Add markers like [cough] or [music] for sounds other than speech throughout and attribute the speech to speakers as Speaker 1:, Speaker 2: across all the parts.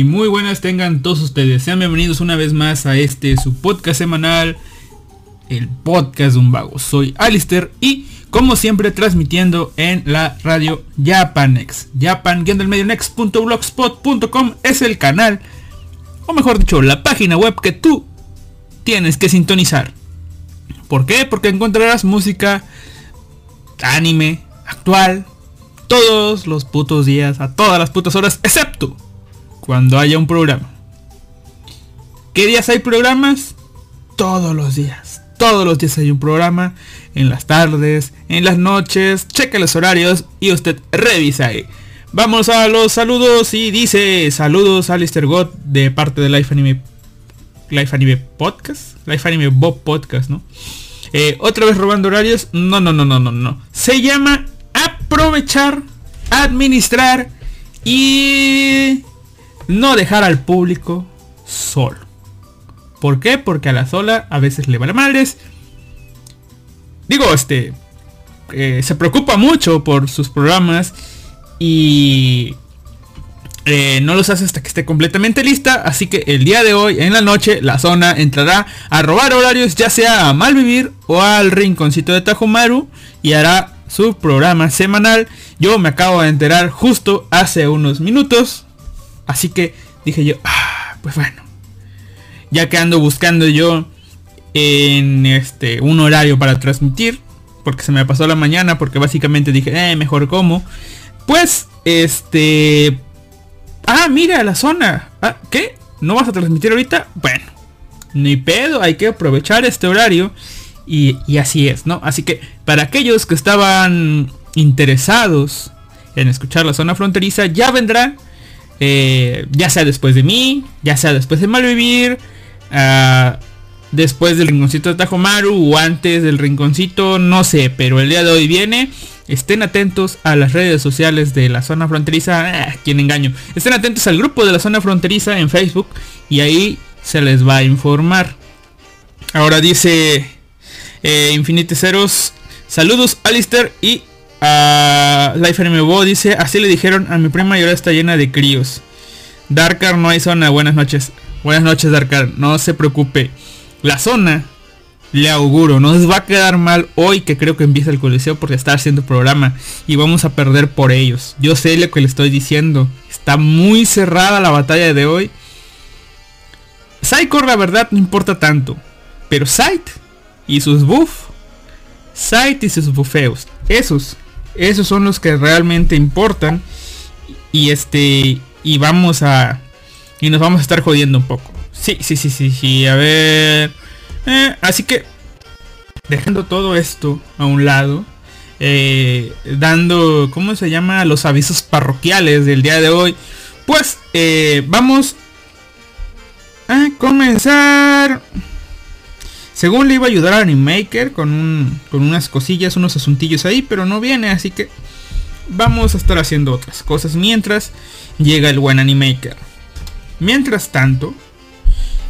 Speaker 1: Y muy buenas tengan todos ustedes. Sean bienvenidos una vez más a este su podcast semanal, el podcast de un vago. Soy Alister y como siempre transmitiendo en la radio Japanex. Japan next.blogspot.com es el canal, o mejor dicho, la página web que tú tienes que sintonizar. ¿Por qué? Porque encontrarás música, anime, actual, todos los putos días, a todas las putas horas, excepto cuando haya un programa. ¿Qué días hay programas? Todos los días. Todos los días hay un programa. En las tardes, en las noches. Cheque los horarios y usted revisa ahí. Vamos a los saludos y dice saludos a Lister God de parte de Life Anime Life Anime Podcast. Life Anime Bob Podcast, ¿no? Eh, otra vez robando horarios. No, no, no, no, no, no. Se llama aprovechar, administrar y no dejar al público solo. ¿Por qué? Porque a la sola a veces le vale madres. Digo, este... eh, se preocupa mucho por sus programas y eh, no los hace hasta que esté completamente lista. Así que el día de hoy, en la noche, la zona entrará a robar horarios, ya sea a Malvivir o al rinconcito de Tajomaru. Y hará su programa semanal. Yo me acabo de enterar justo hace unos minutos. Así que dije yo, ah, pues bueno. Ya que ando buscando yo en este un horario para transmitir. Porque se me pasó la mañana. Porque básicamente dije, eh, mejor como. Pues, este... Ah, mira, la zona. Ah, ¿Qué? ¿No vas a transmitir ahorita? Bueno, ni pedo, hay que aprovechar este horario. Y, y así es, ¿no? Así que para aquellos que estaban interesados en escuchar la zona fronteriza, ya vendrá. Eh, ya sea después de mí, ya sea después de Malvivir. ah, después del rinconcito de Tajomaru o antes del rinconcito, no sé, pero el día de hoy viene. estén atentos a las redes sociales de la zona fronteriza. Ah, ¿Quién engaño? Estén atentos al grupo de la zona fronteriza en Facebook y ahí se les va a informar. Ahora dice eh, Infinite Ceros. Saludos Alistair y a Life MBO dice, así le dijeron a mi prima y ahora está llena de críos. Darkar no hay zona, buenas noches. Buenas noches Darkar, no se preocupe. La zona, le auguro, nos va a quedar mal hoy que creo que empieza el coliseo porque está haciendo programa y vamos a perder por ellos. Yo sé lo que le estoy diciendo. Está muy cerrada la batalla de hoy. Psycho la verdad no importa tanto. Pero Sight y sus buff. Sight y sus bufeos. Esos esos son los que realmente importan. Y este. Y vamos a. Y nos vamos a estar jodiendo un poco. Sí, sí, sí, sí, sí. A ver. Eh, así que. Dejando todo esto a un lado. Eh, dando. ¿Cómo se llama? Los avisos parroquiales del día de hoy. Pues eh, vamos a comenzar. Según le iba a ayudar a Animaker con, con unas cosillas, unos asuntillos ahí, pero no viene, así que vamos a estar haciendo otras cosas mientras llega el buen Animaker. Mientras tanto,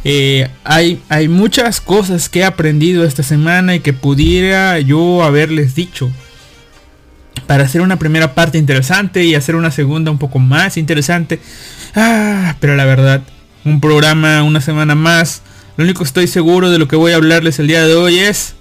Speaker 1: eh, hay, hay muchas cosas que he aprendido esta semana y que pudiera yo haberles dicho. Para hacer una primera parte interesante y hacer una segunda un poco más interesante. Ah, pero la verdad, un programa una semana más lo único que estoy seguro de lo que voy a hablarles el día de hoy es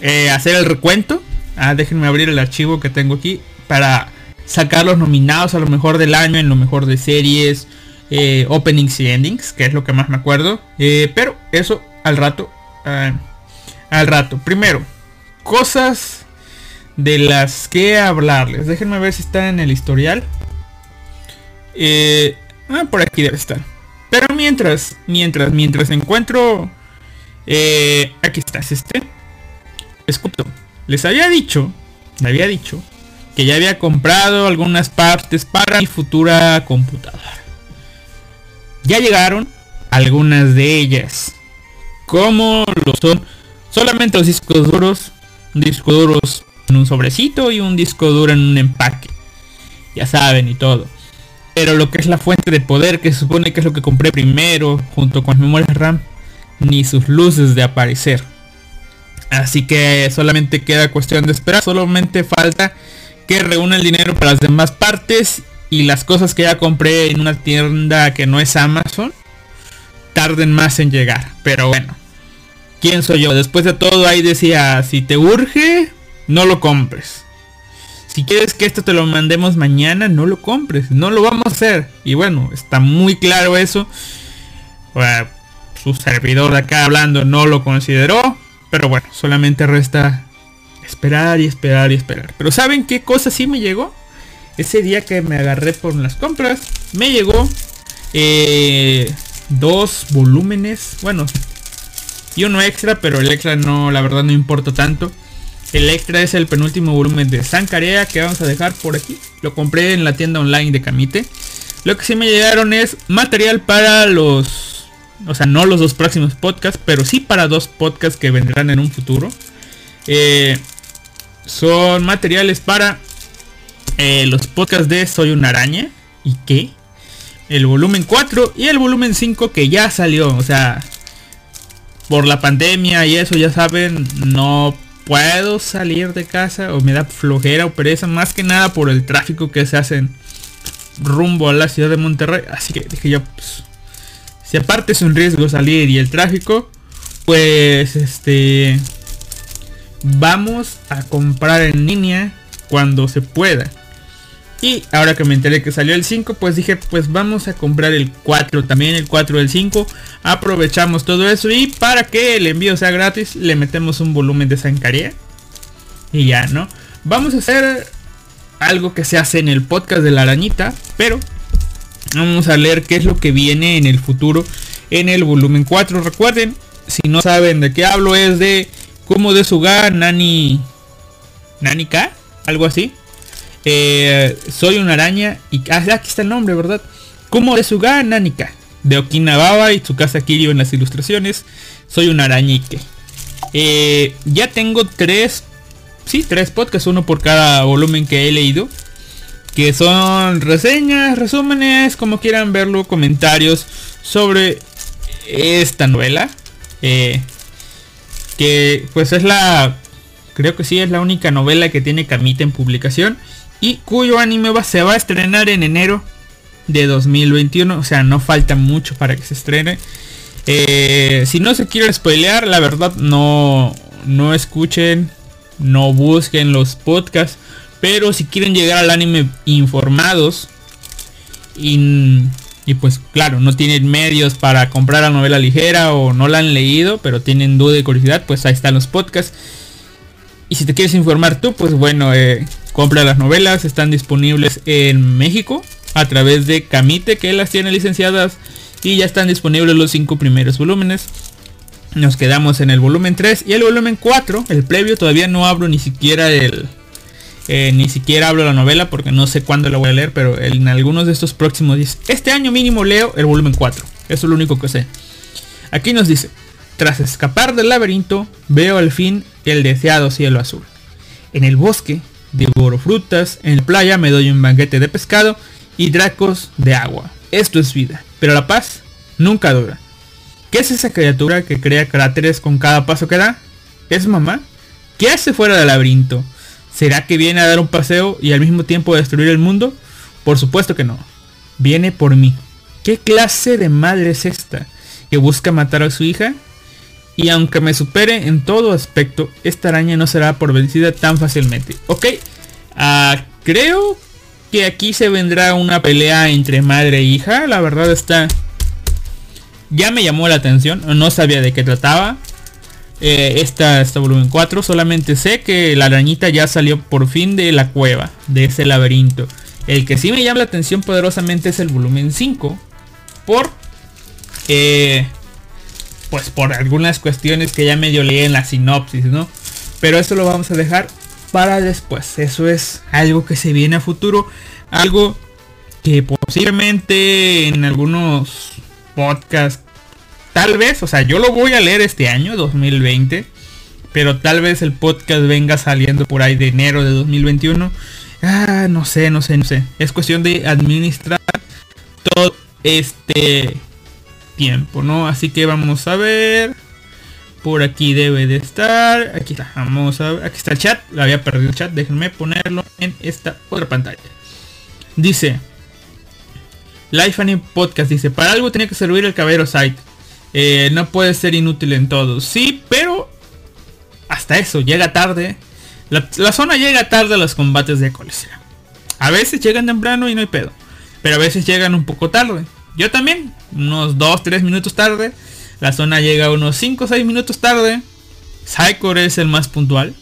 Speaker 1: eh, hacer el recuento. Ah, déjenme abrir el archivo que tengo aquí para sacar los nominados a lo mejor del año, en lo mejor de series, eh, openings y endings, que es lo que más me acuerdo. Eh, pero eso al rato. Ah, al rato. Primero, cosas de las que hablarles. Déjenme ver si está en el historial. ah, por aquí debe estar. Pero mientras, mientras, mientras encuentro... Eh, aquí estás, este. Escuto. Les había dicho, le había dicho, que ya había comprado algunas partes para mi futura computadora. Ya llegaron algunas de ellas. Como lo son solamente los discos duros. Un disco duro en un sobrecito y un disco duro en un empaque. Ya saben y todo. Pero lo que es la fuente de poder, que se supone que es lo que compré primero, junto con las memorias RAM, ni sus luces de aparecer. Así que solamente queda cuestión de esperar. Solamente falta que reúna el dinero para las demás partes. Y las cosas que ya compré en una tienda que no es Amazon. Tarden más en llegar. Pero bueno. ¿Quién soy yo? Después de todo ahí decía, si te urge, no lo compres si quieres que esto te lo mandemos mañana, no lo compres, no lo vamos a hacer. Y bueno, está muy claro eso. su servidor de acá hablando no lo consideró. Pero bueno, solamente resta esperar y esperar y esperar. Pero ¿saben qué cosa sí me llegó? Ese día que me agarré por las compras, me llegó eh, dos volúmenes. Bueno, y uno extra, pero el extra no, la verdad no importa tanto. El extra es el penúltimo volumen de Sankarea que vamos a dejar por aquí. Lo compré en la tienda online de Camite. Lo que sí me llegaron es material para los... O sea, no los dos próximos podcasts, pero sí para dos podcasts que vendrán en un futuro. Eh, son materiales para eh, los podcasts de Soy una araña. ¿Y qué? El volumen 4 y el volumen 5 que ya salió. O sea, por la pandemia y eso ya saben, no puedo salir de casa o me da flojera o pereza, más que nada por el tráfico que se hacen rumbo a la ciudad de Monterrey. Así que dije yo, pues, si aparte es un riesgo salir y el tráfico, pues este, vamos a comprar en línea cuando se pueda. Y ahora que me enteré que salió el 5, pues dije, pues vamos a comprar el 4, también el 4 del 5. Aprovechamos todo eso y para que el envío sea gratis, le metemos un volumen de zancaría. Y ya, ¿no? Vamos a hacer algo que se hace en el podcast de la arañita, pero vamos a leer qué es lo que viene en el futuro en el volumen 4. Recuerden, si no saben de qué hablo, es de como de Suga Nani... Nani algo así. Eh, soy una araña y ah, aquí está el nombre, ¿verdad? Como de Suga Nanika, de Okinawa y su casa Kiryu en las ilustraciones. Soy un arañique. Eh, ya tengo tres sí, tres podcasts, uno por cada volumen que he leído. Que son reseñas, resúmenes, como quieran verlo, comentarios sobre esta novela. Eh, que pues es la, creo que sí, es la única novela que tiene Camita en publicación. Y cuyo anime se va a estrenar en enero de 2021. O sea, no falta mucho para que se estrene. Eh, si no se quiere spoilear, la verdad no, no escuchen, no busquen los podcasts. Pero si quieren llegar al anime informados y, y, pues claro, no tienen medios para comprar la novela ligera o no la han leído, pero tienen duda y curiosidad, pues ahí están los podcasts. Y si te quieres informar tú, pues bueno, eh, compra las novelas, están disponibles en México a través de Camite, que las tiene licenciadas y ya están disponibles los cinco primeros volúmenes. Nos quedamos en el volumen 3 y el volumen 4, el previo, todavía no abro ni siquiera el... Eh, ni siquiera hablo la novela porque no sé cuándo la voy a leer, pero en algunos de estos próximos días. Este año mínimo leo el volumen 4. Eso es lo único que sé. Aquí nos dice, tras escapar del laberinto, veo al fin el deseado cielo azul. En el bosque, devoro frutas, en la playa me doy un banquete de pescado y dracos de agua. Esto es vida, pero la paz nunca dura. ¿Qué es esa criatura que crea cráteres con cada paso que da? ¿Es mamá? ¿Qué hace fuera del laberinto? ¿Será que viene a dar un paseo y al mismo tiempo destruir el mundo? Por supuesto que no. Viene por mí. ¿Qué clase de madre es esta? ¿Que busca matar a su hija? Y aunque me supere en todo aspecto, esta araña no será por vencida tan fácilmente. Ok, uh, creo que aquí se vendrá una pelea entre madre e hija. La verdad está... Ya me llamó la atención, no sabía de qué trataba. Eh, esta, esta volumen 4, solamente sé que la arañita ya salió por fin de la cueva, de ese laberinto. El que sí me llama la atención poderosamente es el volumen 5. Por... Eh, pues por algunas cuestiones que ya medio leí en la sinopsis, ¿no? Pero esto lo vamos a dejar para después. Eso es algo que se viene a futuro. Algo que posiblemente en algunos podcasts, tal vez, o sea, yo lo voy a leer este año, 2020. Pero tal vez el podcast venga saliendo por ahí de enero de 2021. Ah, no sé, no sé, no sé. Es cuestión de administrar todo este tiempo, ¿no? Así que vamos a ver. Por aquí debe de estar. Aquí está. Vamos a ver. Aquí está el chat. La había perdido el chat. Déjenme ponerlo en esta otra pantalla. Dice. Life Anime Podcast dice. Para algo tenía que servir el caballero site. Eh, no puede ser inútil en todo. Sí, pero. Hasta eso. Llega tarde. La, zona llega tarde a los combates de colección. A veces llegan temprano y no hay pedo. Pero a veces llegan un poco tarde. Yo también, unos 2-3 minutos tarde. La zona llega unos 5-6 minutos tarde. Psychor es el más puntual.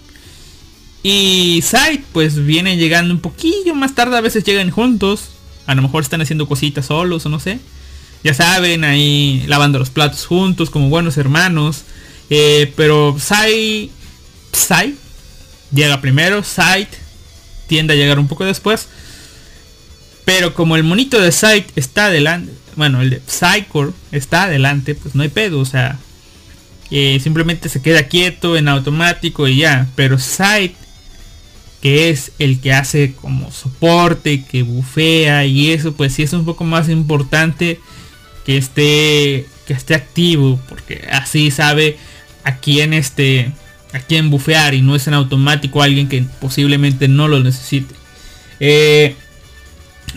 Speaker 1: Y Sight pues viene llegando un poquillo más tarde. A veces llegan juntos. A lo mejor están haciendo cositas solos o no sé. Ya saben, ahí lavando los platos juntos como buenos hermanos. Eh, pero Sai... Sai llega primero. Sight tiende a llegar un poco después. Pero como el monito de Sight está adelante, bueno, el de Psychor está adelante, pues no hay pedo, o sea, eh, simplemente se queda quieto en automático y ya. Pero Sight, que es el que hace como soporte, que bufea y eso, pues sí es un poco más importante que esté que esté activo, porque así sabe a quién este a quién bufear y no es en automático alguien que posiblemente no lo necesite. Eh,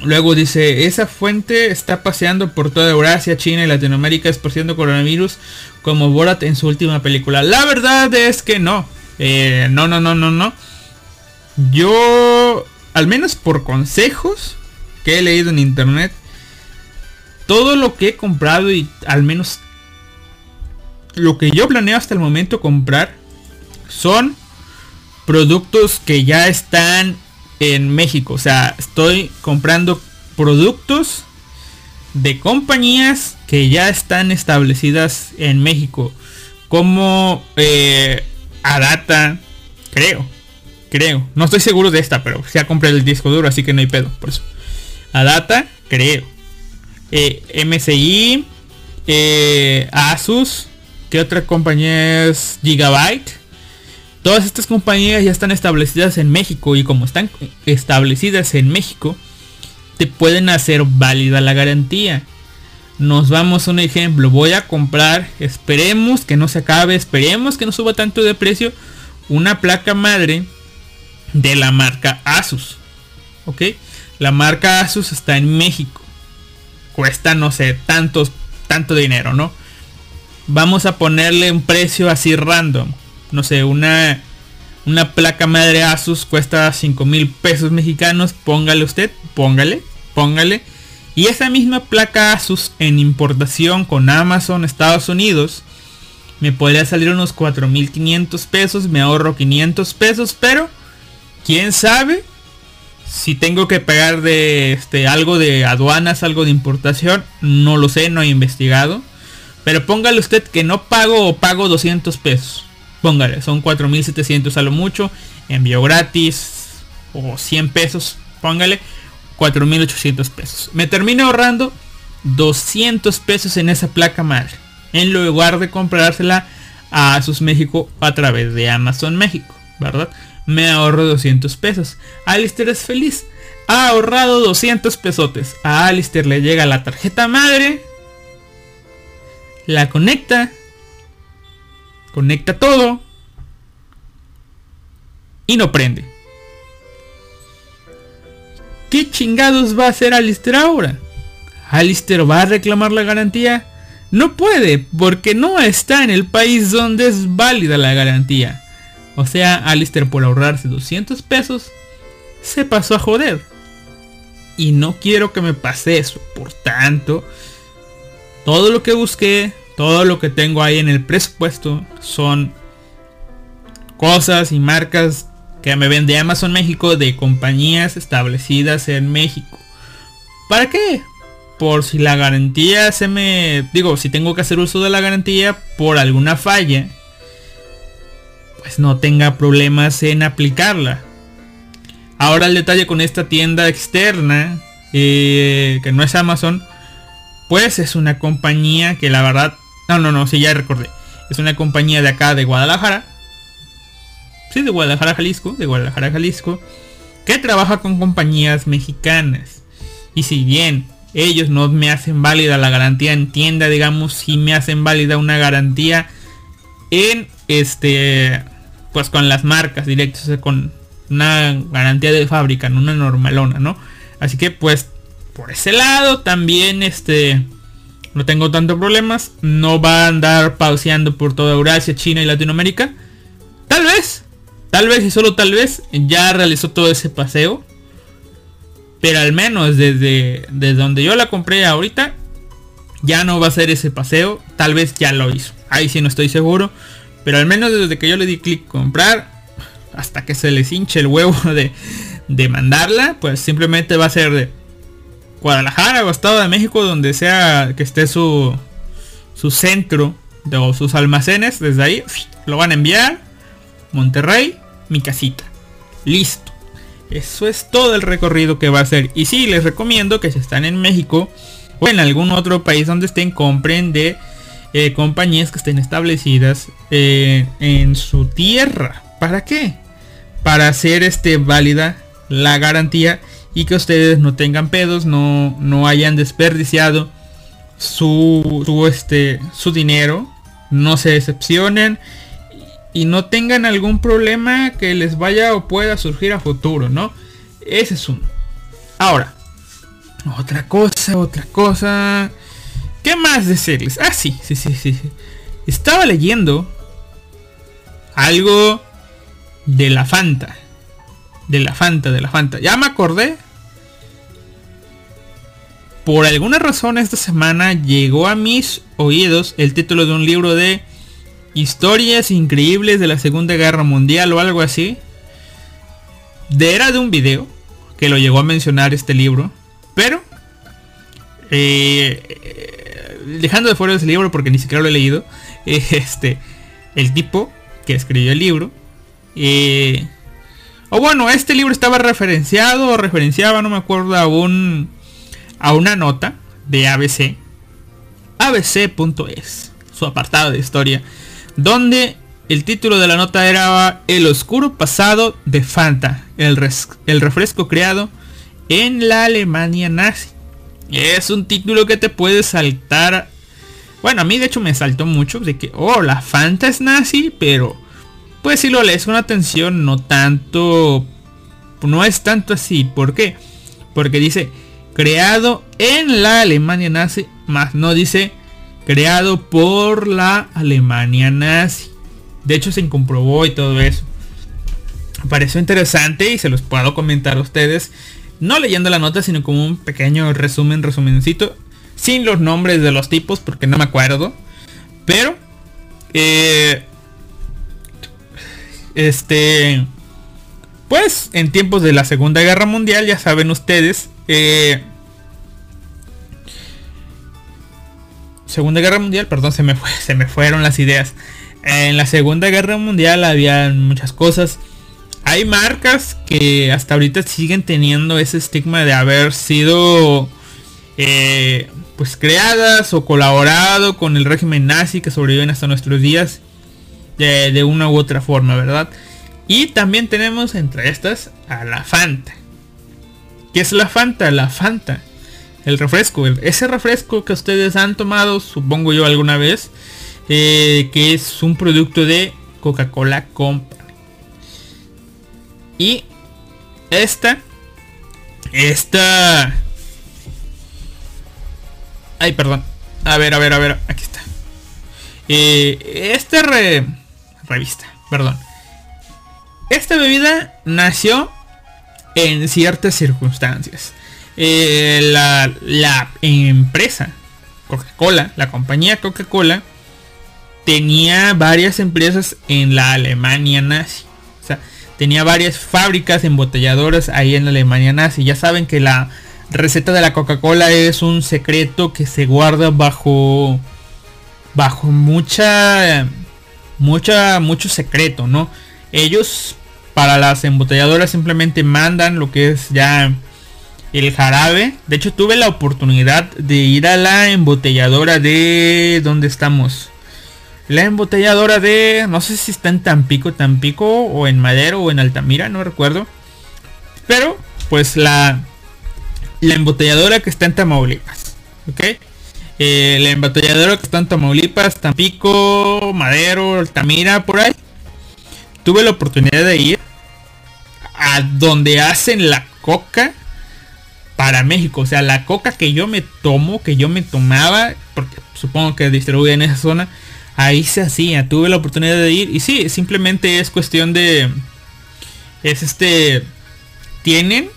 Speaker 1: Luego dice, esa fuente está paseando por toda Eurasia, China y Latinoamérica esparciendo coronavirus como Borat en su última película. La verdad es que no. Eh, no, no, no, no, no. Yo, al menos por consejos que he leído en internet, todo lo que he comprado y al menos lo que yo planeo hasta el momento comprar son productos que ya están en México. O sea, estoy comprando productos de compañías que ya están establecidas en México. Como eh, Adata, creo. Creo. No estoy seguro de esta, pero ya compré el disco duro, así que no hay pedo. Por eso. Adata, creo. Eh, MSI. Eh, Asus. ¿Qué otra compañía es? Gigabyte. Todas estas compañías ya están establecidas en México y como están establecidas en México, te pueden hacer válida la garantía. Nos vamos a un ejemplo. Voy a comprar, esperemos que no se acabe, esperemos que no suba tanto de precio, una placa madre de la marca Asus. ¿Ok? La marca Asus está en México. Cuesta, no sé, tantos, tanto dinero, ¿no? Vamos a ponerle un precio así random. No sé, una, una placa madre Asus cuesta 5 mil pesos mexicanos. Póngale usted, póngale, póngale. Y esa misma placa Asus en importación con Amazon Estados Unidos me podría salir unos 4.500 pesos. Me ahorro 500 pesos, pero quién sabe si tengo que pagar de este, algo de aduanas, algo de importación. No lo sé, no he investigado. Pero póngale usted que no pago o pago 200 pesos. Póngale, son 4.700 a lo mucho. Envío gratis o 100 pesos. Póngale 4.800 pesos. Me termino ahorrando 200 pesos en esa placa madre. En lugar de comprársela a Asus México a través de Amazon México. ¿Verdad? Me ahorro 200 pesos. Alistair es feliz. Ha ahorrado 200 pesotes. A Alistair le llega la tarjeta madre la conecta, conecta todo y no prende. ¿Qué chingados va a hacer Alistair ahora? ¿Alistair va a reclamar la garantía? No puede, porque no está en el país donde es válida la garantía. O sea, Alistair por ahorrarse 200 pesos, se pasó a joder. Y no quiero que me pase eso. Por tanto, todo lo que busqué, todo lo que tengo ahí en el presupuesto son cosas y marcas que me vende Amazon México de compañías establecidas en México. ¿Para qué? Por si la garantía se me... Digo, si tengo que hacer uso de la garantía por alguna falla, pues no tenga problemas en aplicarla. Ahora el detalle con esta tienda externa, eh, que no es Amazon, pues es una compañía que la verdad... No, no, no, sí, ya recordé. Es una compañía de acá de Guadalajara. Sí, de Guadalajara, Jalisco. De Guadalajara, Jalisco. Que trabaja con compañías mexicanas. Y si bien ellos no me hacen válida la garantía en tienda, digamos, si me hacen válida una garantía en este, pues con las marcas directas, con una garantía de fábrica, no una normalona, ¿no? Así que pues por ese lado también este no tengo tantos problemas. No va a andar pauseando por toda Eurasia, China y Latinoamérica. Tal vez, tal vez y solo tal vez ya realizó todo ese paseo. Pero al menos desde, desde donde yo la compré ahorita, ya no va a ser ese paseo. Tal vez ya lo hizo. Ahí sí no estoy seguro. Pero al menos desde que yo le di clic comprar, hasta que se les hinche el huevo [laughs] de, de mandarla, pues simplemente va a ser de Guadalajara o Estado de México, donde sea que esté su, su centro de, o sus almacenes, desde ahí lo van a enviar. Monterrey, mi casita. Listo. Eso es todo el recorrido que va a hacer. Y sí, les recomiendo que si están en México o en algún otro país donde estén, compren de eh, compañías que estén establecidas eh, en su tierra. ¿Para qué? Para hacer este válida la garantía y que ustedes no tengan pedos, no, no hayan desperdiciado su, su, este, su dinero, no se decepcionen y no tengan algún problema que les vaya o pueda surgir a futuro, ¿no? Ese es uno. Ahora, otra cosa, otra cosa. ¿Qué más decirles? Ah, sí, sí, sí, sí. Estaba leyendo algo de la Fanta. De la Fanta, de la Fanta. Ya me acordé por alguna razón esta semana llegó a mis oídos el título de un libro de historias increíbles de la Segunda Guerra Mundial o algo así. De era de un video que lo llegó a mencionar este libro, pero eh, dejando de fuera ese libro porque ni siquiera lo he leído, [laughs] este el tipo que escribió el libro eh, o bueno, este libro estaba referenciado o referenciaba, no me acuerdo, aún a una nota de ABC, abc.es, su apartado de historia, donde el título de la nota era El oscuro pasado de Fanta, el, el refresco creado en la Alemania nazi. Es un título que te puede saltar. Bueno, a mí de hecho me saltó mucho de que, oh, la Fanta es nazi, pero pues si lo lees con atención, no tanto, no es tanto así. ¿Por qué? Porque dice creado en la Alemania nazi, más no dice creado por la Alemania nazi. De hecho se comprobó y todo eso. Pareció interesante y se los puedo comentar a ustedes. No leyendo la nota, sino como un pequeño resumen, resumencito. Sin los nombres de los tipos, porque no me acuerdo. Pero, eh, este, pues en tiempos de la Segunda Guerra Mundial, ya saben ustedes, eh, Segunda Guerra Mundial, perdón, se me, [laughs] se me fueron las ideas. En la Segunda Guerra Mundial había muchas cosas. Hay marcas que hasta ahorita siguen teniendo ese estigma de haber sido eh, pues creadas o colaborado con el régimen nazi que sobreviven hasta nuestros días de, de una u otra forma, ¿verdad? Y también tenemos entre estas a la Fanta. ¿Qué es la Fanta? La Fanta el refresco, ese refresco que ustedes han tomado, supongo yo alguna vez, eh, que es un producto de Coca-Cola Company. Y esta, esta, ay, perdón, a ver, a ver, a ver, aquí está. Eh, esta revista, perdón. Esta bebida nació en ciertas circunstancias. Eh, la, la empresa Coca-Cola, la compañía Coca-Cola, tenía varias empresas en la Alemania nazi. O sea, tenía varias fábricas embotelladoras ahí en la Alemania nazi. Ya saben que la receta de la Coca-Cola es un secreto que se guarda bajo bajo mucha mucha mucho secreto, ¿no? Ellos para las embotelladoras simplemente mandan lo que es ya el jarabe. De hecho, tuve la oportunidad de ir a la embotelladora de... ¿Dónde estamos? La embotelladora de... No sé si está en Tampico, Tampico o en Madero o en Altamira, no recuerdo. Pero, pues la... La embotelladora que está en Tamaulipas. ¿Ok? Eh, la embotelladora que está en Tamaulipas, Tampico, Madero, Altamira, por ahí. Tuve la oportunidad de ir a donde hacen la coca para México. O sea, la coca que yo me tomo, que yo me tomaba, porque supongo que distribuye en esa zona, ahí se hacía. Tuve la oportunidad de ir y sí, simplemente es cuestión de... Es este... Tienen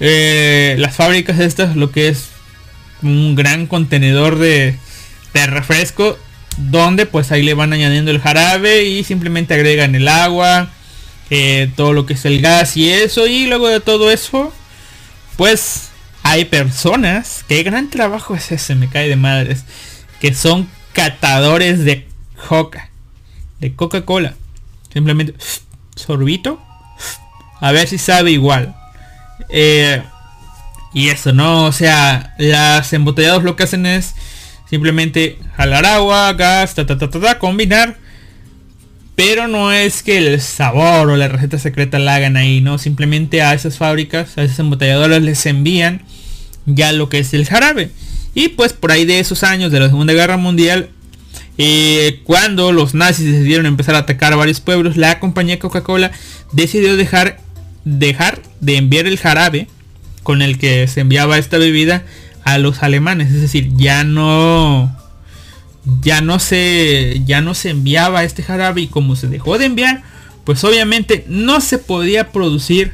Speaker 1: eh, las fábricas estas lo que es un gran contenedor de, de refresco donde pues ahí le van añadiendo el jarabe y simplemente agregan el agua, eh, todo lo que es el gas y eso y luego de todo eso pues hay personas, qué gran trabajo es ese, me cae de madres, que son catadores de coca, de Coca-Cola. Simplemente sorbito, a ver si sabe igual. Eh, y eso, ¿no? O sea, las embotellados lo que hacen es simplemente jalar agua, gas, ta, ta, ta, ta, combinar pero no es que el sabor o la receta secreta la hagan ahí, ¿no? Simplemente a esas fábricas, a esas embotelladoras les envían ya lo que es el jarabe. Y pues por ahí de esos años de la Segunda Guerra Mundial, eh, cuando los nazis decidieron empezar a atacar a varios pueblos, la compañía Coca-Cola decidió dejar, dejar de enviar el jarabe con el que se enviaba esta bebida a los alemanes. Es decir, ya no ya no se ya no se enviaba este jarabe y como se dejó de enviar pues obviamente no se podía producir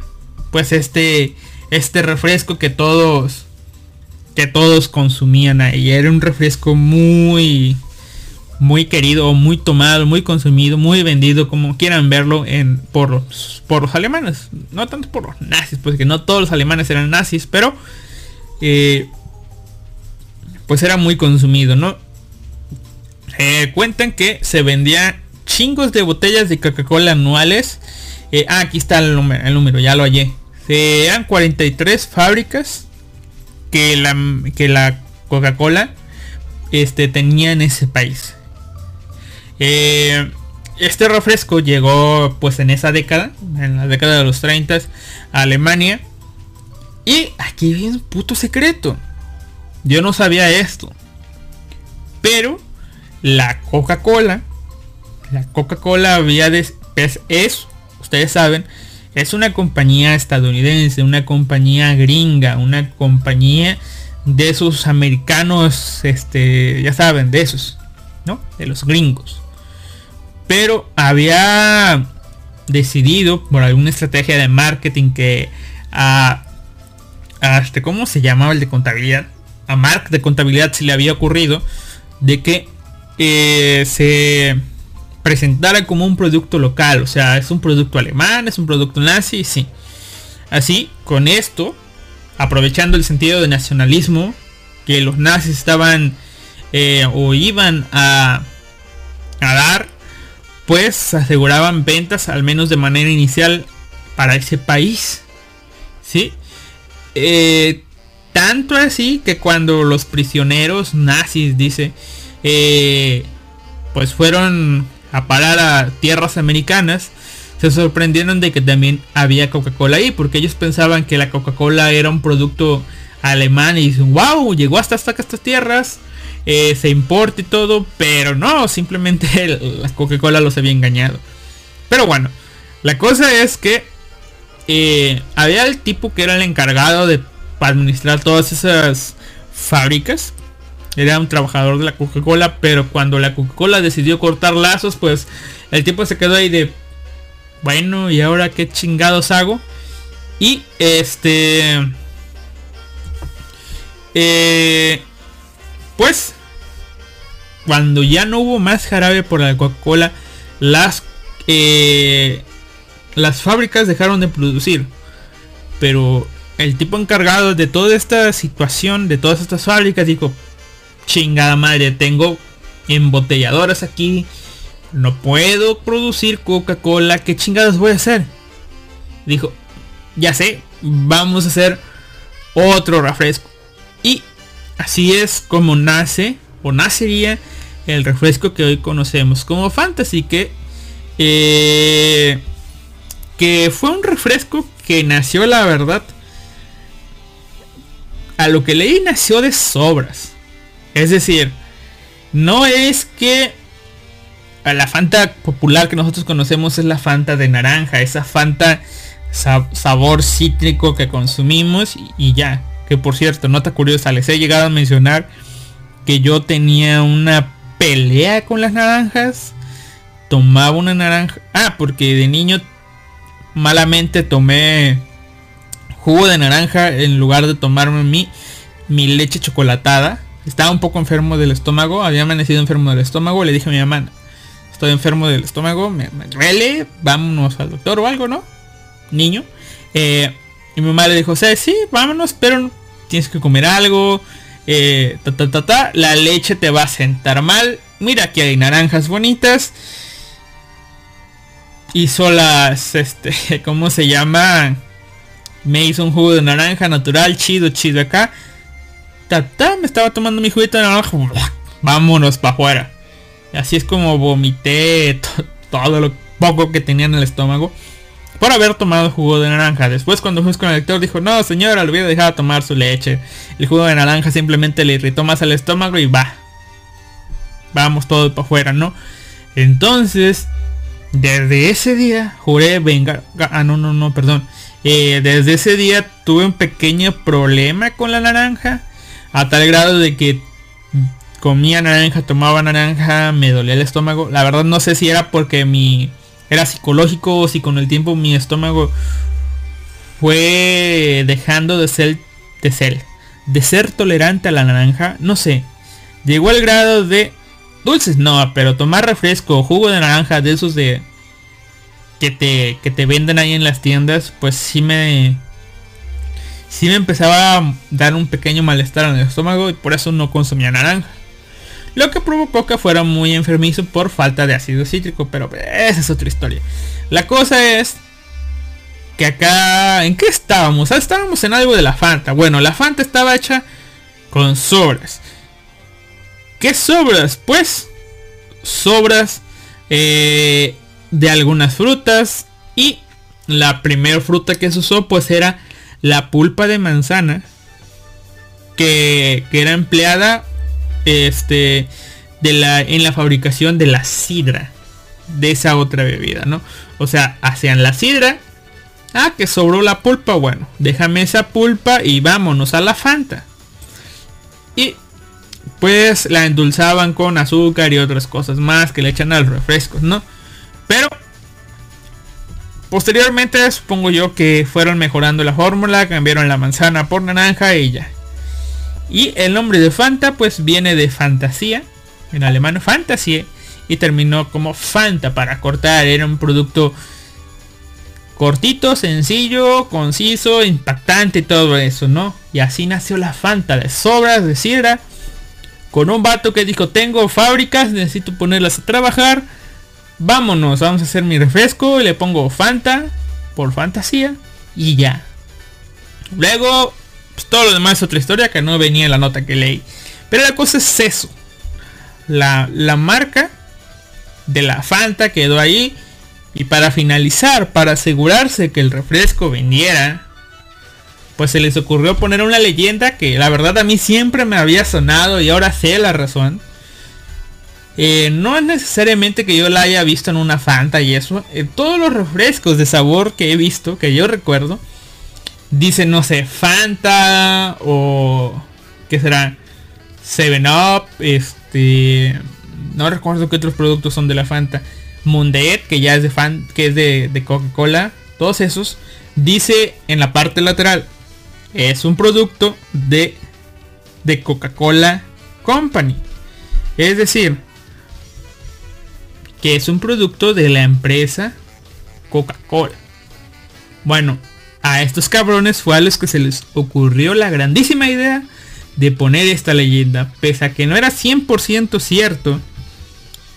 Speaker 1: pues este este refresco que todos que todos consumían ahí. Era un refresco muy muy querido muy tomado muy consumido muy vendido como quieran verlo en por los por los alemanes. No tanto por los nazis pues que no todos los alemanes eran nazis pero eh, pues era muy consumido no eh, cuentan que se vendían chingos de botellas de Coca-Cola anuales. Eh, ah, aquí está el número, el número, ya lo hallé. eran 43 fábricas que la, que la Coca-Cola este, tenía en ese país. Eh, este refresco llegó pues en esa década, en la década de los 30 a Alemania. Y aquí viene un puto secreto. Yo no sabía esto. Pero la Coca-Cola, la Coca-Cola había de, es, es, ustedes saben, es una compañía estadounidense, una compañía gringa, una compañía de esos americanos, este, ya saben, de esos, ¿no? De los gringos. Pero había decidido por alguna estrategia de marketing que a, este, ¿cómo se llamaba el de contabilidad? A Mark de contabilidad se le había ocurrido de que eh, se presentara como un producto local. O sea, es un producto alemán, es un producto nazi, sí. Así, con esto, aprovechando el sentido de nacionalismo que los nazis estaban eh, o iban a, dar, pues aseguraban ventas al menos de manera inicial para ese país. ¿Sí? Eh, tanto así que cuando los prisioneros nazis, dice, eh, pues fueron a parar a tierras americanas, se sorprendieron de que también había Coca-Cola ahí, porque ellos pensaban que la Coca-Cola era un producto alemán y dicen, wow, llegó hasta, hasta estas tierras, eh, se importa y todo, pero no, simplemente [laughs] la Coca-Cola los había engañado. Pero bueno, la cosa es que eh, había el tipo que era el encargado de administrar todas esas fábricas era un trabajador de la Coca-Cola, pero cuando la Coca-Cola decidió cortar lazos, pues el tipo se quedó ahí de, bueno, ¿y ahora qué chingados hago? Y este... Eh, pues, cuando ya no hubo más jarabe por la Coca-Cola, las, eh, las fábricas dejaron de producir. Pero el tipo encargado de toda esta situación, de todas estas fábricas, dijo, chingada madre, tengo embotelladoras aquí. No puedo producir Coca-Cola. ¿Qué chingadas voy a hacer? Dijo, ya sé, vamos a hacer otro refresco. Y así es como nace o nacería el refresco que hoy conocemos como Fantasy. Que, eh, que fue un refresco que nació, la verdad, a lo que leí nació de sobras. Es decir, no es que la Fanta popular que nosotros conocemos es la Fanta de naranja, esa Fanta sabor cítrico que consumimos y, ya. Que por cierto, nota curiosa, les he llegado a mencionar que yo tenía una pelea con las naranjas. Tomaba una naranja. Ah, porque de niño malamente tomé jugo de naranja en lugar de tomarme mi, mi leche chocolatada estaba un poco enfermo del estómago, había amanecido enfermo del estómago, le dije a mi mamá, estoy enfermo del estómago, me, duele, vámonos al doctor o algo, ¿no? Niño. Eh, y mi mamá le dijo, o sea, sí, vámonos, pero tienes que comer algo. Eh, ta, ta, ta, ta, la leche te va a sentar mal. Mira aquí hay naranjas bonitas. Hizo las, este, [laughs] ¿cómo se llama? Me hizo un jugo de naranja natural, chido, chido acá me estaba tomando mi juguito de naranja. Vámonos para afuera. Así es como vomité todo lo poco que tenía en el estómago. Por haber tomado jugo de naranja. Después cuando fuimos con el lector dijo, no señora, le voy a dejar tomar su leche. El jugo de naranja simplemente le irritó más al estómago y va. Vamos todos para afuera, ¿no? Entonces, desde ese día, juré venga. Ah, no, no, no, perdón. Eh, desde ese día tuve un pequeño problema con la naranja. A tal grado de que comía naranja, tomaba naranja, me dolía el estómago. La verdad no sé si era porque mi era psicológico o si con el tiempo mi estómago fue dejando de ser de ser de ser tolerante a la naranja, no sé. Llegó al grado de dulces, no, pero tomar refresco jugo de naranja de esos de que te que te venden ahí en las tiendas, pues sí me si me empezaba a dar un pequeño malestar en el estómago y por eso no consumía naranja. Lo que provocó que fuera muy enfermizo por falta de ácido cítrico, pero esa es otra historia. La cosa es que acá, ¿en qué estábamos? Ah, estábamos en algo de la Fanta. Bueno, la Fanta estaba hecha con sobras. ¿Qué sobras? Pues sobras eh, de algunas frutas y la primera fruta que se usó pues era la pulpa de manzana que, que era empleada este de la en la fabricación de la sidra de esa otra bebida, ¿no? O sea, hacían la sidra. Ah, que sobró la pulpa. Bueno, déjame esa pulpa y vámonos a la Fanta. Y pues la endulzaban con azúcar y otras cosas más que le echan a los refrescos, ¿no? Pero posteriormente supongo yo que fueron mejorando la fórmula, cambiaron la manzana por naranja y ya. Y el nombre de Fanta pues viene de fantasía, en alemán fantasía y terminó como Fanta para cortar. Era un producto cortito, sencillo, conciso, impactante todo eso, ¿no? Y así nació la Fanta de sobras de sidra. Con un vato que dijo, tengo fábricas, necesito ponerlas a trabajar. Vámonos, vamos a hacer mi refresco y le pongo Fanta por fantasía y ya. Luego, pues, todo lo demás es otra historia que no venía en la nota que leí. Pero la cosa es eso. La, la marca de la Fanta quedó ahí. Y para finalizar, para asegurarse que el refresco vendiera, pues se les ocurrió poner una leyenda que la verdad a mí siempre me había sonado y ahora sé la razón. Eh, no es necesariamente que yo la haya visto en una Fanta y eso. En todos los refrescos de sabor que he visto, que yo recuerdo, dicen, no sé, Fanta o... ¿Qué será? 7-Up, este no recuerdo qué otros productos son de la Fanta. Mundet, que ya es de fan, que es de, Coca-Cola. Todos esos. Dice en la parte lateral. Es un producto de, de Coca-Cola Company. Es decir, que es un producto de la empresa Coca-Cola. Bueno, a estos cabrones fue a los que se les ocurrió la grandísima idea de poner esta leyenda, pese a que no era 100% cierto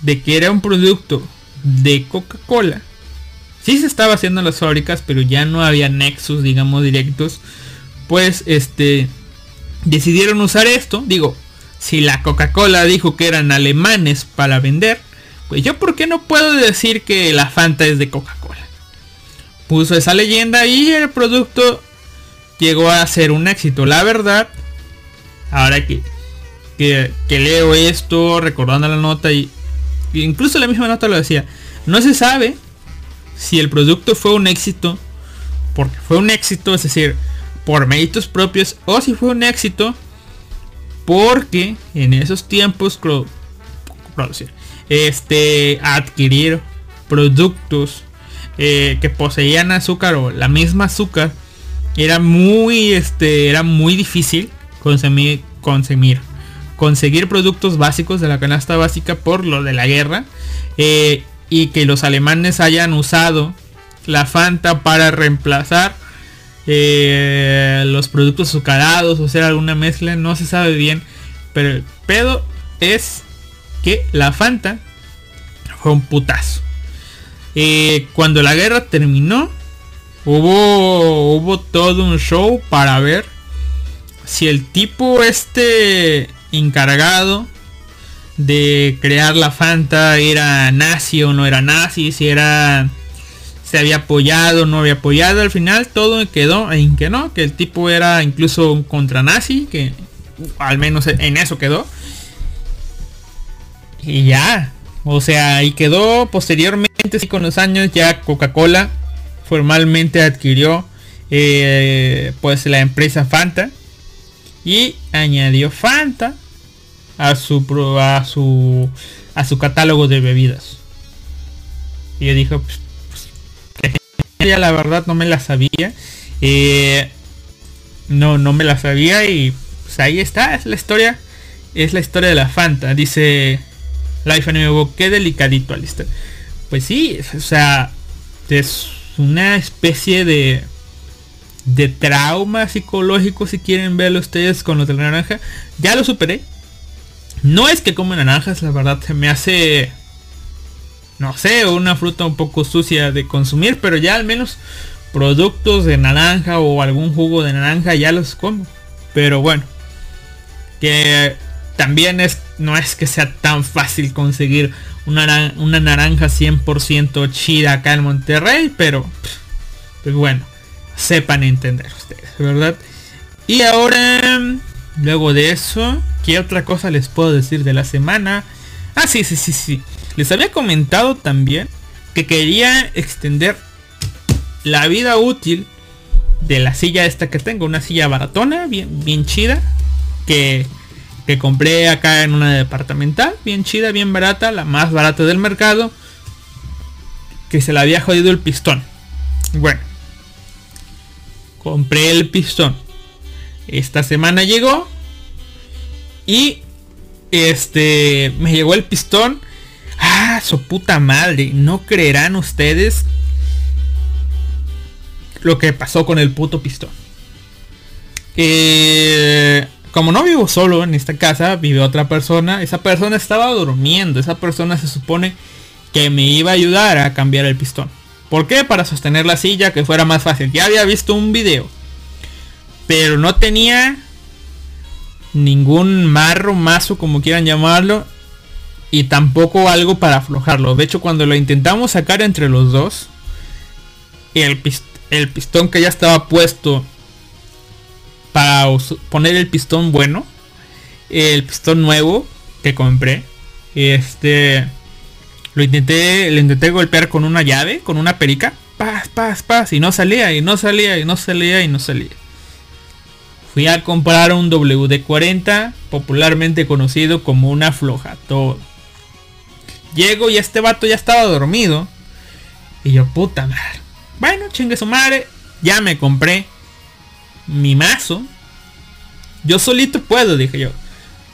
Speaker 1: de que era un producto de Coca-Cola. Sí se estaba haciendo en las fábricas, pero ya no había nexos, digamos, directos. Pues este decidieron usar esto. Digo, si la Coca-Cola dijo que eran alemanes para vender, pues yo por qué no puedo decir que la Fanta es de Coca-Cola. Puso esa leyenda y el producto llegó a ser un éxito. La verdad, ahora que, que, leo esto, recordando la nota y incluso la misma nota lo decía, no se sabe si el producto fue un éxito, porque fue un éxito, es decir, por méritos propios, o si fue un éxito porque en esos tiempos este, adquirir productos eh, que poseían azúcar o la misma azúcar era muy, este, era muy difícil consumir, consumir conseguir productos básicos de la canasta básica por lo de la guerra eh, y que los alemanes hayan usado la Fanta para reemplazar eh, los productos azucarados o sea alguna mezcla no se sabe bien pero el pedo es que la Fanta fue un putazo eh, cuando la guerra terminó hubo hubo todo un show para ver si el tipo este encargado de crear la Fanta era nazi o no era nazi, si era se había apoyado o no había apoyado, al final todo quedó en que no, que el tipo era incluso un contra nazi, que al menos en eso quedó. Y ya, o sea, ahí quedó posteriormente, sí, con los años ya Coca-Cola formalmente adquirió eh, pues la empresa Fanta y añadió Fanta a su a su a su catálogo de bebidas. Y yo dije, pues, pues la verdad no me la sabía. Eh, no, no me la sabía y pues ahí está, es la historia. Es la historia de la Fanta. Dice Life nuevo, qué delicadito Alistair. Pues sí, o sea, es una especie de de trauma psicológico si quieren verlo ustedes con los de la naranja. Ya lo superé. No es que come naranjas, la verdad se me hace, no sé, una fruta un poco sucia de consumir, pero ya al menos productos de naranja o algún jugo de naranja ya los como. Pero bueno, que también es, no es que sea tan fácil conseguir una, una naranja 100% chida acá en Monterrey, pero pues bueno, sepan entender ustedes, ¿verdad? Y ahora, luego de eso, ¿qué otra cosa les puedo decir de la semana? Ah, sí, sí, sí, sí. Les había comentado también que quería extender la vida útil de la silla esta que tengo. Una silla baratona, bien, bien chida. Que, que compré acá en una departamental. Bien chida, bien barata. La más barata del mercado. Que se la había jodido el pistón. Bueno. Compré el pistón. Esta semana llegó. Y este me llegó el pistón. Ah, su puta madre. No creerán ustedes lo que pasó con el puto pistón. Eh, como no vivo solo en esta casa, vive otra persona. Esa persona estaba durmiendo. Esa persona se supone que me iba a ayudar a cambiar el pistón. ¿Por qué? Para sostener la silla que fuera más fácil. Ya había visto un video. Pero no tenía ningún marro, mazo, como quieran llamarlo. Y tampoco algo para aflojarlo. De hecho, cuando lo intentamos sacar entre los dos, el, el pistón que ya estaba puesto para poner el pistón bueno, el pistón nuevo que compré, este, lo intenté, lo intenté golpear con una llave, con una perica, paz, paz, paz, y no salía, y no salía, y no salía, y no salía. Fui a comprar un WD-40, popularmente conocido como una floja todo. Llego y este vato ya estaba dormido. Y yo, puta madre. Bueno, chingue su madre. Ya me compré mi mazo. Yo solito puedo, dije yo.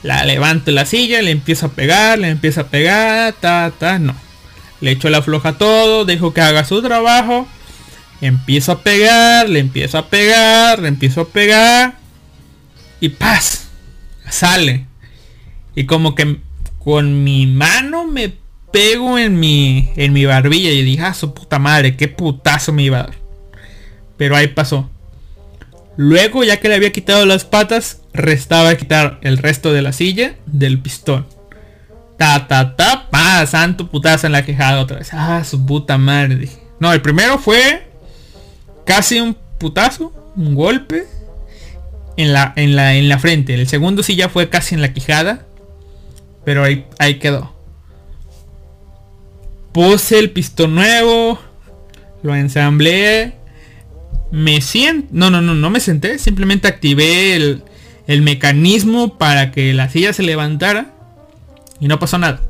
Speaker 1: La levanto la silla, le empiezo a pegar, le empiezo a pegar, ta, ta, no. Le echo la floja todo, dejo que haga su trabajo. Empiezo a pegar, le empiezo a pegar, le empiezo a pegar y paz, sale. Y como que con mi mano me pego en mi, en mi barbilla y dije, ah, su puta madre, qué putazo me iba a dar. Pero ahí pasó. Luego, ya que le había quitado las patas, restaba quitar el resto de la silla del pistón. Ta, ta, ta, pa, santo putazo en la quejada otra vez. Ah, su puta madre. No, el primero fue casi un putazo, un golpe en la, en la, en la frente. El segundo sí ya fue casi en la quijada. Pero ahí, ahí quedó. Puse el pistón nuevo. Lo ensamblé. Me siento... No, no, no, no me senté. Simplemente activé el, el mecanismo para que la silla se levantara. Y no pasó nada.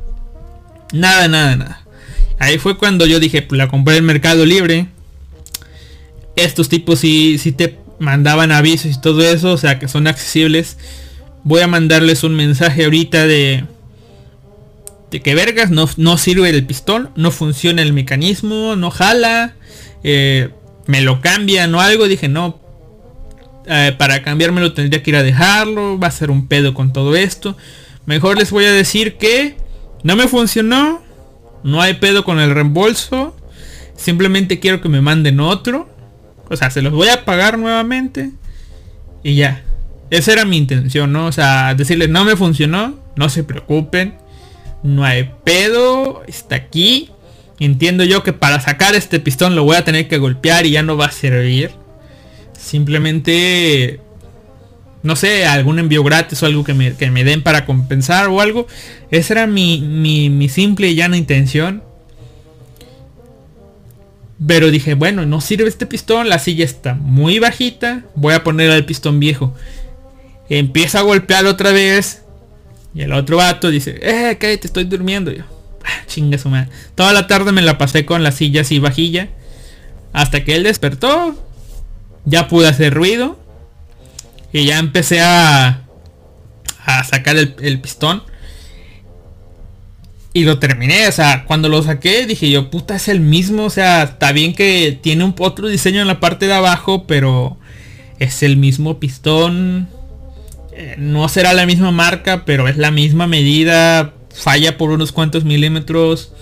Speaker 1: Nada, nada, nada. Ahí fue cuando yo dije, pues la compré en Mercado Libre. Estos tipos si, si te mandaban avisos y todo eso, o sea que son accesibles. Voy a mandarles un mensaje ahorita de, de que vergas, no, no sirve el pistón, no funciona el mecanismo, no jala, eh, me lo cambian o algo. Dije, no, eh, para cambiármelo tendría que ir a dejarlo, va a ser un pedo con todo esto. Mejor les voy a decir que no me funcionó, no hay pedo con el reembolso, simplemente quiero que me manden otro o sea, se los voy a pagar nuevamente. Y ya. Esa era mi intención, ¿no? O sea, decirles, no me funcionó. No se preocupen. No hay pedo. Está aquí. Entiendo yo que para sacar este pistón lo voy a tener que golpear y ya no va a servir. Simplemente... No sé, algún envío gratis o algo que me, que me den para compensar o algo. Esa era mi, mi, mi simple y llana intención. Pero dije, bueno, no sirve este pistón, la silla está muy bajita, voy a poner el pistón viejo. Empieza a golpear otra vez. Y el otro vato dice, eh, que te estoy durmiendo. yo, [laughs] chinga su madre. Toda la tarde me la pasé con la silla así bajilla. Hasta que él despertó. Ya pude hacer ruido. Y ya empecé a, a sacar el pistón. Y lo terminé, o sea, cuando lo saqué dije yo, puta, es el mismo, o sea, está bien que tiene un otro diseño en la parte de abajo, pero es el mismo pistón. Eh, no será la misma marca, pero es la misma medida, falla por unos cuantos milímetros.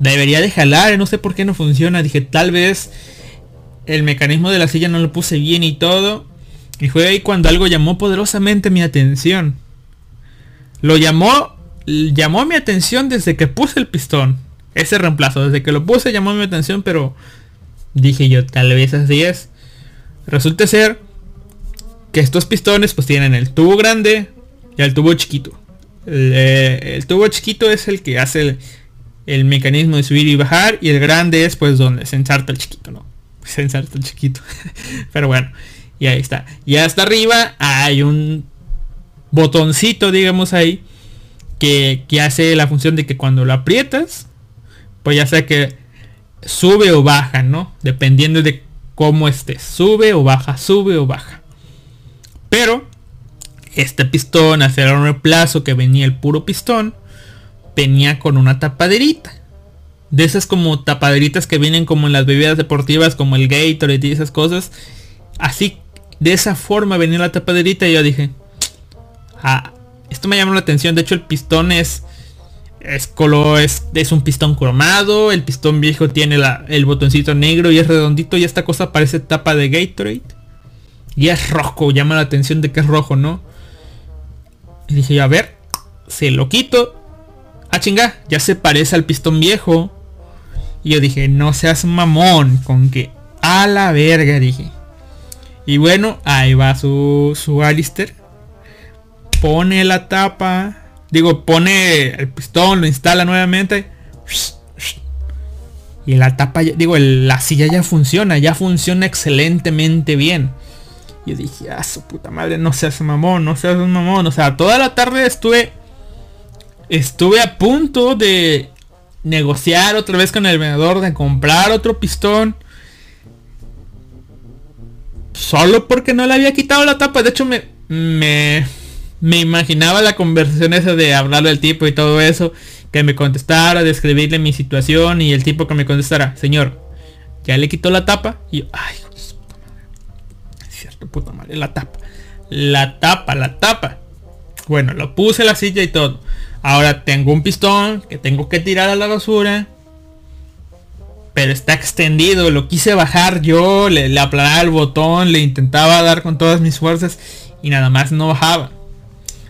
Speaker 1: Debería de jalar, no sé por qué no funciona. Dije, tal vez el mecanismo de la silla no lo puse bien y todo. Y fue ahí cuando algo llamó poderosamente mi atención. Lo llamó llamó mi atención desde que puse el pistón. Ese reemplazo, desde que lo puse llamó mi atención, pero dije yo, tal vez así es. Resulta ser que estos pistones pues tienen el tubo grande y el tubo chiquito. El, eh, tubo chiquito es el que hace el, mecanismo de subir y bajar y el grande es pues donde se ensarta el chiquito, ¿no? [laughs] Se ensarta el chiquito. [laughs] Pero bueno, y ahí está. Y hasta arriba hay un botoncito, digamos ahí, que, que hace la función de que cuando lo aprietas, pues ya sea que sube o baja, ¿no? Dependiendo de cómo estés. Sube o baja, sube o baja. Pero este pistón, hacer un reemplazo que venía el puro pistón, venía con una tapaderita. De esas como tapaderitas que vienen como en las bebidas deportivas, como el Gatorade y esas cosas. Así, de esa forma venía la tapaderita y yo dije, ah, esto me llamó la atención. De hecho, el pistón es, es color, es, es un pistón cromado. El pistón viejo tiene el botoncito negro y es redondito. Y esta cosa parece tapa de Gatorade. Y es rojo, llama la atención de que es rojo, ¿no? Y dije, a ver, se lo quito. Ah, chinga, ya se parece al pistón viejo. Y yo dije, no seas mamón, con que a la verga, dije. Y bueno, ahí va su, su Alistair. Pone la tapa. Digo, pone el pistón, lo instala nuevamente. Y la tapa, digo, la silla ya funciona, ya funciona excelentemente bien. Y dije, ah, su puta madre, no seas mamón, no seas un mamón. O sea, toda la tarde estuve. Estuve a punto de negociar otra vez con el vendedor de comprar otro pistón. Solo porque no le había quitado la tapa. De hecho, me, me, me imaginaba la conversación esa de hablarle al tipo y todo eso. Que me contestara, describirle mi situación y el tipo que me contestara, señor, ya le quitó la tapa. Y yo, puta madre, la tapa. La tapa, la tapa. Bueno, lo puse la silla y todo. Ahora tengo un pistón que tengo que tirar a la basura. Pero está extendido. Lo quise bajar yo. Le, le aplanaba el botón. Le intentaba dar con todas mis fuerzas. Y nada más no bajaba.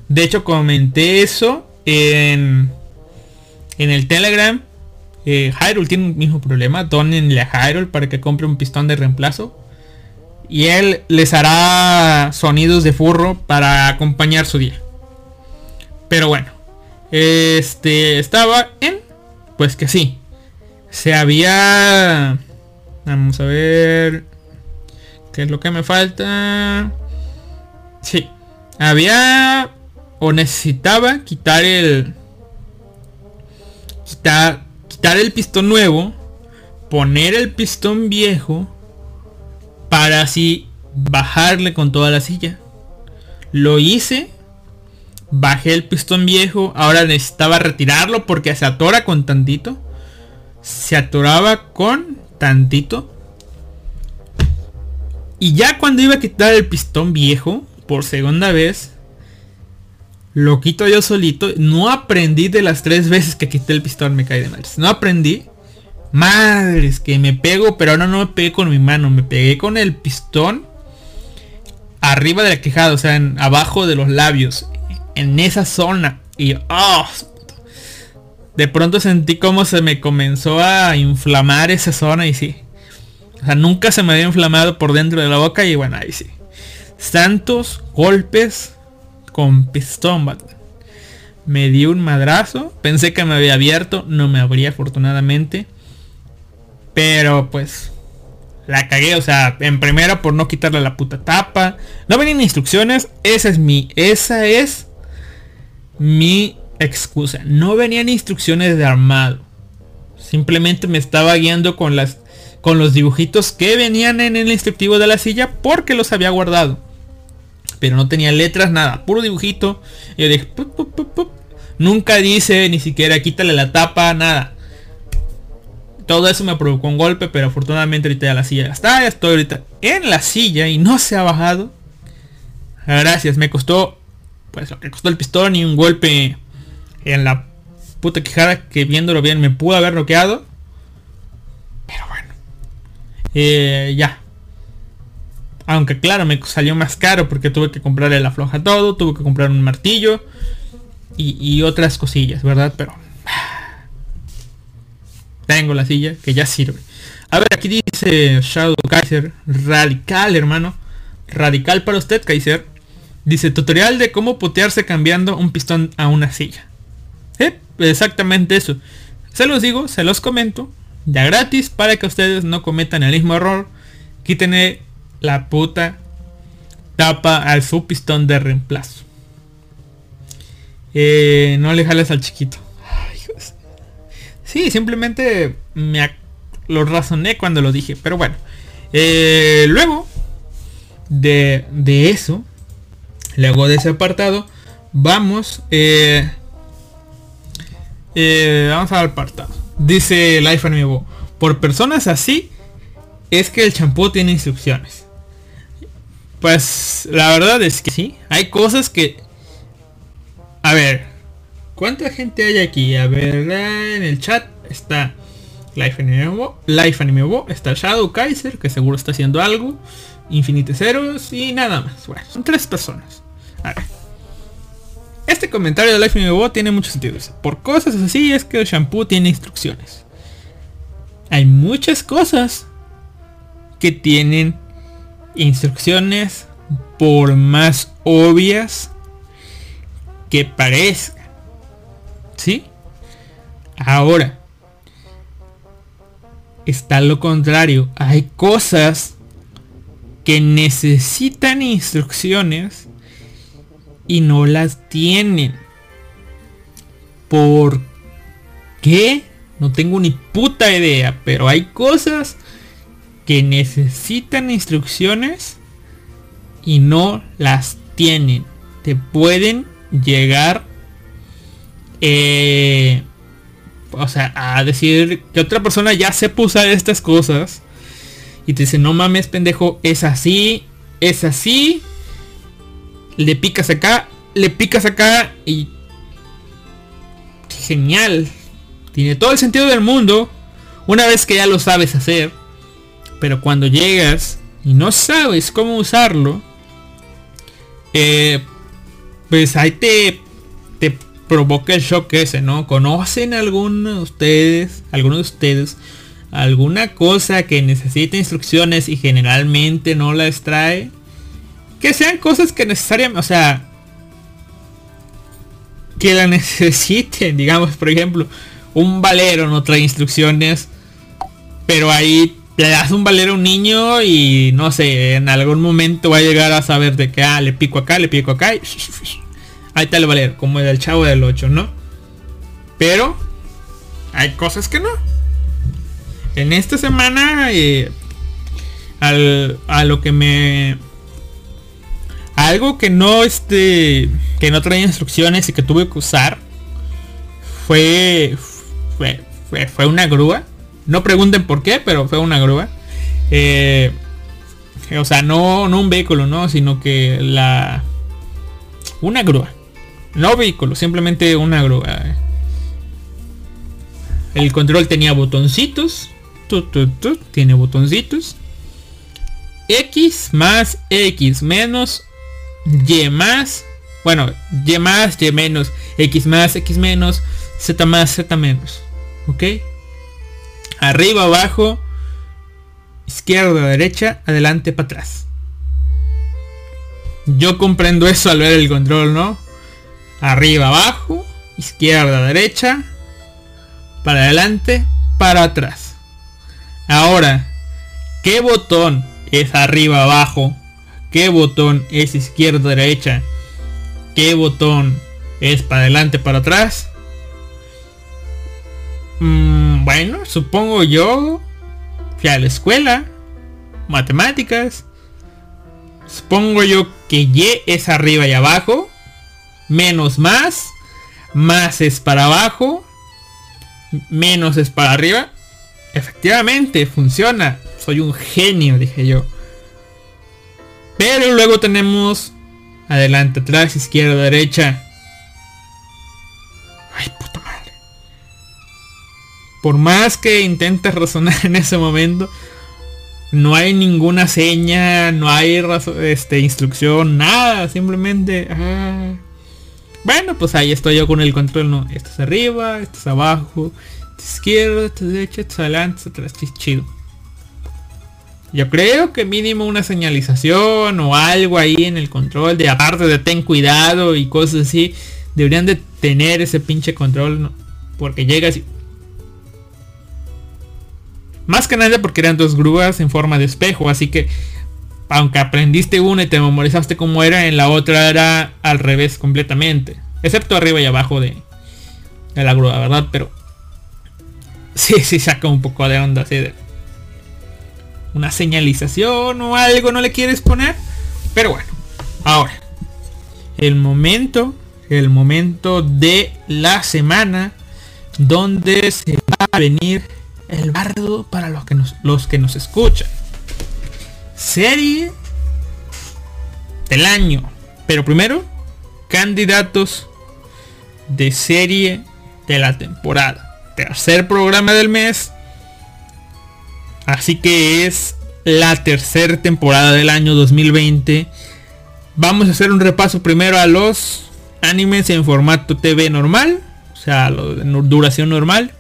Speaker 1: De hecho comenté eso en, en el Telegram. Eh, tiene un mismo problema. Donenle a Hyrule para que compre un pistón de reemplazo y él les hará sonidos de furro para acompañar su día. Pero bueno, este estaba en, pues que sí, se había, vamos a ver, qué es lo que me falta. Sí, había o necesitaba quitar el, quitar, quitar el pistón nuevo, poner el pistón viejo para así bajarle con toda la silla. Lo hice, bajé el pistón viejo, ahora necesitaba retirarlo porque se atora con tantito. Se atoraba con tantito. Y ya cuando iba a quitar el pistón viejo, por segunda vez, lo quito yo solito. No aprendí de las tres veces que quité el pistón, me caí de madres. No aprendí. Madres, que me pego, pero ahora no me pegué con mi mano, me pegué con el pistón arriba de la quejada, o sea, abajo de los labios, en esa zona. Y oh, de pronto sentí como se me comenzó a inflamar esa zona y sí. O sea, nunca se me había inflamado por dentro de la boca y bueno, ahí sí. Santos golpes con pistón, Me di un madrazo. Pensé que me había abierto. No me abría afortunadamente. Pero pues la cagué, o sea, en primera por no quitarle la puta tapa. No venían instrucciones, esa es mi, esa es mi excusa. No venían instrucciones de armado. Simplemente me estaba guiando con las con los dibujitos que venían en el instructivo de la silla porque los había guardado. Pero no tenía letras, nada, puro dibujito. Y yo dije, nunca dice ni siquiera quítale la tapa, nada. Todo eso me provocó un golpe, pero afortunadamente ahorita ya la silla está. Estoy ahorita en la silla y no se ha bajado. Gracias, me costó pues lo que costó el pistón y un golpe en la puta quijada que viéndolo bien me pudo haber bloqueado. Pero bueno. Eh, ya. Aunque claro, me salió más caro porque tuve que comprarle la floja todo, tuve que comprar un martillo. y otras cosillas, ¿verdad? Pero tengo la silla que ya sirve. A ver, aquí dice Shadow Kaiser, radical hermano, radical para usted Kaiser. Dice tutorial de cómo putearse cambiando un pistón a una silla. ¿Eh? Exactamente eso. Se los digo, se los comento, ya gratis para que ustedes no cometan el mismo error. Quítenle la puta tapa al su pistón de reemplazo. Eh, no le jales al chiquito. Sí, simplemente me lo razoné cuando lo dije. Pero bueno. Eh, luego de, de, eso. Luego de ese apartado. Vamos. Eh, eh, vamos al apartado. Dice Life Anime Por personas así. Es que el champú tiene instrucciones. Pues la verdad es que sí. Hay cosas que... A ver. ¿Cuánta gente hay aquí? A ver, en el chat está Life Anime Life Anime está Shadow Kaiser, que seguro está haciendo algo. Infinite Ceros y nada más. Bueno, son tres personas. A. Este comentario de Life Anime tiene mucho sentido. Por cosas así es que el shampoo tiene instrucciones. Hay muchas cosas que tienen instrucciones por más obvias que parezcan. ¿Sí? Ahora, está lo contrario. Hay cosas que necesitan instrucciones y no las tienen. ¿Por qué? No tengo ni puta idea, pero hay cosas que necesitan instrucciones y no las tienen. Te pueden llegar eh, o sea, a decir que otra persona ya se usar estas cosas y te dice, no mames, pendejo, es así, es así, le picas acá, le picas acá y... Genial. Tiene todo el sentido del mundo una vez que ya lo sabes hacer. Pero cuando llegas y no sabes cómo usarlo, eh, pues ahí te, te provoca el shock ese, ¿no? ¿Conocen alguno de ustedes, alguno de ustedes, alguna cosa que necesita instrucciones y generalmente no las trae? Que sean cosas que necesariamente, o sea, que la [laughs] necesiten, digamos, por ejemplo, un valero no trae instrucciones, pero ahí le das un valero a un niño y no sé, en algún momento va a llegar a saber de que, ah, le pico acá, le pico acá y [laughs] ahí está el valero, como el chavo del 8, ¿no? Pero hay cosas que no. En esta semana, eh, a lo que me... Algo que no este que no traía instrucciones y que tuve que usar fue fue, fue, una grúa. No pregunten por qué, pero fue una grúa. Eh, o sea, no, no un vehículo, ¿no? Sino que la... Una grúa. No vehículo, simplemente una grúa. El control tenía botoncitos. tiene botoncitos. X más X menos Y más. Bueno, Y más, Y menos. X más, X menos. Z más, Z menos. ¿Ok? Arriba, abajo. Izquierda, derecha, adelante, para atrás. Yo comprendo eso al ver el control, ¿no? Arriba, abajo, izquierda, derecha, para adelante, para atrás. Ahora, ¿qué botón es arriba, abajo? ¿Qué botón es izquierda, derecha? ¿Qué botón es para adelante, para atrás? Mm, bueno, supongo yo fui a la escuela, matemáticas. Supongo yo que Y es arriba y abajo menos más, más es para abajo, menos es para arriba. Efectivamente, funciona. Soy un genio, dije yo. Pero luego tenemos adelante, atrás, izquierda, derecha. Ay, puta madre. Por más que intentes razonar en ese momento, no hay ninguna seña, no hay este, instrucción, nada. Simplemente... Ah, Bueno, pues ahí estoy yo con el control, no, esto es arriba, esto es abajo, esto es izquierda, esto es derecha, esto es adelante, esto es atrás, chido. Yo creo que mínimo una señalización o algo ahí en el control de aparte de ten cuidado y cosas así. Deberían de tener ese pinche control, ¿no? Porque llegas y... Más que nada porque eran dos grúas en forma de espejo, así que aunque aprendiste una y te memorizaste cómo era, en la otra era al revés completamente. Excepto arriba y abajo de, la grúa, ¿verdad? Pero sí, [laughs] sí saca un poco de onda así de una señalización o algo no le quieres poner. Pero bueno, ahora, el momento, el momento de la semana donde se va a venir el bardo para los que nos, los que nos escuchan. Serie del año. Pero primero, candidatos de serie de la temporada. Tercer programa del mes Así que es la tercera temporada del año 2020. Vamos a hacer un repaso primero a los animes en formato TV normal. O sea, duración normal.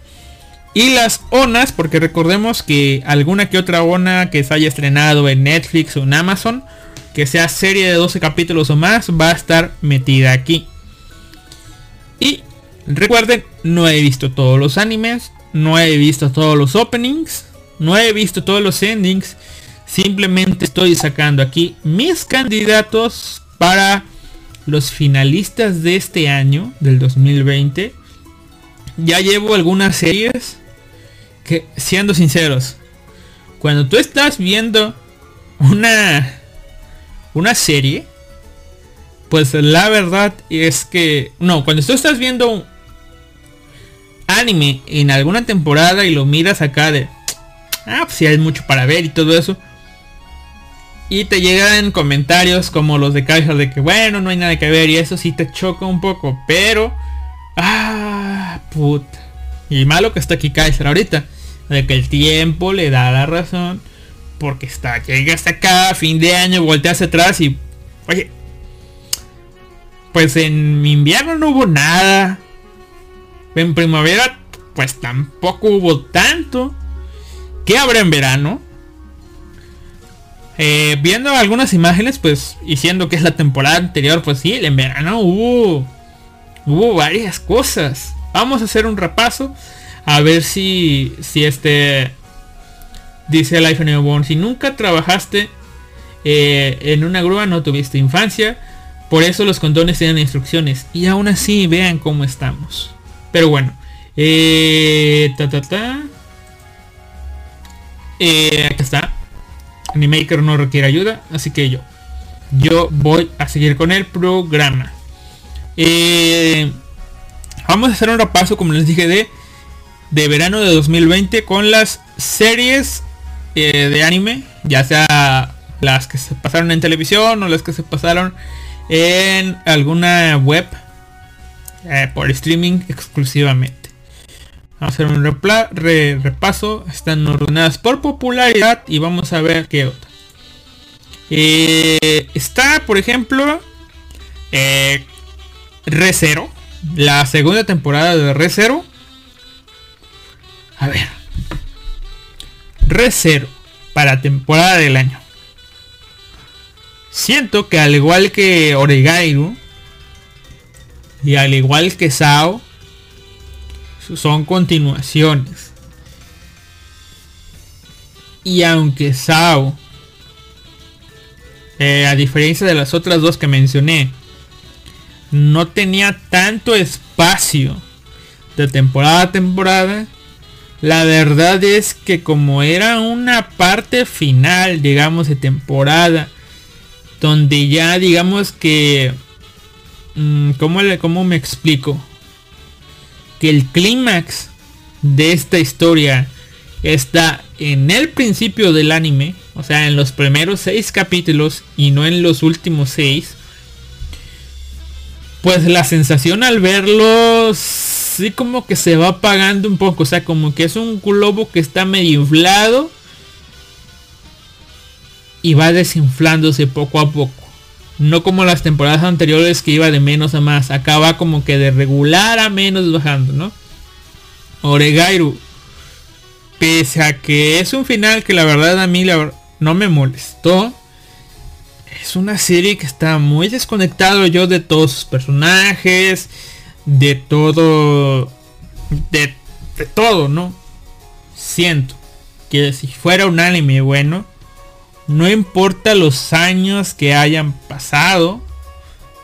Speaker 1: Y las ONAS, porque recordemos que alguna que otra ONA que se haya estrenado en Netflix o en Amazon, que sea serie de 12 capítulos o más, va a estar metida aquí. Y recuerden, no he visto todos los animes, no he visto todos los openings, no he visto todos los endings. Simplemente estoy sacando aquí mis candidatos para los finalistas de este año, del 2020. Ya llevo algunas series que, siendo sinceros, cuando tú estás viendo una, una serie, pues la verdad es que, no, cuando tú estás viendo anime en alguna temporada y lo miras acá de, ah, pues si hay mucho para ver y todo eso. Y te llegan comentarios como los de Kaiser de que bueno, no hay nada que ver y eso sí te choca un poco, pero... Ah, puta. Y malo que está aquí Kaiser ahorita. De que el tiempo le da la razón. Porque está, llega hasta acá, fin de año, voltea hacia atrás y... Oye. Pues en invierno no hubo nada. En primavera, pues tampoco hubo tanto. ¿Qué habrá en verano? Eh, viendo algunas imágenes, pues, y siendo que es la temporada anterior, pues sí, en verano hubo, hubo varias cosas. Vamos a hacer un repaso a ver si, si este, dice iPhone Newborn, si nunca trabajaste eh, en una grúa, no tuviste infancia, por eso los condones tienen instrucciones. Y aún así, vean cómo estamos. Pero bueno, eh, ta, ta, ta. Eh, está. Animaker no requiere ayuda, así que yo. Yo voy a seguir con el programa. Eh, vamos a hacer un repaso, como les dije, de, de verano de 2020 con las series eh, de anime, ya sea las que se pasaron en televisión o las que se pasaron en alguna web eh, por streaming exclusivamente. Vamos a hacer un repaso. Están ordenadas por popularidad y vamos a ver qué otra. Eh, está, por ejemplo, eh, Re La segunda temporada de Re A ver. Re Para temporada del año. Siento que al igual que Oregairu. Y al igual que Sao son continuaciones. Y aunque Sao, eh, a diferencia de las otras dos que mencioné, no tenía tanto espacio de temporada a temporada, la verdad es que como era una parte final, digamos, de temporada, donde ya digamos que... Mm, ¿Cómo, cómo me explico? el clímax de esta historia está en el principio del anime, o sea, en los primeros seis capítulos y no en los últimos seis, pues la sensación al verlo sí como que se va apagando un poco, o sea, como que es un globo que está medio inflado y va desinflándose poco a poco. No como las temporadas anteriores que iba de menos a más. Acá va como que de regular a menos bajando, ¿no? Oregairu. Pese a que es un final que la verdad a mí no me molestó. Es una serie que está muy desconectado yo de todos sus personajes. De todo. De, de todo, ¿no? Siento que si fuera un anime bueno no importa los años que hayan pasado,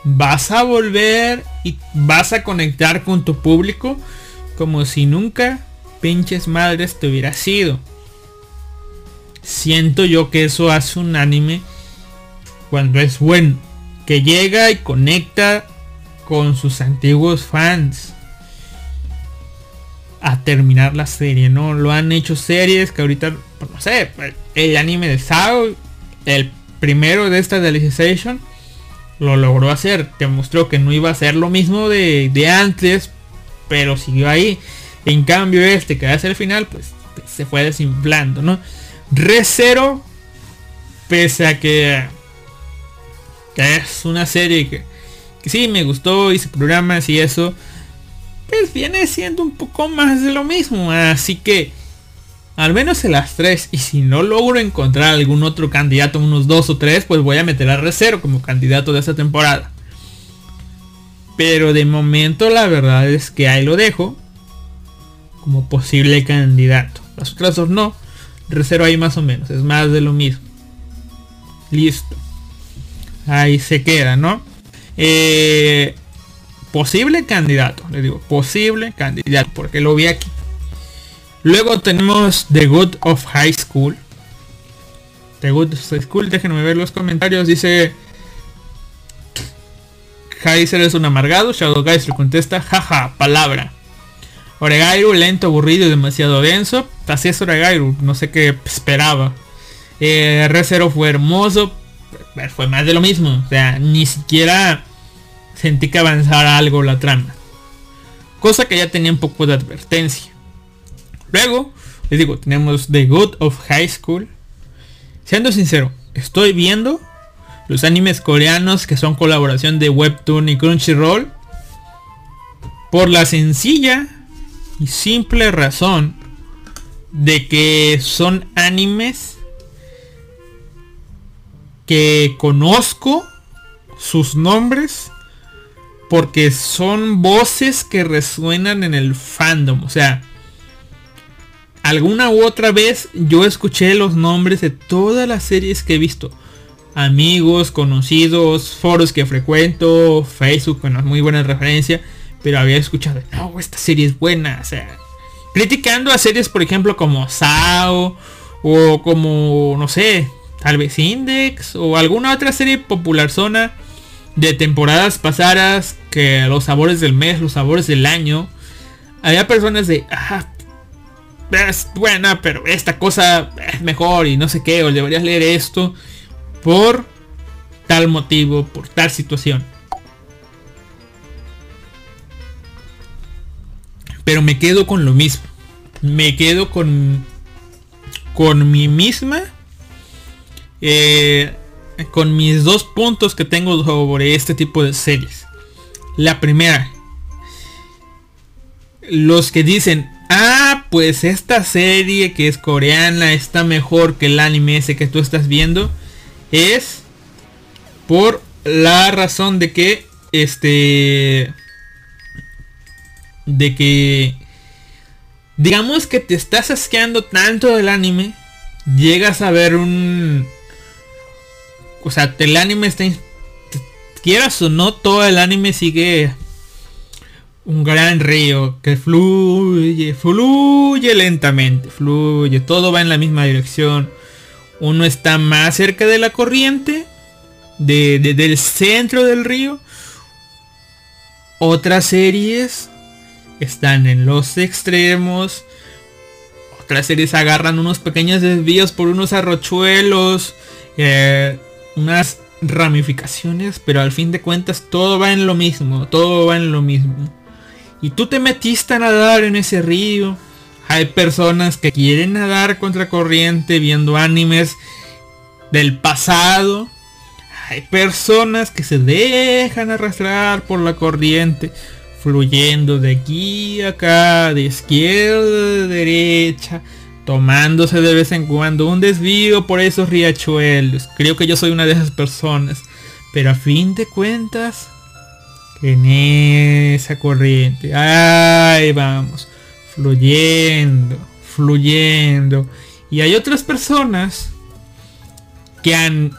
Speaker 1: vas a volver y vas a conectar con tu público como si nunca pinches madres te hubiera sido. Siento yo que eso hace un anime cuando es bueno, que llega y conecta con sus antiguos fans a terminar la serie, ¿no? Lo han hecho series que ahorita, pues, no sé, el anime de Sao, el primero de esta Delicization, lo logró hacer. Te mostró que no iba a ser lo mismo de, de antes, pero siguió ahí. En cambio este, que hace el final, pues se fue desinflando, ¿no? Re Zero, pese a que es una serie que, que sí me gustó, hice programas y eso, pues viene siendo un poco más de lo mismo. Así que al menos en las tres. Y si no logro encontrar algún otro candidato, unos dos o tres, pues voy a meter a Recero como candidato de esta temporada. Pero de momento la verdad es que ahí lo dejo. Como posible candidato. Las otras dos no. Recero ahí más o menos. Es más de lo mismo. Listo. Ahí se queda, ¿no? Eh, posible candidato. Le digo, posible candidato. Porque lo vi aquí. Luego tenemos The Good of High School. The Good of High School, déjenme ver los comentarios. Dice... Heiser es un amargado. Shadow Guys le contesta, jaja, palabra. Oregairu, lento, aburrido y demasiado denso. Así es Oregairu, no sé qué esperaba. Eh, R0 fue hermoso. Fue más de lo mismo. O sea, ni siquiera sentí que avanzara algo la trama. Cosa que ya tenía un poco de advertencia. Luego, les digo, tenemos The Good of High School. Siendo sincero, estoy viendo los animes coreanos que son colaboración de Webtoon y Crunchyroll. Por la sencilla y simple razón de que son animes que conozco sus nombres porque son voces que resuenan en el fandom. O sea, alguna u otra vez yo escuché los nombres de todas las series que he visto. Amigos, conocidos, foros que frecuento, Facebook con muy buena referencia. Pero había escuchado, no, esta serie es buena. O sea, criticando a series, por ejemplo, como Sao. O como, no sé, tal vez Index. O alguna otra serie popular zona de temporadas pasadas. Que los sabores del mes, los sabores del año. Había personas de, ah, es buena, pero esta cosa es mejor y no sé qué, o deberías leer esto por tal motivo, por tal situación. Pero me quedo con lo mismo. Me quedo con con mi misma eh, con mis dos puntos que tengo sobre este tipo de series. La primera, los que dicen ah, pues esta serie que es coreana está mejor que el anime ese que tú estás viendo, es por la razón de que, este, de que, digamos que te estás asqueando tanto del anime, llegas a ver un, o sea, el anime está, quieras o no, todo el anime sigue un gran río que fluye, fluye lentamente, fluye, todo va en la misma dirección. Uno está más cerca de la corriente, de, del centro del río. Otras series están en los extremos. Otras series agarran unos pequeños desvíos por unos arrochuelos. Eh, unas ramificaciones, pero al fin de cuentas todo va en lo mismo, todo va en lo mismo y tú te metiste a nadar en ese río. Hay personas que quieren nadar contra corriente viendo animes del pasado. hay personas que se dejan arrastrar por la corriente, fluyendo de aquí a acá, de izquierda a derecha, tomándose de vez en cuando un desvío por esos riachuelos. Creo que yo soy una de esas personas. Pero a fin de cuentas, en esa corriente, ahí vamos, fluyendo, fluyendo. Y hay otras personas que han,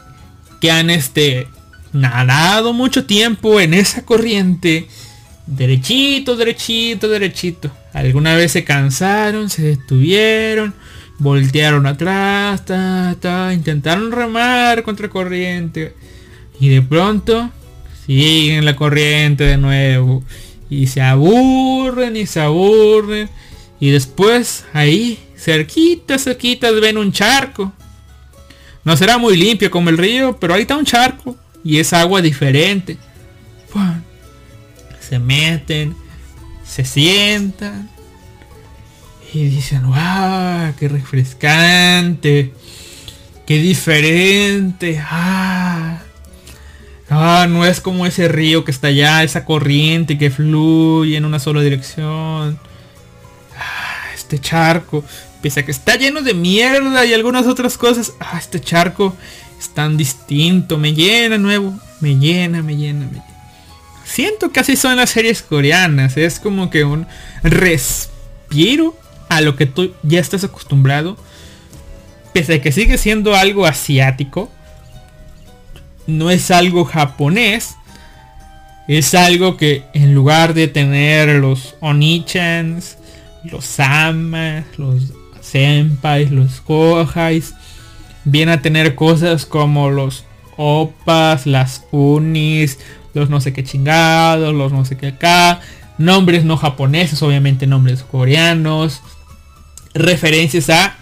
Speaker 1: que han este, nadado mucho tiempo en esa corriente. Derechito, derechito, derechito. Alguna vez se cansaron, se detuvieron, voltearon atrás, intentaron remar contra corriente. Y de pronto siguen la corriente de nuevo. Y se aburren y se aburren. Y después ahí, cerquita, cerquita, ven un charco. No será muy limpio como el río, pero ahí está un charco. Y es agua diferente. Se meten, se sientan. Y dicen, wow, qué refrescante. Qué diferente. Ah. Ah, no es como ese río que está allá, esa corriente que fluye en una sola dirección. Ah, este charco, pese a que está lleno de mierda y algunas otras cosas. Ah, este charco es tan distinto, me llena nuevo, me llena, me llena, me llena. Siento que así son las series coreanas, es como que un respiro a lo que tú ya estás acostumbrado. Pese a que sigue siendo algo asiático, no es algo japonés. Es algo que en lugar de tener los onichans, los amas, los senpais, los kohais, viene a tener cosas como los opas, las unis, los no sé qué chingados, los no sé qué acá, nombres no japoneses, obviamente nombres coreanos, referencias a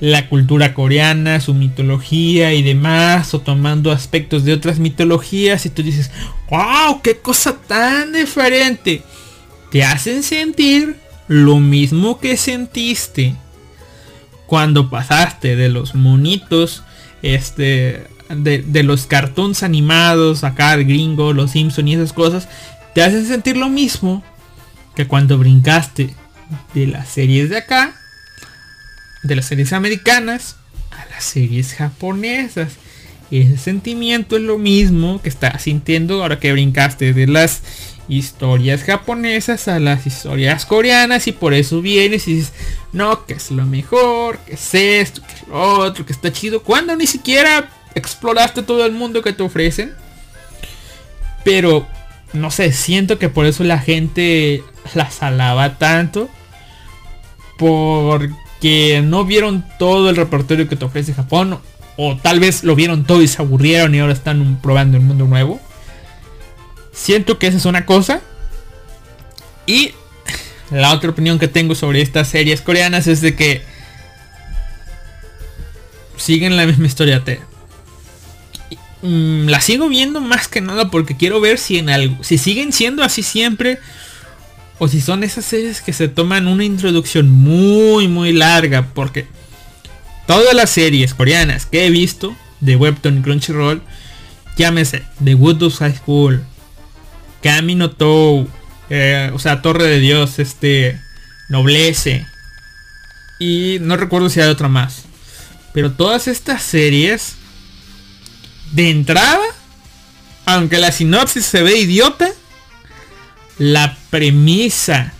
Speaker 1: la cultura coreana, su mitología y demás, o tomando aspectos de otras mitologías y tú dices, wow, qué cosa tan diferente. Te hacen sentir lo mismo que sentiste cuando pasaste de los monitos, este, de, de los cartoons animados, acá el gringo, los Simpson y esas cosas, te hacen sentir lo mismo que cuando brincaste de las series de acá de las series americanas a las series japonesas. Y ese sentimiento es lo mismo que estás sintiendo ahora que brincaste de las historias japonesas a las historias coreanas y por eso vienes y dices, no, que es lo mejor, que es esto, que es lo otro, que está chido, cuando ni siquiera exploraste todo el mundo que te ofrecen. Pero, no sé, siento que por eso la gente las alaba tanto. Porque que no vieron todo el repertorio que te ofrece Japón o tal vez lo vieron todo y se aburrieron y ahora están probando el mundo nuevo. Siento que esa es una cosa. Y la otra opinión que tengo sobre estas series coreanas es de que siguen la misma historia T. Mm, la sigo viendo más que nada porque quiero ver si en algo, si siguen siendo así siempre o si son esas series que se toman una introducción muy muy larga porque todas las series coreanas que he visto de Webtoon y Crunchyroll llámese The Good High School Camino Tou eh, o sea Torre de Dios este Noblece y no recuerdo si hay otra más pero todas estas series de entrada aunque la sinopsis se ve idiota la premisa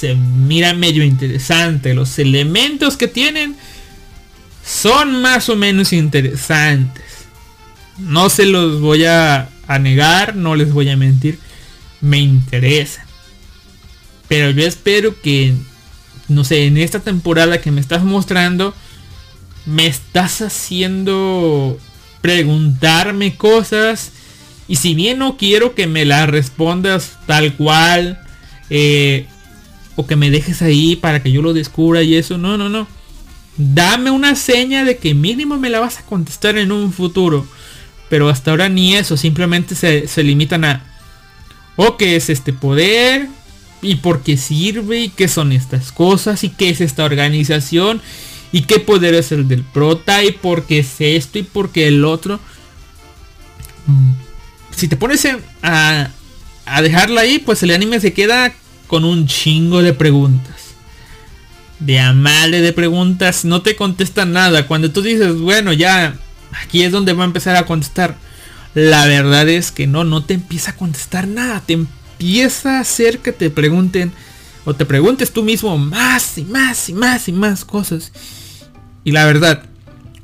Speaker 1: se mira medio interesante. Los elementos que tienen son más o menos interesantes. No se los voy a, negar, no les voy a mentir. Me interesa. Pero yo espero que, no sé, en esta temporada que me estás mostrando, me estás haciendo preguntarme cosas y si bien no quiero que me la respondas tal cual, eh, o que me dejes ahí para que yo lo descubra y eso, no, no, no. Dame una seña de que mínimo me la vas a contestar en un futuro. Pero hasta ahora ni eso, simplemente se, se limitan a, o qué es este poder, y por qué sirve, y qué son estas cosas, y qué es esta organización, y qué poder es el del prota, y por qué es esto, y por qué el otro. si te pones a, a dejarla ahí, pues el anime se queda con un chingo de preguntas. De amale de preguntas, no te contestan nada. Cuando tú dices, bueno, ya, aquí es donde va a empezar a contestar. La verdad es que no, no te empieza a contestar nada. Te empieza a hacer que te pregunten o te preguntes tú mismo más y más y más y más cosas. Y la verdad,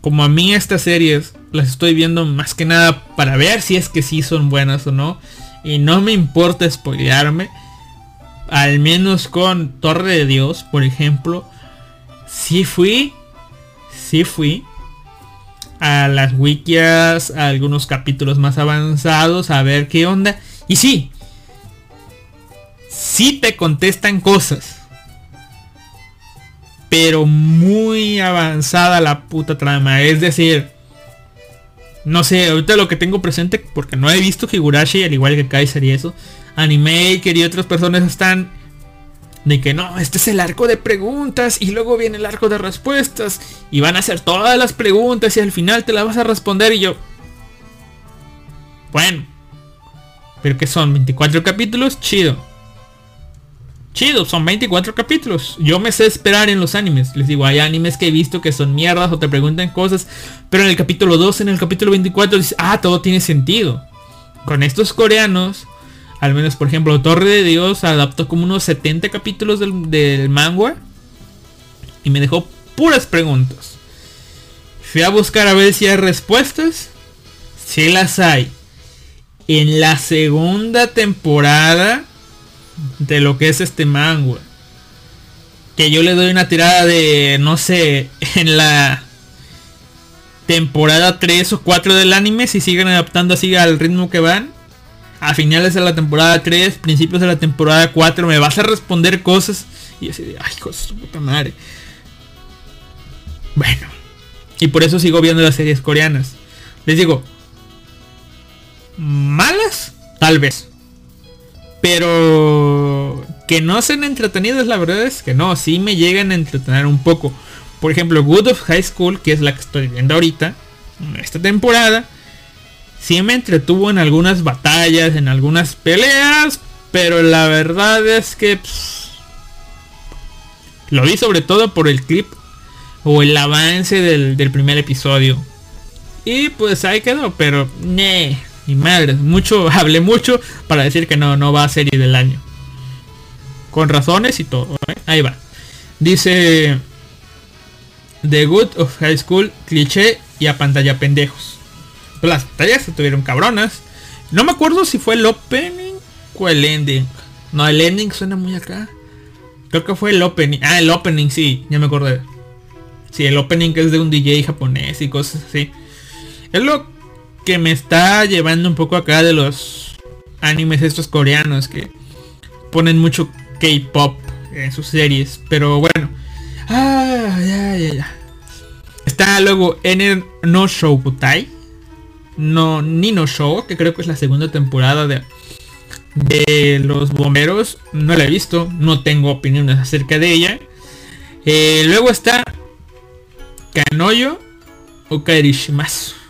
Speaker 1: como a mí estas series las estoy viendo más que nada para ver si es que sí son buenas o no. Y no me importa spoilearme. Al menos con Torre de Dios, por ejemplo. Sí fui. Sí fui. A las wikias, a algunos capítulos más avanzados, a ver qué onda. Y sí. Sí te contestan cosas. Pero muy avanzada la puta trama. Es decir, no sé, ahorita lo que tengo presente, porque no he visto Higurashi, al igual que Kaiser y eso, Animaker y otras personas están de que no, este es el arco de preguntas y luego viene el arco de respuestas y van a hacer todas las preguntas y al final te las vas a responder y yo... Bueno, pero que son 24 capítulos, chido chido, son 24 capítulos. Yo me sé esperar en los animes. Les digo, hay animes que he visto que son mierdas o te preguntan cosas. Pero en el capítulo 2, en el capítulo 24, dices, ah, todo tiene sentido. Con estos coreanos, al menos por ejemplo, Torre de Dios adaptó como unos 70 capítulos del, del manga. Y me dejó puras preguntas. Fui a buscar a ver si hay respuestas. Si las hay. En la segunda temporada de lo que es este manga. Que yo le doy una tirada de, no sé, [laughs] en la temporada 3 o 4 del anime, si siguen adaptando así al ritmo que van. A finales de la temporada 3, principios de la temporada 4, me vas a responder cosas. Y así de, ay, cosas puta madre. Bueno. Y por eso sigo viendo las series coreanas. Les digo, malas, tal vez. Pero que no sean entretenidos, la verdad es que no, sí me llegan a entretener un poco. Por ejemplo, Good of High School, que es la que estoy viendo ahorita, esta temporada, sí me entretuvo en algunas batallas, en algunas peleas, pero la verdad es que lo vi sobre todo por el clip o el avance del, del primer episodio. Y pues ahí quedó, pero ne, y madre, mucho, [laughs] hablé mucho para decir que no, no va a serie del año. Con razones y todo. ¿eh? Ahí va. Dice The Good of High School, cliché y a pantalla pendejos. Las pantallas se tuvieron cabronas. No me acuerdo si fue el opening o el ending. No, el ending suena muy acá. Creo que fue el opening. Ah, el opening, sí, ya me acordé. Sí, el opening que es de un DJ japonés y cosas así. Es lo que me está llevando un poco acá de los animes estos coreanos que ponen mucho K-pop en sus series. Pero bueno. Ah, ya, ya, ya. Está luego en el No Show Butai. No, ni No Show, que creo que es la segunda temporada de, de los bomberos. No la he visto, no tengo opiniones acerca de ella. Eh, luego está Kanoyo Okarishimasu.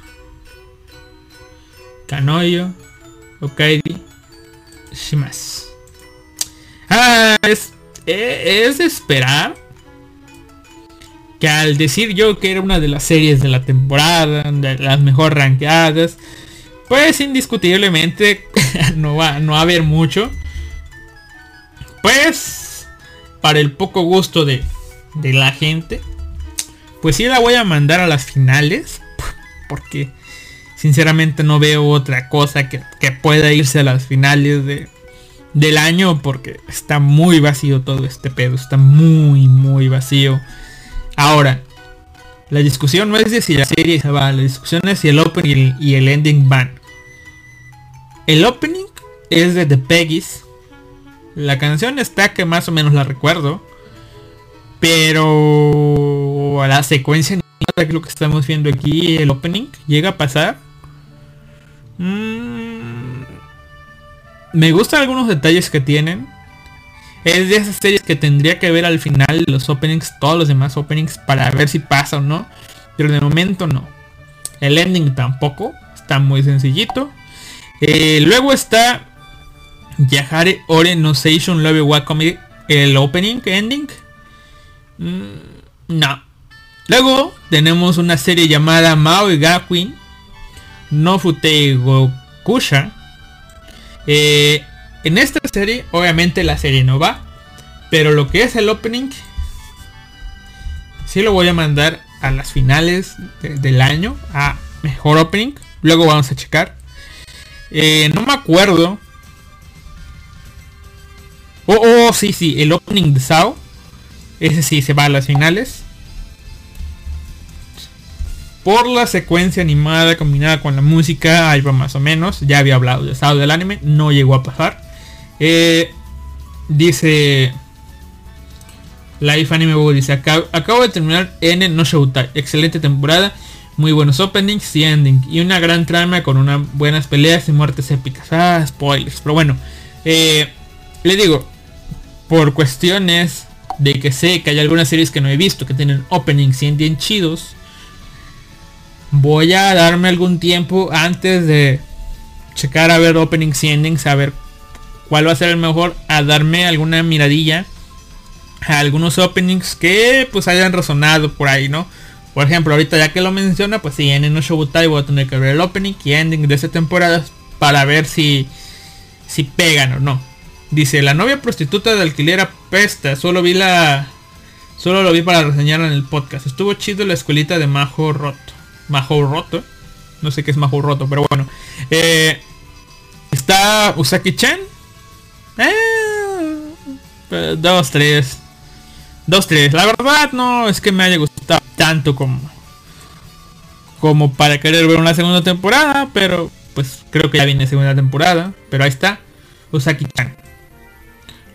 Speaker 1: Kanoyo, Okaidi, Shimas. Ah, es, e, es, de esperar que al decir yo que era una de las series de la temporada, de las mejor rankeadas, pues indiscutiblemente [laughs] no va, no a haber mucho. Pues, para el poco gusto de, de la gente, pues sí la voy a mandar a las finales. [laughs] Porque sinceramente no veo otra cosa que, pueda irse a las finales de, del año porque está muy vacío todo este pedo, está muy muy vacío. Ahora, la discusión no es de si la serie se va, la discusión es si el opening y el, ending van. El opening es de The Peggy's. La canción está que más o menos la recuerdo. Pero la secuencia que lo que estamos viendo aquí, el opening, llega a pasar. Mm, me gustan algunos detalles que tienen. Es de esas series que tendría que ver al final los openings, todos los demás openings, para ver si pasa o no. Pero de momento no. El ending tampoco. Está muy sencillito. Eh, luego está Yahare Ore no Seishun Love Wakami, el opening, ending. Mm, no. Luego tenemos una serie llamada Maui Gakuin no Futei Gokusha. Eh, en esta serie, obviamente la serie no va. Pero lo que es el opening, sí lo voy a mandar a las finales del año. A mejor opening. Luego vamos a checar. Eh, no me acuerdo. Oh, oh, sí, sí. El opening de Sao. Ese sí se va a las finales por la secuencia animada combinada con la música, ahí va más o menos. Ya había hablado de estado del anime, no llegó a pasar. Eh, dice Life Anime Book dice, acabo, de terminar N no Showtime. Excelente temporada, muy buenos openings y ending. Y una gran trama con unas buenas peleas y muertes épicas. Ah, spoilers. Pero bueno, eh, le digo, por cuestiones de que sé que hay algunas series que no he visto que tienen openings y endings chidos voy a darme algún tiempo antes de checar a ver openings y endings, a ver cuál va a ser el mejor, a darme alguna miradilla a algunos openings que pues hayan resonado por ahí, ¿no? Por ejemplo, ahorita ya que lo menciona, pues sí, en el Shobutai voy a tener que ver el opening y ending de esta temporada para ver si, si pegan o no. Dice, la novia prostituta de alquiler apesta, solo vi la... Solo lo vi para reseñarla en el podcast. Estuvo chido la escuelita de Majo Roto. Majo Roto. No sé qué es Majo Roto, pero bueno. Eh, está Usaki-chan. Eh, dos, tres. Dos, tres. La verdad no es que me haya gustado tanto como como para querer ver una segunda temporada, pero pues creo que ya viene segunda temporada, pero ahí está Usaki-chan.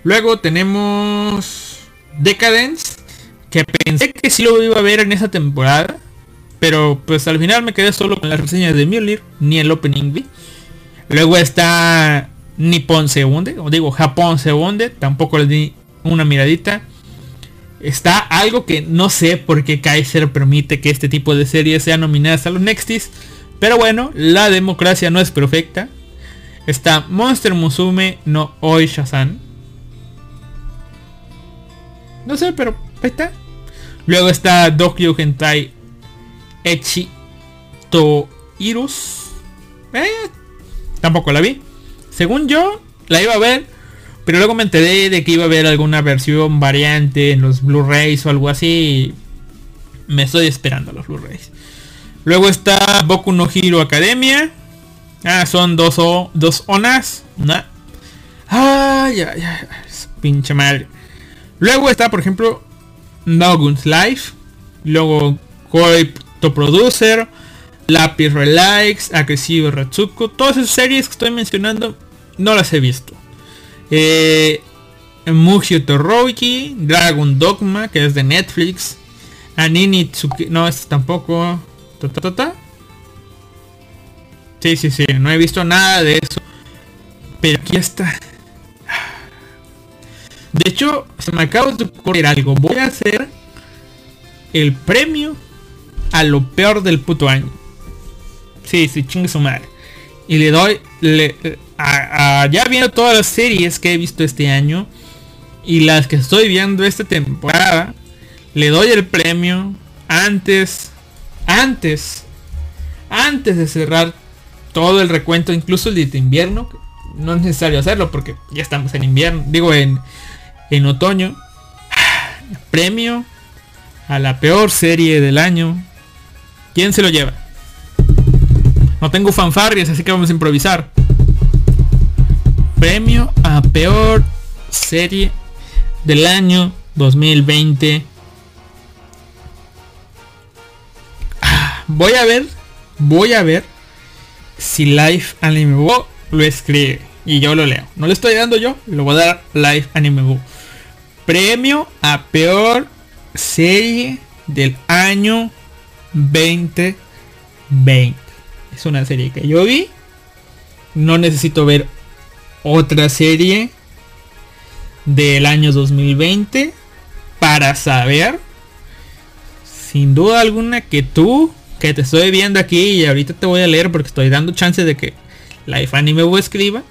Speaker 1: Luego tenemos Decadence, que pensé que sí lo iba a ver en esa temporada, pero pues al final me quedé solo con las reseñas de Mjolnir, ni el opening vi. Luego está Nippon Segunde, o digo Japón Segunde, tampoco le di una miradita. Está algo que no sé por qué Kaiser permite que este tipo de series sean nominadas a los Nextis. Pero bueno, la democracia no es perfecta. Está Monster Musume no Oisha-san. No sé, pero ahí está. Luego está Dokyo Hentai Echi Toirus. Eh, tampoco la vi. Según yo, la iba a ver. Pero luego me enteré de que iba a haber alguna versión variante en los Blu-rays o algo así. Me estoy esperando los Blu-rays. Luego está Boku no Hero Academia. Ah, son dos, o, dos onas. Ah, ya, ya. Pinche madre. Luego está, por ejemplo, Nogun's Life. Luego Koi Producer, Lápiz Relikes, Agresivo Ratsuko, todas esas series que estoy mencionando no las he visto. Eh, Mugio Toroki, Dragon Dogma, que es de Netflix, Anini Tsuki, no, es tampoco. Ta, Sí, sí, sí, no he visto nada de eso. Pero aquí está. De hecho, se me acaba de ocurrir algo. Voy a hacer el premio a lo peor del puto año. Sí, sí, chingue su madre. Y le doy, le, ya viendo todas las series que he visto este año y las que estoy viendo esta temporada, le doy el premio antes, antes, antes de cerrar todo el recuento, incluso el de invierno. No es necesario hacerlo porque ya estamos en invierno, digo en, en otoño. Premio a la peor serie del año ¿Quién se lo lleva? No tengo fanfarrias, así que vamos a improvisar. Premio a peor serie del año 2020. Ah, voy a ver, voy a ver si Live Anime lo escribe y yo lo leo. No le estoy dando yo, lo voy a dar Live Anime Premio a peor serie del año 2020. Es una serie que yo vi. No necesito ver otra serie del año 2020 para saber sin duda alguna que tú que te estoy viendo aquí y ahorita te voy a leer porque estoy dando chance de que Life Anime o escriba.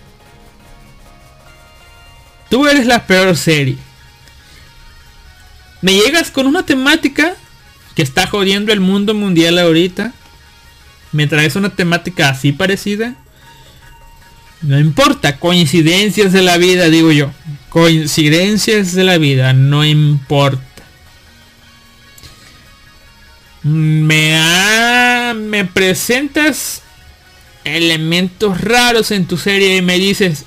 Speaker 1: Tú eres la peor serie. Me llegas con una temática está jodiendo el mundo mundial ahorita. Me traes una temática así parecida. No importa, coincidencias de la vida, digo yo. Coincidencias de la vida, no importa. Me, me presentas elementos raros en tu serie y me dices,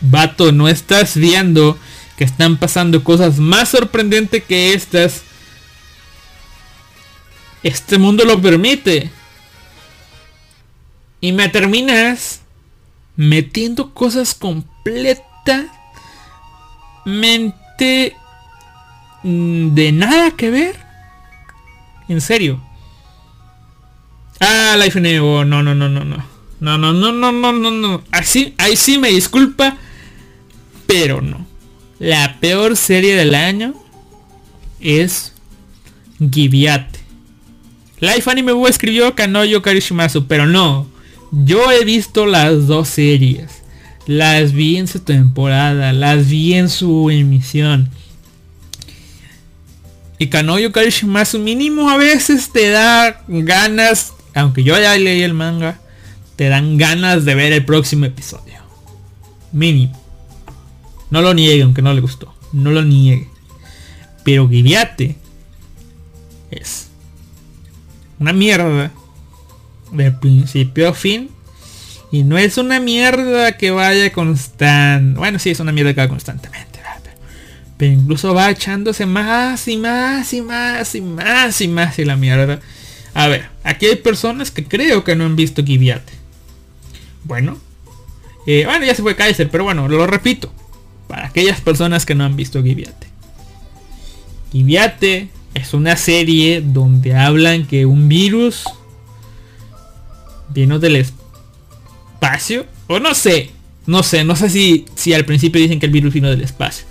Speaker 1: vato, no estás viendo que están pasando cosas más sorprendentes que estas. Este mundo lo permite. Y me terminas metiendo cosas completamente mm, de nada que ver. En serio. Ah, Life Nebo. No, no, no, no, no. No, no, no, no, no, no, no. Así, ahí sí me disculpa. Pero no. La peor serie del año es Gibiate. Life Anime Bo escribió Kanoyo Karishimasu, pero no. Yo he visto las dos series. Las vi en su temporada, las vi en su emisión. Y Kanoyo Karishimasu mínimo a veces te da ganas, aunque yo ya leí el manga, te dan ganas de ver el próximo episodio. Mínimo. No lo niegue, aunque no le gustó. No lo niegue. Pero Giviate es una mierda de principio a fin. Y no es una mierda que vaya constante. Bueno, sí, es una mierda que va constantemente. Pero incluso va echándose más y más y más y más y más y la mierda. A ver, aquí hay personas que creo que no han visto Giviate. Bueno. Eh, bueno, ya se fue Kaiser, pero bueno, lo repito. Para aquellas personas que no han visto Giviate. Giviate es una serie donde hablan que un virus vino del espacio. O no sé. No sé, no sé si, si al principio dicen que el virus vino del espacio.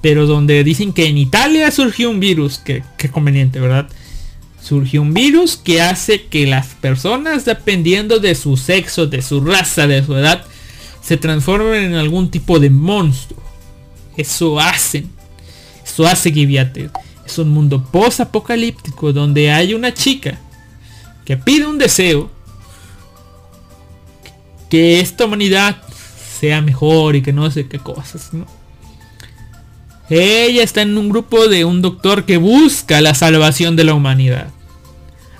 Speaker 1: Pero donde dicen que en Italia surgió un virus. Que, conveniente, ¿verdad? Surgió un virus que hace que las personas, dependiendo de su sexo, de su raza, de su edad, se transformen en algún tipo de monstruo. Eso hacen. Eso hace Giviate. Es un mundo post-apocalíptico donde hay una chica que pide un deseo que esta humanidad sea mejor y que no sé qué cosas, Ella está en un grupo de un doctor que busca la salvación de la humanidad.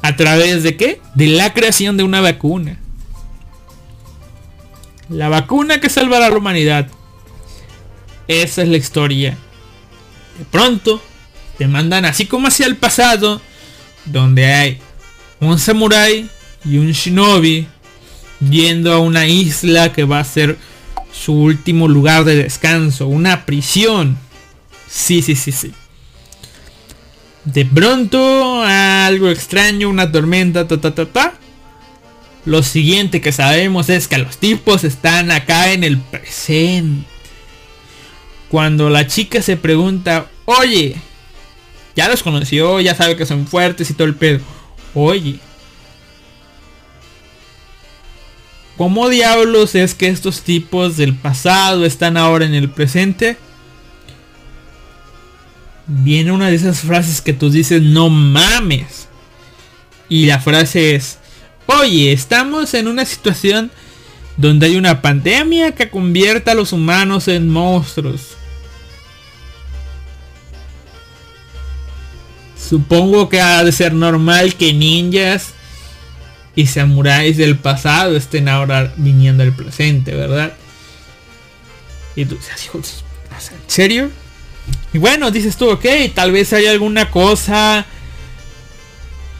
Speaker 1: ¿A través de qué? De la creación de una vacuna. La vacuna que salvará a la humanidad. Esa es la historia. De pronto, te mandan así como hacia el pasado, donde hay un samurái y un shinobi yendo a una isla que va a ser su último lugar de descanso, una prisión. Sí, sí, sí, sí. De pronto, algo extraño, una tormenta, ta, ta, ta, ta. Lo siguiente que sabemos es que los tipos están acá en el presente. Cuando la chica se pregunta, oye, ya los conoció, ya sabe que son fuertes y todo el pedo. Oye, ¿Cómo diablos es que estos tipos del pasado están ahora en el presente? Viene una de esas frases que tú dices, no mames. Y la frase es, oye, estamos en una situación donde hay una pandemia que convierte a los humanos en monstruos. Supongo que ha de ser normal que ninjas y samuráis del pasado estén ahora viniendo al presente, ¿verdad? Y tú dices, ¿en serio? Y bueno, dices tú, ok, tal vez hay alguna cosa,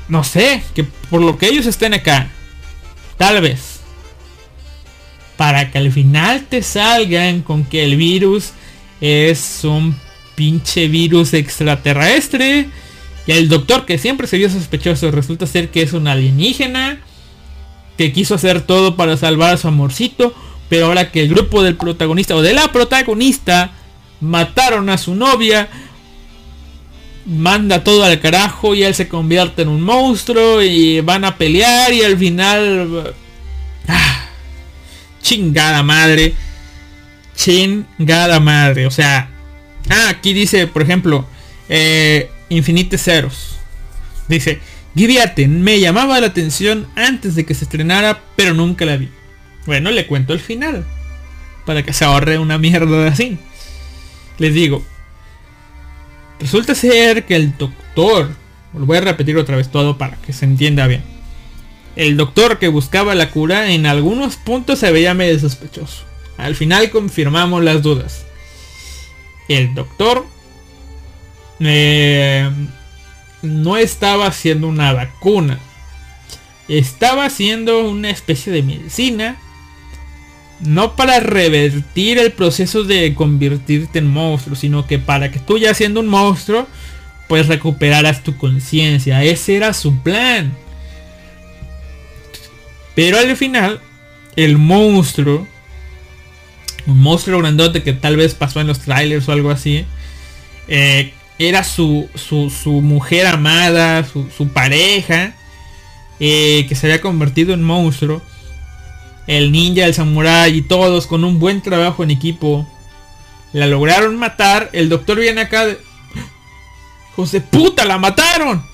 Speaker 1: no sé, que por lo que ellos estén acá, tal vez, para que al final te salgan con que el virus es un pinche virus extraterrestre. Y el doctor que siempre se vio sospechoso resulta ser que es un alienígena que quiso hacer todo para salvar a su amorcito, pero ahora que el grupo del protagonista o de la protagonista mataron a su novia, manda todo al carajo y él se convierte en un monstruo y van a pelear y al final... Ah, chingada madre. Chingada madre. O sea. Ah, aquí dice, por ejemplo, eh, Infinite Ceros. Dice, Giviaten me llamaba la atención antes de que se estrenara, pero nunca la vi. Bueno, le cuento el final. Para que se ahorre una mierda de así. Les digo. Resulta ser que el doctor. Lo voy a repetir otra vez todo para que se entienda bien. El doctor que buscaba la cura en algunos puntos se veía medio sospechoso. Al final confirmamos las dudas. El doctor eh, no estaba haciendo una vacuna. Estaba haciendo una especie de medicina. No para revertir el proceso de convertirte en monstruo, sino que para que tú ya siendo un monstruo, pues recuperaras tu conciencia. Ese era su plan. Pero al final, el monstruo, un monstruo grandote que tal vez pasó en los trailers o algo así, eh, era su, su, mujer amada, su, pareja, eh, que se había convertido en monstruo. El ninja, el samurai y todos con un buen trabajo en equipo. La lograron matar. El doctor viene acá de... ¡José puta! ¡La mataron!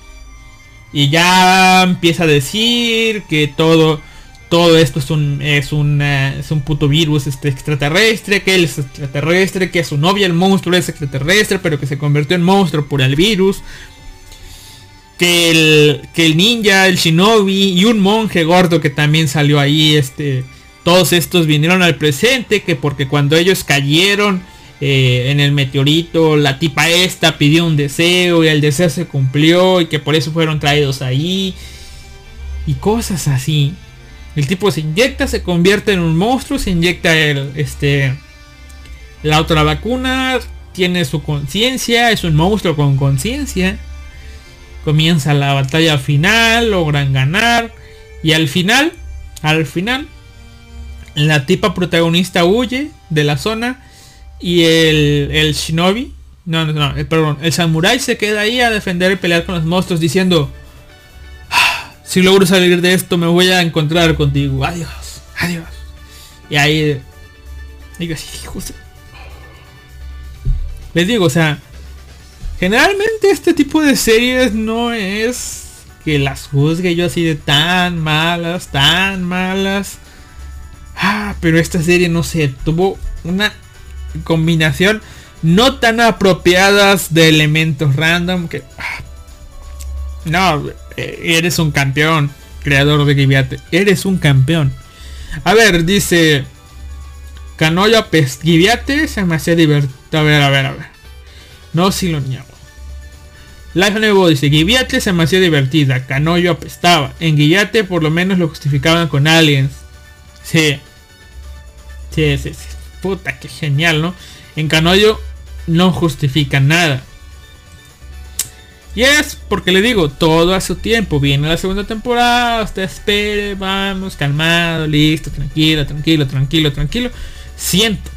Speaker 1: Y ya empieza a decir que todo todo esto es un es un, eh, es un puto virus este extraterrestre, que él es extraterrestre, que su novia el monstruo es extraterrestre, pero que se convirtió en monstruo por el virus. Que el, que el ninja, el shinobi y un monje gordo que también salió ahí, este, todos estos vinieron al presente, que porque cuando ellos cayeron eh, en el meteorito, la tipa esta pidió un deseo y el deseo se cumplió y que por eso fueron traídos ahí. Y cosas así. El tipo se inyecta, se convierte en un monstruo, se inyecta el, este, la otra vacuna, tiene su conciencia, es un monstruo con conciencia. Comienza la batalla final, logran ganar. Y al final, al final, la tipa protagonista huye de la zona. Y el, el shinobi, no, no, no, eh, perdón, el samurai se queda ahí a defender y pelear con los monstruos diciendo, si logro salir de esto me voy a encontrar contigo. Adiós, adiós. Y ahí digo Les digo, o sea, generalmente este tipo de series no es que las juzgue yo así de tan malas, tan malas. Ah, pero esta serie no sé, tuvo una combinación no tan apropiadas de elementos random que ah, no, eres un campeón, creador de Giviate. Eres un campeón. A ver, dice... Canoya Giviate se me hacía divertido. A ver, a ver, a ver. No, si lo niego. Life Nuevo dice, Giviate se me hacía divertida, Canoyo apestaba. En Giviate por lo menos lo justificaban con aliens. Sí. Sí, sí, sí. Puta, qué genial, ¿no? En Canoyo no justifica nada. Y es porque le digo, todo a su tiempo. Viene la segunda temporada, usted espere, vamos, calmado, listo, tranquilo, tranquilo, tranquilo, tranquilo. Siento.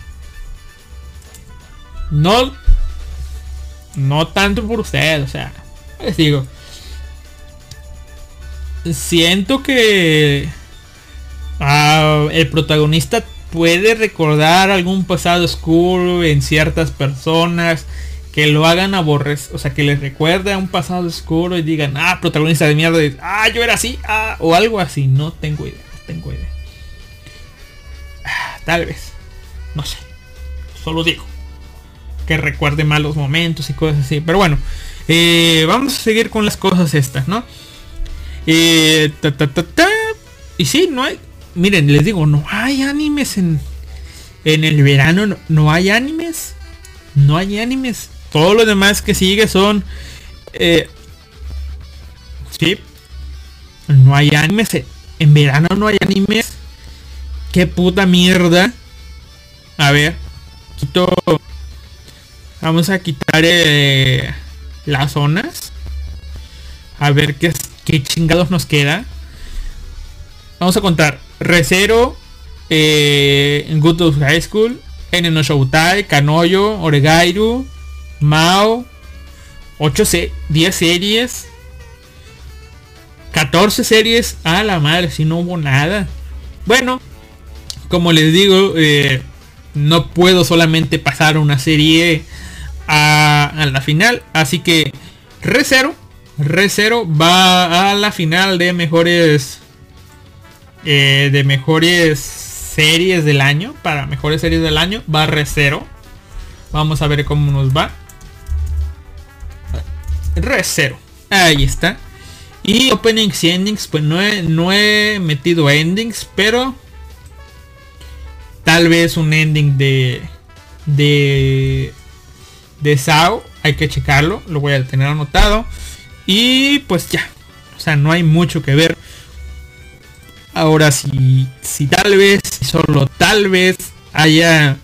Speaker 1: No. No tanto por usted, o sea. Les digo. Siento que. Ah, el protagonista puede recordar algún pasado oscuro en ciertas personas que lo hagan aborrecer, o sea, que les recuerde a un pasado oscuro y digan, ah, protagonista de mierda, ah, yo era así, ah, o algo así, no tengo idea, no tengo idea. Ah, tal vez, no sé, solo digo, que recuerde malos momentos y cosas así, pero bueno, eh, vamos a seguir con las cosas estas, ¿no? Eh, y sí, no hay, miren, les digo, no hay animes en, en el verano, no, no hay animes, no hay animes todo lo demás que sigue son... Eh, sí. No hay animes. En verano no hay animes. Qué puta mierda. A ver. Quito... Vamos a quitar eh, las zonas. A ver qué, qué chingados nos queda. Vamos a contar. Recero. Eh, Good High School. En no Shoutai. Kanoyo. Oregairu. Mao, 8 10 series, 14 series, a la madre, si no hubo nada. Bueno, como les digo, eh, no puedo solamente pasar una serie a, la final. Así que Re0, Re0 va a la final de mejores eh, de mejores series del año. Para mejores series del año va Re0. Vamos a ver cómo nos va. Re0. Ahí está. Y openings y endings, pues no he, no he metido endings, pero tal vez un ending de de de Sao hay que checarlo lo voy a tener anotado y pues ya o sea no hay mucho que ver ahora si si tal vez solo tal vez haya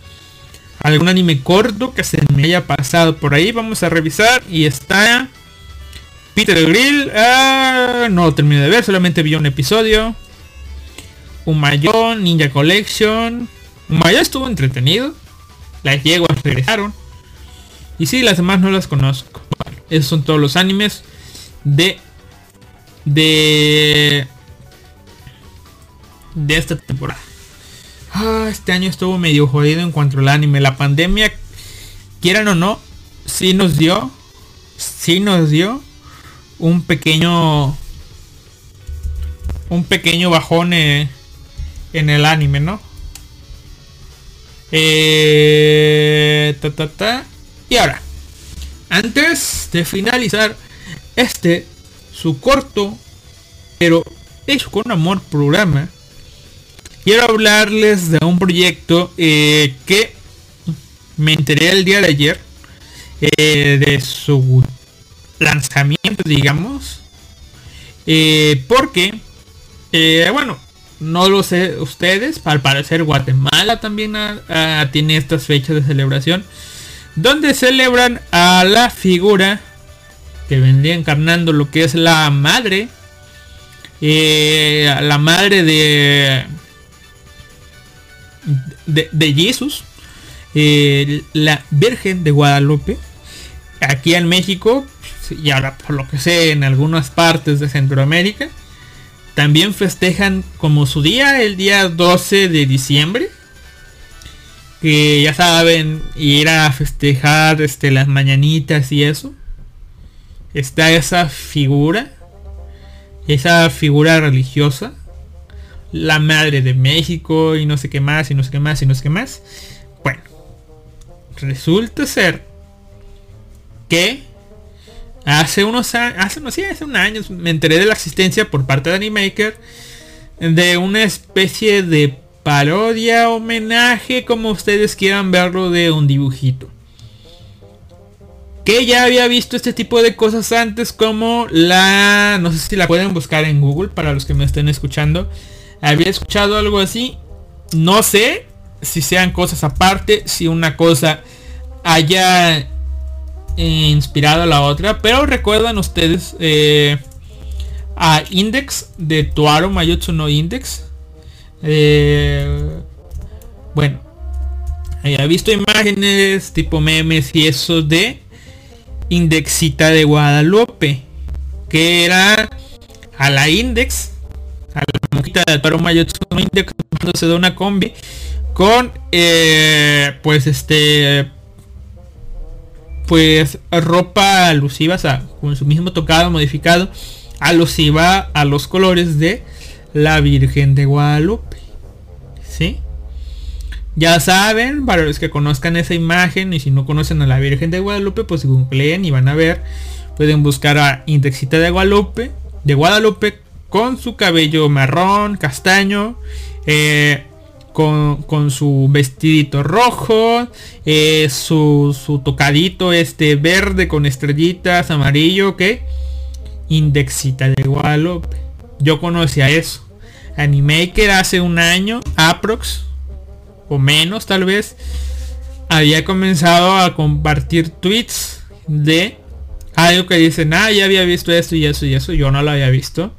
Speaker 1: algún anime corto que se me haya pasado por ahí vamos a revisar y está Peter Grill ah, no lo terminé de ver solamente vi un episodio un mayón Ninja Collection Maya estuvo entretenido. Las yeguas regresaron. Y sí, las demás no las conozco. esos son todos los animes de de de esta temporada. Ah, este año estuvo medio jodido en cuanto al anime. La pandemia, quieran o no, sí nos dio, sí nos dio un pequeño, un pequeño bajón eh, en el anime, ¿no? Eh, y ahora, antes de finalizar este, su corto, pero hecho con amor programa, quiero hablarles de un proyecto eh, que me enteré el día de ayer de su lanzamiento, digamos, porque, bueno, no lo sé ustedes, al parecer Guatemala también tiene estas fechas de celebración, donde celebran a la figura que vendría encarnando lo que es la madre, eh, la madre de, de, Jesús, eh, la Virgen de Guadalupe, aquí en México, y ahora por lo que sé en algunas partes de Centroamérica, también festejan como su día, el día 12 de diciembre. Que ya saben, ir a festejar este, las mañanitas y eso. Está esa figura. Esa figura religiosa. La madre de México y no sé qué más y no sé qué más y no sé qué más. Bueno. Resulta ser que Hace unos años, hace, hace un año me enteré de la existencia por parte de Animaker de una especie de parodia, homenaje, como ustedes quieran verlo, de un dibujito. Que ya había visto este tipo de cosas antes como la... No sé si la pueden buscar en Google para los que me estén escuchando. Había escuchado algo así. No sé si sean cosas aparte, si una cosa haya inspirado a la otra. Pero recuerdan ustedes eh, a Index de Tuaro Mayotsu no Index. Eh, bueno, he visto imágenes tipo memes y eso de Indexita de Guadalupe. Que era a la Index. A la monjita de Tuaro Mayotsu no Index. Se da una combi. Con eh, pues este pues ropa alusiva, o sea, con su mismo tocado modificado, alusiva a los colores de la Virgen de Guadalupe. ¿Sí? Ya saben, para los que conozcan esa imagen y si no conocen a la Virgen de Guadalupe, pues googleen y van a ver. Pueden buscar a Indexita de Guadalupe, de Guadalupe con su cabello marrón, castaño, eh, con, su vestidito rojo, eh, su, su, tocadito este verde con estrellitas, amarillo, que Indexita de Guadalupe. Yo conocía eso. Animaker hace un año, aprox, o menos tal vez, había comenzado a compartir tweets de algo que dicen, ah, ya había visto esto y eso y eso, yo no lo había visto.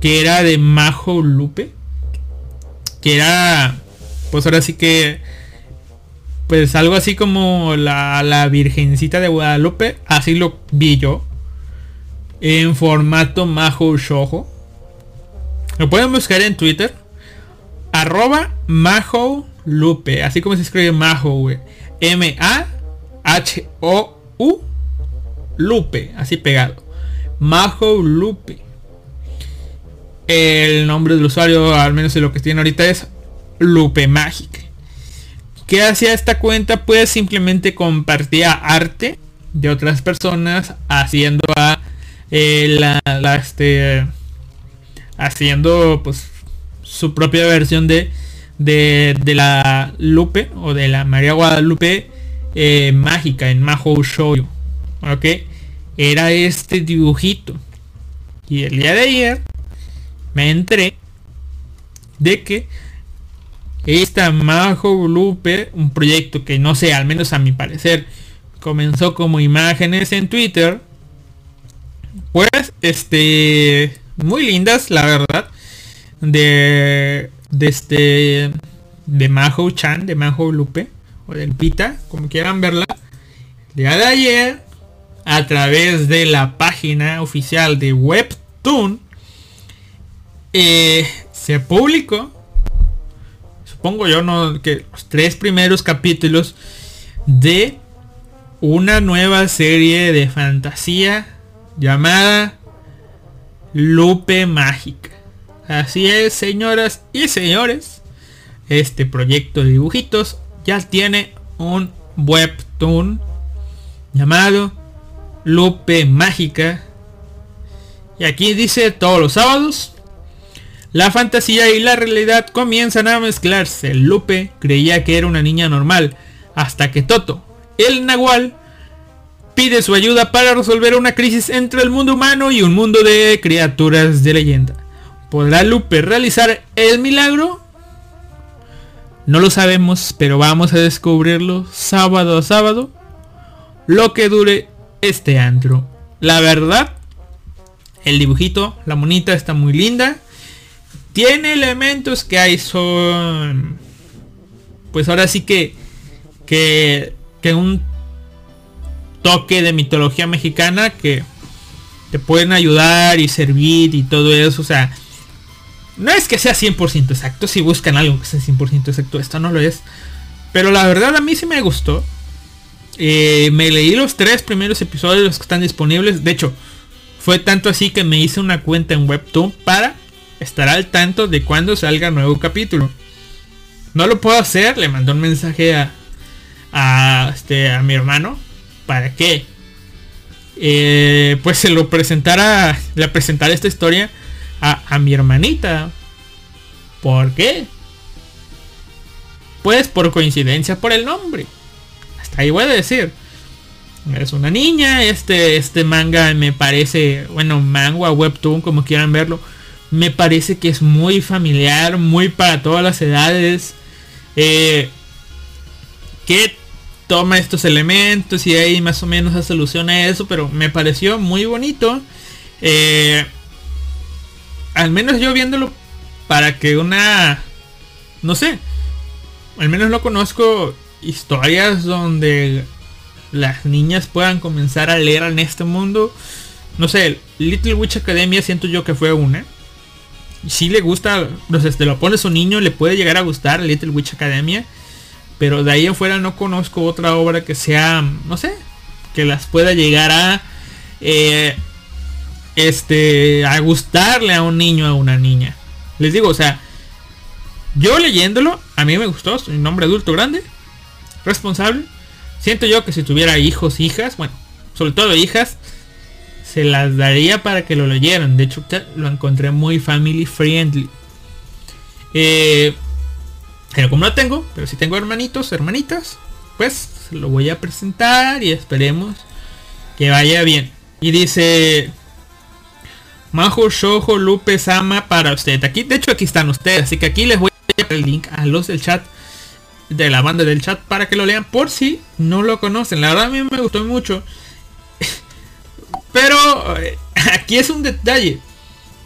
Speaker 1: Que era de Majo Lupe era, pues ahora sí que, pues algo así como la, la Virgencita de Guadalupe, así lo vi yo, en formato Majo Shoujo. Lo pueden buscar en Twitter. arroba Majo Lupe. Así como se escribe Majo. M-A-H-O-U Lupe. Así pegado. Majo Lupe. El nombre del usuario, al menos de lo que tiene ahorita, es Lupe Mágica. ¿Qué hacía esta cuenta? Pues simplemente compartía arte de otras personas haciendo a eh, la, este haciendo pues su propia versión de, de, de la Lupe o de la María Guadalupe eh, mágica en Maho Show. Ok, era este dibujito. Y el día de ayer me entré de que esta Majo Lupe, un proyecto que no sé, al menos a mi parecer, comenzó como imágenes en Twitter. Pues, este, muy lindas, la verdad. De, de este, de Majo Chan, de Majo Lupe, o del Pita, como quieran verla. Día de ayer, a través de la página oficial de Webtoon, eh, se publicó, supongo yo, no, que los tres primeros capítulos de una nueva serie de fantasía llamada Lupe Mágica. Así es, señoras y señores. Este proyecto de dibujitos ya tiene un webtoon llamado Lupe Mágica. Y aquí dice todos los sábados. La fantasía y la realidad comienzan a mezclarse. Lupe creía que era una niña normal. Hasta que Toto, el Nahual, pide su ayuda para resolver una crisis entre el mundo humano y un mundo de criaturas de leyenda. ¿Podrá Lupe realizar el milagro? No lo sabemos, pero vamos a descubrirlo sábado a sábado. Lo que dure este antro. La verdad, el dibujito, la monita está muy linda. Tiene elementos que hay son... Pues ahora sí que... Que, que un toque de mitología mexicana que te pueden ayudar y servir y todo eso. O sea, no es que sea 100% exacto. Si buscan algo que sea 100% exacto, esto no lo es. Pero la verdad a mí sí me gustó. Eh, me leí los tres primeros episodios que están disponibles. De hecho, fue tanto así que me hice una cuenta en Webtoon para estar al tanto de cuando salga nuevo capítulo. No lo puedo hacer, le mandó un mensaje a, a, este, a mi hermano para qué? Eh, pues se lo presentara, le presentara esta historia a, mi hermanita. ¿Por qué? Pues por coincidencia por el nombre. Hasta ahí voy a decir. Es una niña, este, este manga me parece, bueno, manga, webtoon, como quieran verlo, me parece que es muy familiar, muy para todas las edades. Eh, que toma estos elementos y ahí más o menos se soluciona eso, pero me pareció muy bonito. Eh, al menos yo viéndolo para que una, no sé, al menos no conozco historias donde las niñas puedan comenzar a leer en este mundo. No sé, Little Witch Academia siento yo que fue una. Si le gusta, no sé, te lo pones un niño, le puede llegar a gustar Little Witch Academia. Pero de ahí afuera no conozco otra obra que sea, no sé, que las pueda llegar a, eh, este, a gustarle a un niño, a una niña. Les digo, o sea, yo leyéndolo, a mí me gustó, un hombre adulto grande, responsable. Siento yo que si tuviera hijos, hijas, bueno, sobre todo hijas, se las daría para que lo leyeran. De hecho, lo encontré muy family friendly. Eh, pero como no tengo, pero si tengo hermanitos, hermanitas, pues lo voy a presentar y esperemos que vaya bien. Y dice Majo Shojo Lupe Sama para usted. Aquí, de hecho aquí están ustedes, así que aquí les voy a dar el link a los del chat de la banda del chat para que lo lean por si no lo conocen. La verdad a mí me gustó mucho. Pero eh, [laughs] aquí es un detalle.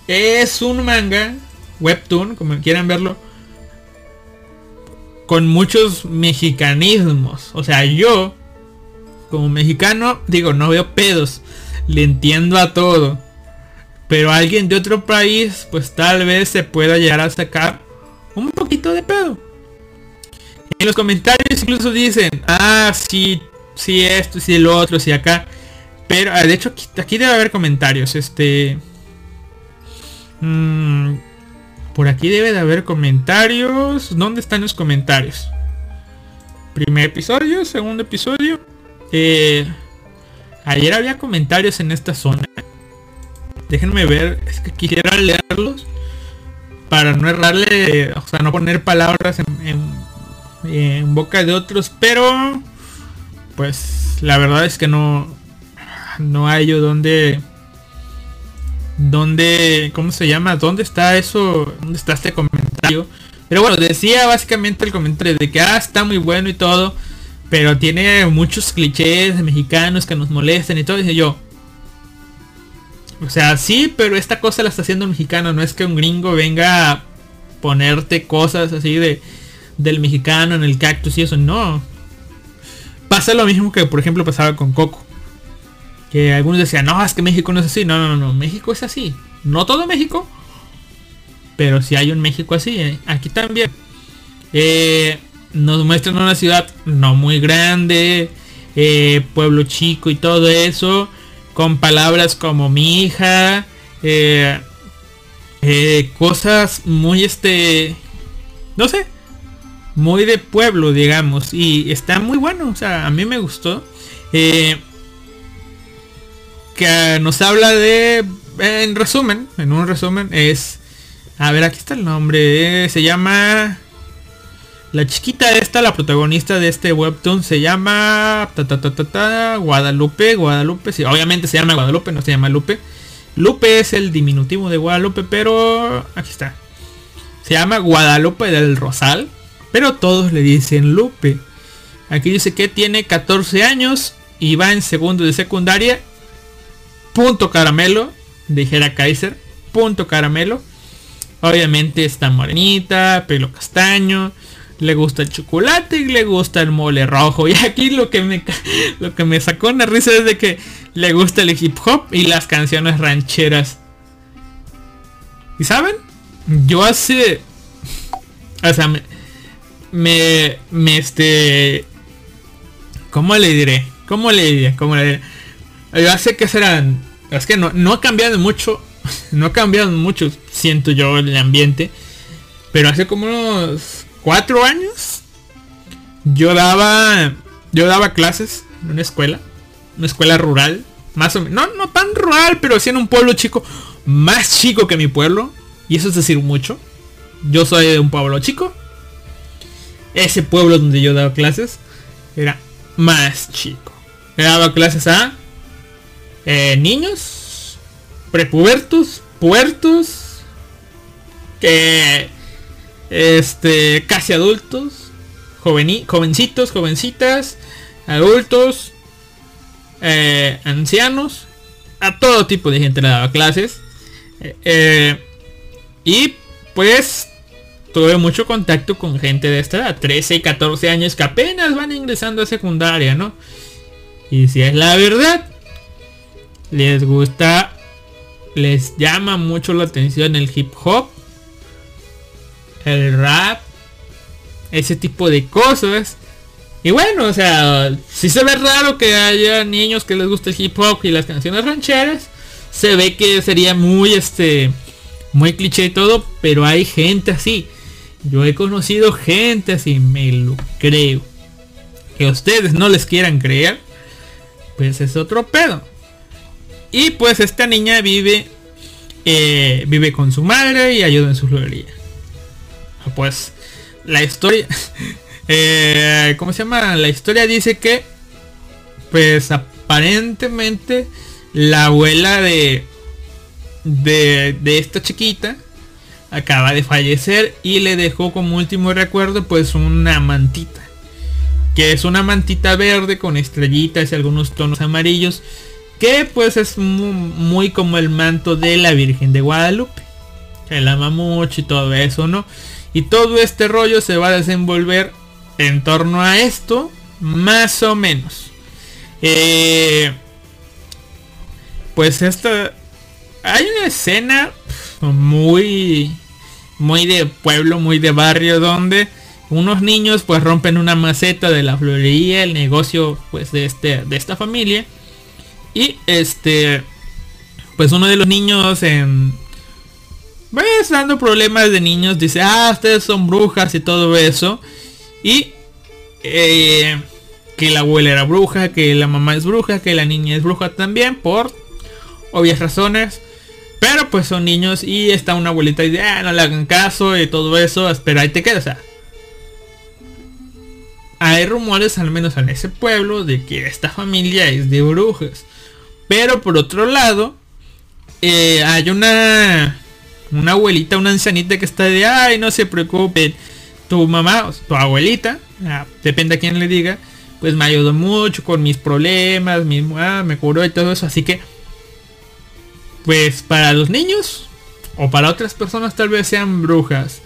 Speaker 1: Es un manga, webtoon, como quieran verlo con muchos mexicanismos. O sea, yo, como mexicano, digo, no veo pedos. Le entiendo a todo. Pero alguien de otro país, pues tal vez se pueda llegar a sacar un poquito de pedo. En los comentarios incluso dicen, ah, sí, sí esto, sí lo otro, sí acá. Pero, ah, de hecho, aquí, debe haber comentarios. Este... Mm, por aquí debe de haber comentarios. ¿Dónde están los comentarios? Primer episodio, segundo episodio. Eh, ayer había comentarios en esta zona. Déjenme ver, es que quisiera leerlos para no errarle, o sea, no poner palabras en, boca de otros, pero pues la verdad es que no, no hay yo donde, donde, ¿cómo se llama? ¿Dónde está eso? ¿Dónde está este comentario? Pero bueno, decía básicamente el comentario de que, ah, está muy bueno y todo, pero tiene muchos clichés mexicanos que nos molestan y todo, y yo, o sea, sí, pero esta cosa la está haciendo un mexicano. No es que un gringo venga a ponerte cosas así de del mexicano en el cactus y eso. No. Pasa lo mismo que por ejemplo pasaba con Coco. Que algunos decían, no, es que México no es así. No, no, no, México es así. No todo México. Pero si hay un México así. ¿eh? Aquí también. Eh, nos muestran una ciudad no muy grande. Eh, pueblo chico y todo eso con palabras como mi hija, cosas muy este, no sé, muy de pueblo, digamos, y está muy bueno, o sea, a mí me gustó. Nos habla de, en resumen, en un resumen, es, a ver, aquí está el nombre, se llama la chiquita esta, la protagonista de este webtoon, se llama Guadalupe. Guadalupe, sí, obviamente se llama Guadalupe, no se llama Lupe. Lupe es el diminutivo de Guadalupe, pero aquí está. Se llama Guadalupe del Rosal, pero todos le dicen Lupe. Aquí dice que tiene 14 años y va en segundo de secundaria. Punto caramelo, dijera Kaiser. Punto caramelo. Obviamente está morenita, pelo castaño le gusta el chocolate y le gusta el mole rojo. [laughs] Y aquí lo que me lo que me sacó una risa es de que le gusta el hip hop y las canciones rancheras. ¿Y saben? Yo hace o sea, me me, me este ¿cómo le diré? ¿Cómo le diré? ¿Cómo le diré? Yo hace que serán es que no, no ha cambiado mucho, [laughs] no ha cambiado mucho, siento yo el ambiente, pero hace como unos cuatro años, yo daba, yo daba clases en una escuela, una escuela rural, más o menos, no, no tan rural, pero sí en un pueblo chico, más chico que mi pueblo, y eso es decir mucho. Yo soy de un pueblo chico. Ese pueblo donde yo daba clases era más chico. He daba clases a eh, niños, prepubertos, puertos, que este, casi adultos, jovencitos, jovencitas, adultos, eh, ancianos, a todo tipo de gente le daba clases. Eh, y pues tuve mucho contacto con gente de esta edad, 13 y 14 años que apenas van ingresando a secundaria, ¿no? Y si es la verdad, les gusta, les llama mucho la atención el hip hop el rap, ese tipo de cosas. Y bueno, o sea, si se ve raro que haya niños que les guste el hip hop y las canciones rancheras. Se ve que sería muy este muy cliché y todo, pero hay gente así. Yo he conocido gente así, me lo creo. Que ustedes no les quieran creer, pues es otro pedo. Y pues esta niña vive eh, vive con su madre y ayuda en su florería pues la historia, [laughs] eh, ¿cómo se llama? La historia dice que, pues aparentemente la abuela de, de, de esta chiquita acaba de fallecer y le dejó como último recuerdo pues una mantita. Que es una mantita verde con estrellitas y algunos tonos amarillos. Que pues es muy, como el manto de la Virgen de Guadalupe. Que la ama mucho y todo eso, ¿no? Y todo este rollo se va a desenvolver en torno a esto, más o menos. Eh, pues esta... Hay una escena muy... muy de pueblo, muy de barrio, donde unos niños pues rompen una maceta de la florería, el negocio pues de este de esta familia y este pues uno de los niños en pues dando problemas de niños dice, "Ah, ustedes son brujas y todo eso." Y eh, que la abuela era bruja, que la mamá es bruja, que la niña es bruja también por obvias razones. Pero pues son niños y está una abuelita y dice, ah, no le hagan caso y todo eso, espera y te quedas. O sea, hay rumores, al menos en ese pueblo, de que esta familia es de brujas. Pero por otro lado, eh, hay una, una abuelita, una ancianita que está de, ay, no se preocupen. Tu mamá, tu abuelita, ah, depende a quién le diga, pues me ayudó mucho con mis problemas, mi, ah, me curó y todo eso. Así que, pues para los niños, o para otras personas tal vez sean brujas.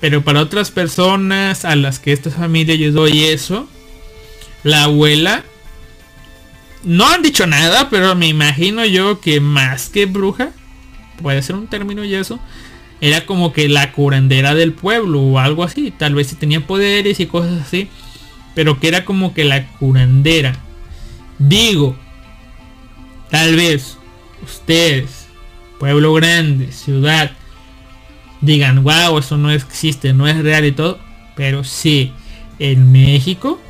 Speaker 1: Pero para otras personas a las que esta familia ayudó y eso, la abuela, no han dicho nada, pero me imagino yo que más que bruja, puede ser un término y eso, era como que la curandera del pueblo o algo así. Tal vez si tenía poderes y cosas así, pero que era como que la curandera. Digo, tal vez ustedes, pueblo grande, ciudad, digan, wow, eso no existe, no es real y todo. Pero sí, en México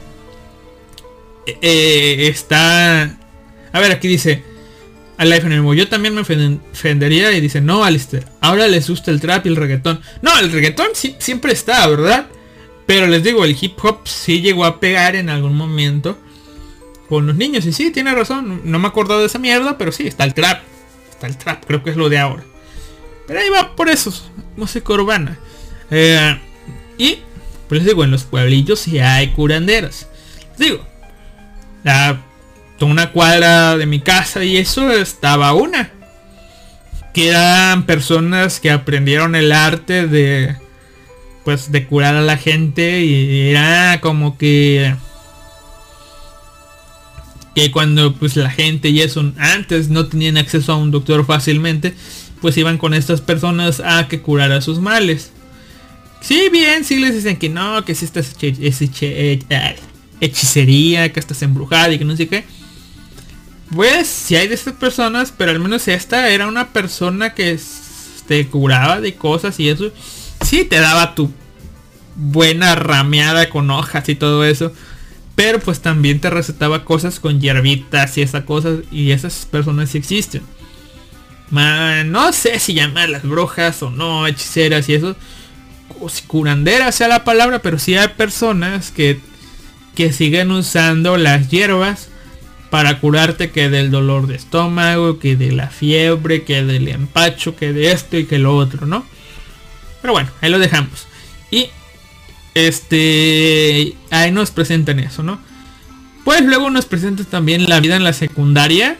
Speaker 1: eh, está... A ver, aquí dice... Al iPhone yo también me ofendería y dice, no, Alistair, ahora les gusta el trap y el reggaetón. No, el reggaetón sí, siempre está, ¿verdad? Pero les digo, el hip hop sí llegó a pegar en algún momento con los niños. Y sí, tiene razón, no me he acordado de esa mierda, pero sí, está el trap. Está el trap, creo que es lo de ahora. Pero ahí va por eso, música urbana. Eh, y, pues les digo, en los pueblitos sí hay curanderas. Les digo, la, una cuadra de mi casa y eso estaba una. Que eran personas que aprendieron el arte de, pues, de curar a la gente y era como que que cuando pues la gente y eso antes no tenían acceso a un doctor fácilmente pues iban con estas personas a que curara sus males. Sí, bien, sí les dicen que no, que si estás eh, hechicería, que estás embrujada y que no sé qué. Pues si hay de estas personas, pero al menos esta era una persona que te curaba de cosas y eso. Sí te daba tu buena rameada con hojas y todo eso. Pero pues también te recetaba cosas con hierbitas y esas cosas. Y esas personas sí existen no sé si llamarlas brujas o no, hechiceras y eso. O si curanderas sea la palabra, pero si hay personas que, que siguen usando las hierbas para curarte que del dolor de estómago, que de la fiebre, que del empacho, que de esto y que lo otro, ¿no? Pero bueno, ahí lo dejamos. Y este ahí nos presentan eso, ¿no? Pues luego nos presentan también la vida en la secundaria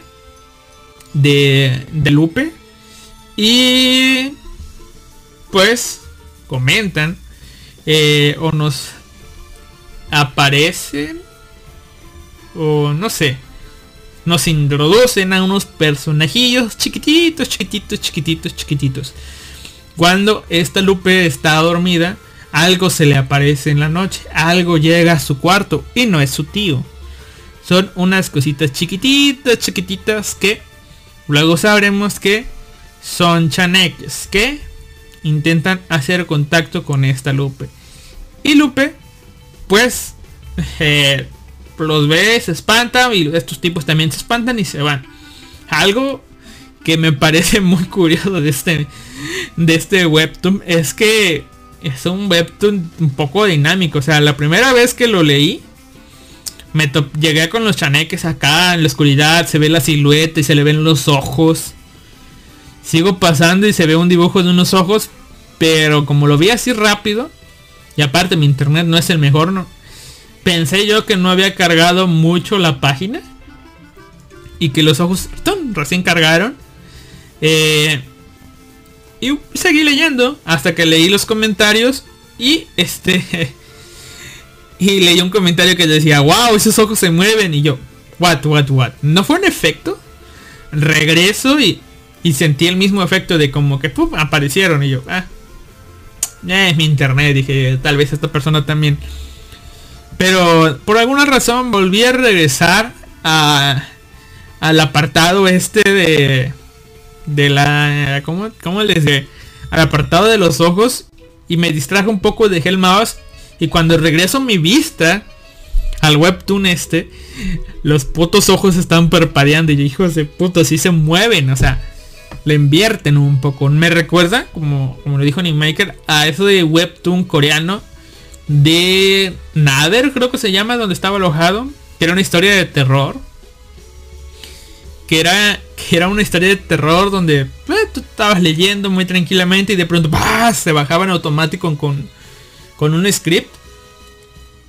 Speaker 1: de, de Lupe. Y pues comentan eh, o nos aparecen o no sé nos introducen a unos personajillos chiquititos chiquititos chiquititos chiquititos cuando esta Lupe está dormida algo se le aparece en la noche algo llega a su cuarto y no es su tío son unas cositas chiquititas chiquititas que Luego sabremos que son chaneques que intentan hacer contacto con esta Lupe. Y Lupe, pues, eh, los ve, se espanta y estos tipos también se espantan y se van. Algo que me parece muy curioso de este, de este webtoon es que es un webtoon un poco dinámico. O sea, la primera vez que lo leí, me llegué con los chaneques acá en la oscuridad, se ve la silueta y se le ven los ojos. Sigo pasando y se ve un dibujo de unos ojos, pero como lo vi así rápido, y aparte mi internet no es el mejor, no, pensé yo que no había cargado mucho la página y que los ojos recién cargaron. Eh, y seguí leyendo hasta que leí los comentarios y este [laughs] Y leí un comentario que decía, wow, esos ojos se mueven. Y yo, what, what, what. ¿No fue un efecto? Regreso y, y sentí el mismo efecto de como que aparecieron. Y yo, ah. Eh, mi internet, dije, tal vez esta persona también. Pero por alguna razón volví a regresar a, al apartado este de, de la, ¿cómo, cómo les dice? Al apartado de los ojos y me distrajo un poco, dejé el mouse y cuando regreso mi vista al webtoon este, los putos ojos están parpadeando y hijos de puto, si se mueven, o sea, le invierten un poco. Me recuerda, como, como lo dijo Maker a eso de webtoon coreano de Nader, creo que se llama, donde estaba alojado, que era una historia de terror. Que era, que era una historia de terror donde pues, tú estabas leyendo muy tranquilamente y de pronto se bajaba en automático con, con un script.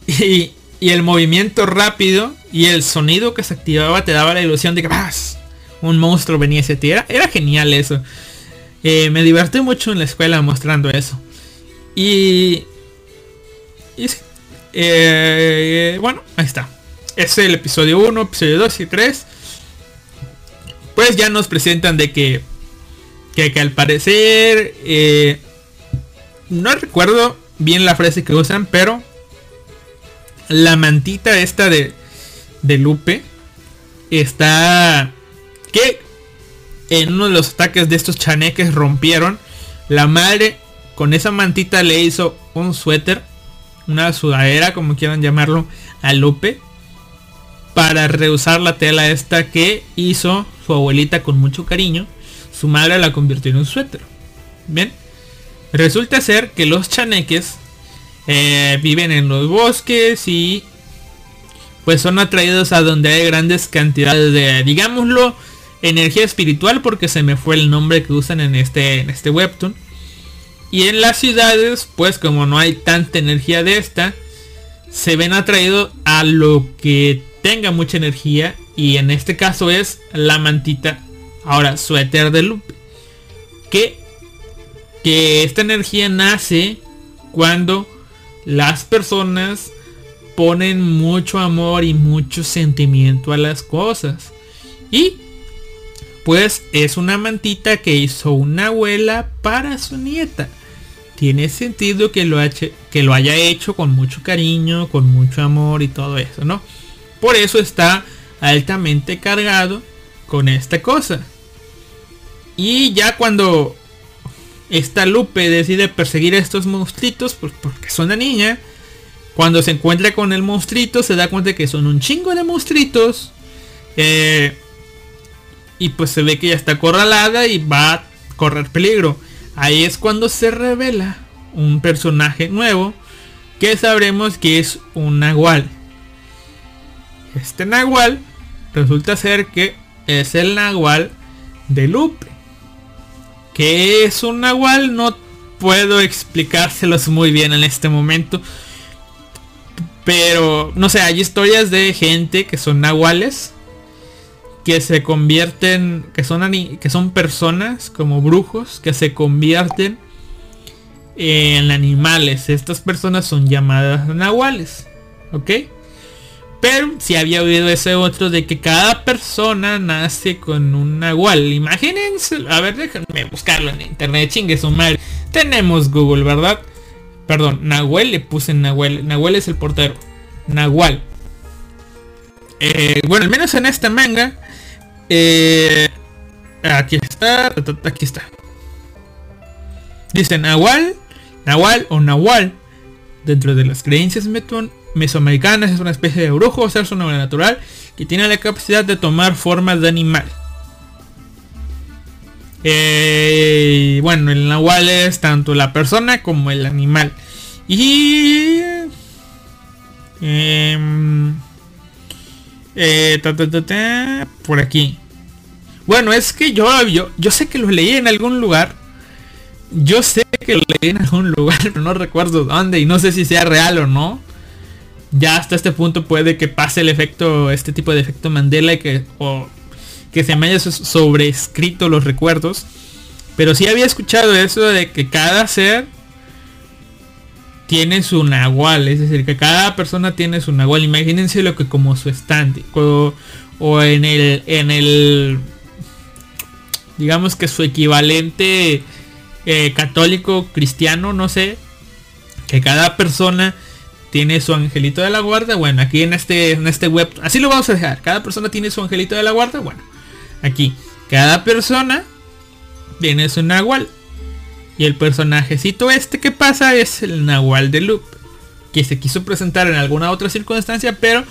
Speaker 1: Y, y el movimiento rápido y el sonido que se activaba te daba la ilusión de que un monstruo venía ese ti. Era, genial eso. Eh, me divertí mucho en la escuela mostrando eso. Y... y eh, bueno, ahí está. Es el episodio 1, episodio 2 y 3. Pues ya nos presentan de que... Que, que al parecer... Eh, no recuerdo bien la frase que usan, pero la mantita esta de, de Lupe está que en uno de los ataques de estos chaneques rompieron. La madre con esa mantita le hizo un suéter, una sudadera, como quieran llamarlo, a Lupe. Para reusar la tela esta que hizo su abuelita con mucho cariño. Su madre la convirtió en un suéter. Bien. Resulta ser que los chaneques eh, viven en los bosques y pues son atraídos a donde hay grandes cantidades de, digámoslo, energía espiritual porque se me fue el nombre que usan en este, en este webtoon. Y en las ciudades, pues como no hay tanta energía de esta, se ven atraídos a lo que tenga mucha energía. Y en este caso es la mantita, ahora suéter de Lupe. Que, que esta energía nace cuando las personas ponen mucho amor y mucho sentimiento a las cosas. Y pues es una mantita que hizo una abuela para su nieta. Tiene sentido que lo, que lo haya hecho con mucho cariño, con mucho amor y todo eso, ¿no? Por eso está altamente cargado con esta cosa. Y ya cuando esta Lupe decide perseguir a estos monstruitos pues porque son una niña. Cuando se encuentra con el monstruito se da cuenta que son un chingo de monstruitos. Eh, y pues se ve que ya está acorralada y va a correr peligro. Ahí es cuando se revela un personaje nuevo que sabremos que es un nahual. Este nahual resulta ser que es el nahual de Lupe. Que es un nahual? No puedo explicárselos muy bien en este momento. Pero, no sé, hay historias de gente que son nahuales. Que se convierten, que son, que son personas como brujos, que se convierten en animales. Estas personas son llamadas nahuales. ¿Ok? Pero si había oído ese otro de que cada persona nace con un nahual. Imagínense, a ver, déjenme buscarlo en internet, chingue su madre. Tenemos Google, ¿verdad? Perdón, Nahuel le puse Nahuel. Nahuel es el portero. Nahual. Eh, bueno, al menos en esta manga. Eh, aquí está. Aquí está. Dice Nahual. Nahual o Nahual. Dentro de las creencias mesoamericanas es una especie de brujo o ser sobrenatural que tiene la capacidad de tomar formas de animal. Eh, bueno, el nahual es tanto la persona como el animal. Y... Em, eh, por aquí. Bueno, es que yo, yo, yo sé que lo leí en algún lugar. Yo sé que lo leí en algún [laughs] lugar, pero no recuerdo dónde y no sé si sea real o no ya hasta este punto puede que pase el efecto, este tipo de efecto Mandela y que, o que se me haya sobrescrito los recuerdos. Pero sí había escuchado eso de que cada ser tiene su nahual, es decir, que cada persona tiene su nahual. Imagínense lo que como su stand o, o en el en el digamos que su equivalente eh, católico, cristiano, no sé, que cada persona tiene su angelito de la guarda. Bueno, aquí en este, en este web, así lo vamos a dejar. Cada persona tiene su angelito de la guarda. Bueno, aquí, cada persona tiene su nahual. Y el personajecito este que pasa es el nahual de Loop. Que se quiso presentar en alguna otra circunstancia, pero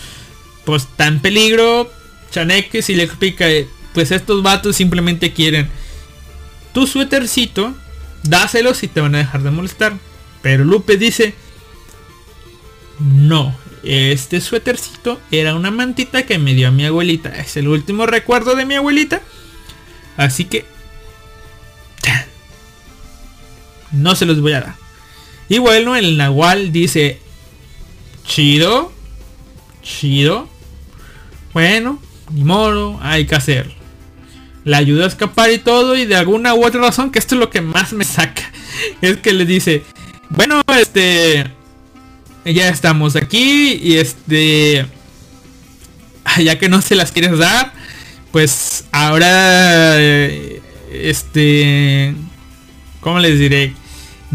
Speaker 1: pues está en peligro. Chaneque si le explica, pues estos vatos simplemente quieren tu suétercito, dáselos y te van a dejar de molestar. Pero Lupe dice, no, este suétercito era una mantita que me dio mi abuelita. Es el último recuerdo de mi abuelita. Así que... No se los voy a dar. Y bueno, el Nahual dice... Chido. Chido. Bueno, ni modo, hay que hacerlo. La ayuda a escapar y todo y de alguna u otra razón, que esto es lo que más me saca. [laughs] Es que le dice, bueno, este... Ya estamos aquí y este... Ya que no se las quieres dar, pues ahora... Este... ¿Cómo les diré?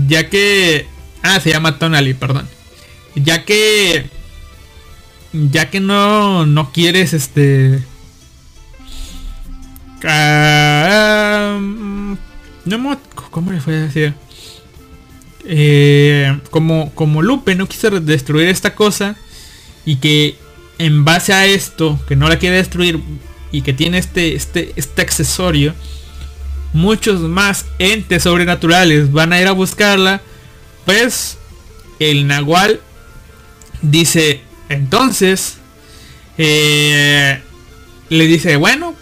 Speaker 1: Ya que... Ah, se llama Tonali, perdón. Ya que... Ya que no, no quieres este... no, ¿Cómo le fue a decir? Eh, como, como Lupe no quiso destruir esta cosa y que en base a esto, que no la quiere destruir y que tiene este, este, este accesorio, muchos más entes sobrenaturales van a ir a buscarla, pues el Nahual dice, entonces, eh, le dice, bueno,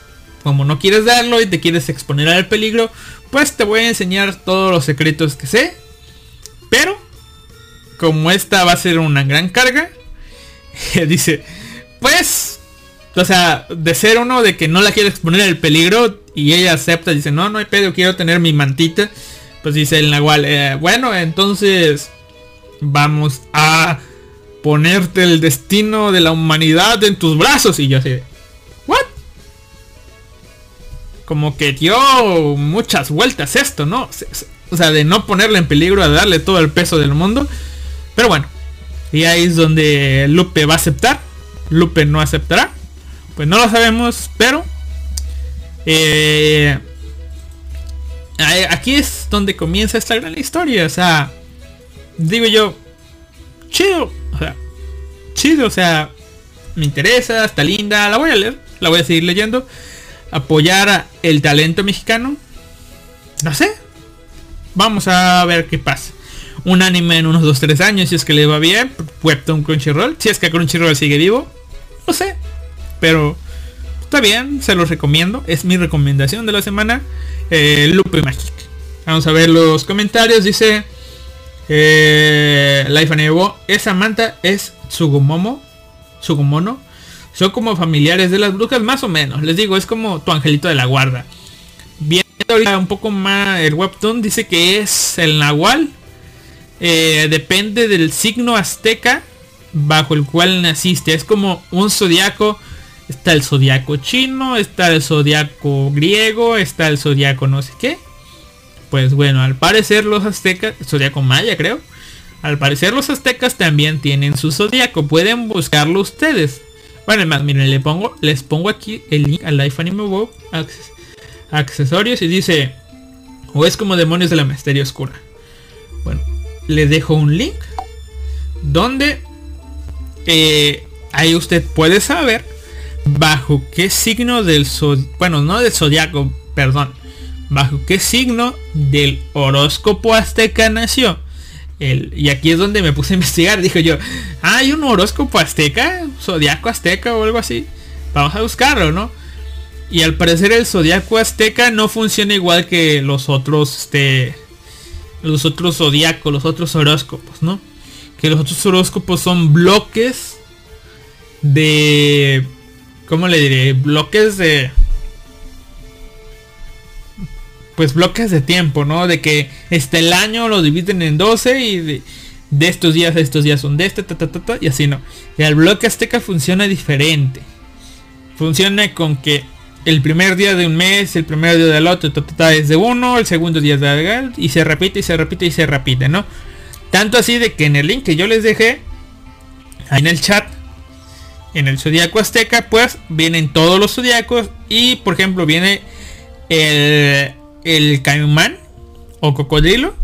Speaker 1: como no quieres darlo y te quieres exponer al peligro, pues te voy a enseñar todos los secretos que sé. Pero, como esta va a ser una gran carga, [laughs] dice, pues, o sea, de ser uno de que no la quiere exponer al peligro y ella acepta, dice, no, no hay pedo, quiero tener mi mantita. Pues dice el Nahual, eh, bueno, entonces vamos a ponerte el destino de la humanidad en tus brazos. Y yo así, como que dio muchas vueltas esto, ¿no? O sea, de no ponerle en peligro a darle todo el peso del mundo. Pero bueno, y ahí es donde Lupe va a aceptar. Lupe no aceptará. Pues no lo sabemos, pero... Eh, aquí es donde comienza esta gran historia. O sea, digo yo, chido. O sea, chido, o sea, me interesa, está linda, la voy a leer, la voy a seguir leyendo apoyar el talento mexicano. No sé. Vamos a ver qué pasa. Un anime en unos 2-3 años, si es que le va bien. Webtoon Crunchyroll. Si es que Crunchyroll sigue vivo. No sé. Pero está bien, se los recomiendo. Es mi recomendación de la semana. Eh, Lupe Magic. Vamos a ver los comentarios. Dice eh, Life Anevo. Esa manta es Sugumomo. Sugumono son como familiares de las brujas, más o menos. Les digo, es como tu angelito de la guarda. Viendo ahorita un poco más el webtoon, dice que es el nahual. Eh, depende del signo azteca bajo el cual naciste. Es como un zodiaco. Está el zodiaco chino, está el zodiaco griego, está el zodiaco no sé qué. Pues bueno, al parecer los aztecas, zodiaco maya creo. Al parecer los aztecas también tienen su zodiaco. Pueden buscarlo ustedes. Bueno, más, miren, le pongo, les pongo aquí el link al Life Anime Wow accesorios y dice, o es como demonios de la misteria oscura. Bueno, le dejo un link donde eh, ahí usted puede saber bajo qué signo del zodiaco, bueno, no del zodiaco, perdón, bajo qué signo del horóscopo azteca nació y aquí es donde me puse a investigar. [laughs] Dije yo, ah, hay un horóscopo azteca, zodiaco azteca o algo así. Vamos a buscarlo, ¿no? Y al parecer el zodiaco azteca no funciona igual que los otros, este, los otros zodiacos, los otros horóscopos, ¿no? Que los otros horóscopos son bloques de, ¿cómo le diré? Bloques de pues bloques de tiempo, ¿no? De que este el año lo dividen en 12 y de, estos días a estos días son de este, ta, ta, ta, y así no. Y el bloque azteca funciona diferente. Funciona con que el primer día de un mes, el primer día del otro es de uno, el segundo día es de y se repite y se repite y se repite, ¿no? Tanto así de que en el link que yo les dejé, en el chat, en el zodiaco azteca, pues vienen todos los zodiacos y por ejemplo viene el, el caimán o cocodrilo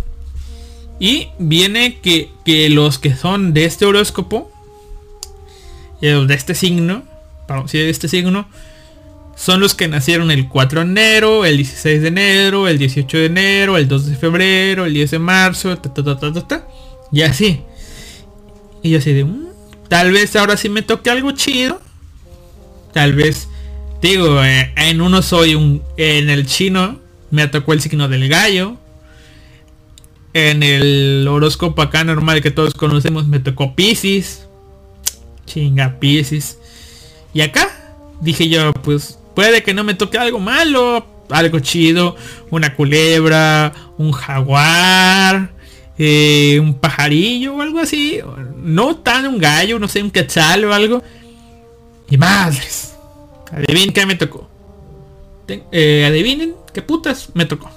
Speaker 1: y viene que, que los que son de este horóscopo, eh, de este signo, perdón, sí, de este signo, son los que nacieron el 4 de enero, el 16 de enero, el 18 de enero, el 2 de febrero, el 10 de marzo, y así. Y así de, mm, tal vez ahora sí me toque algo chido. Tal vez, digo, eh, en uno soy un, en el chino me tocó el signo del gallo. En el horóscopo acá normal que todos conocemos me tocó Pisces. Chinga Pisces. Y acá dije yo, pues Puede que no me toque algo malo, algo chido, una culebra, un jaguar, eh, un pajarillo o algo así. No tan un gallo, no sé, un quetzal o algo. Y madres. Adivinen qué me tocó. Eh, adivinen qué putas me tocó.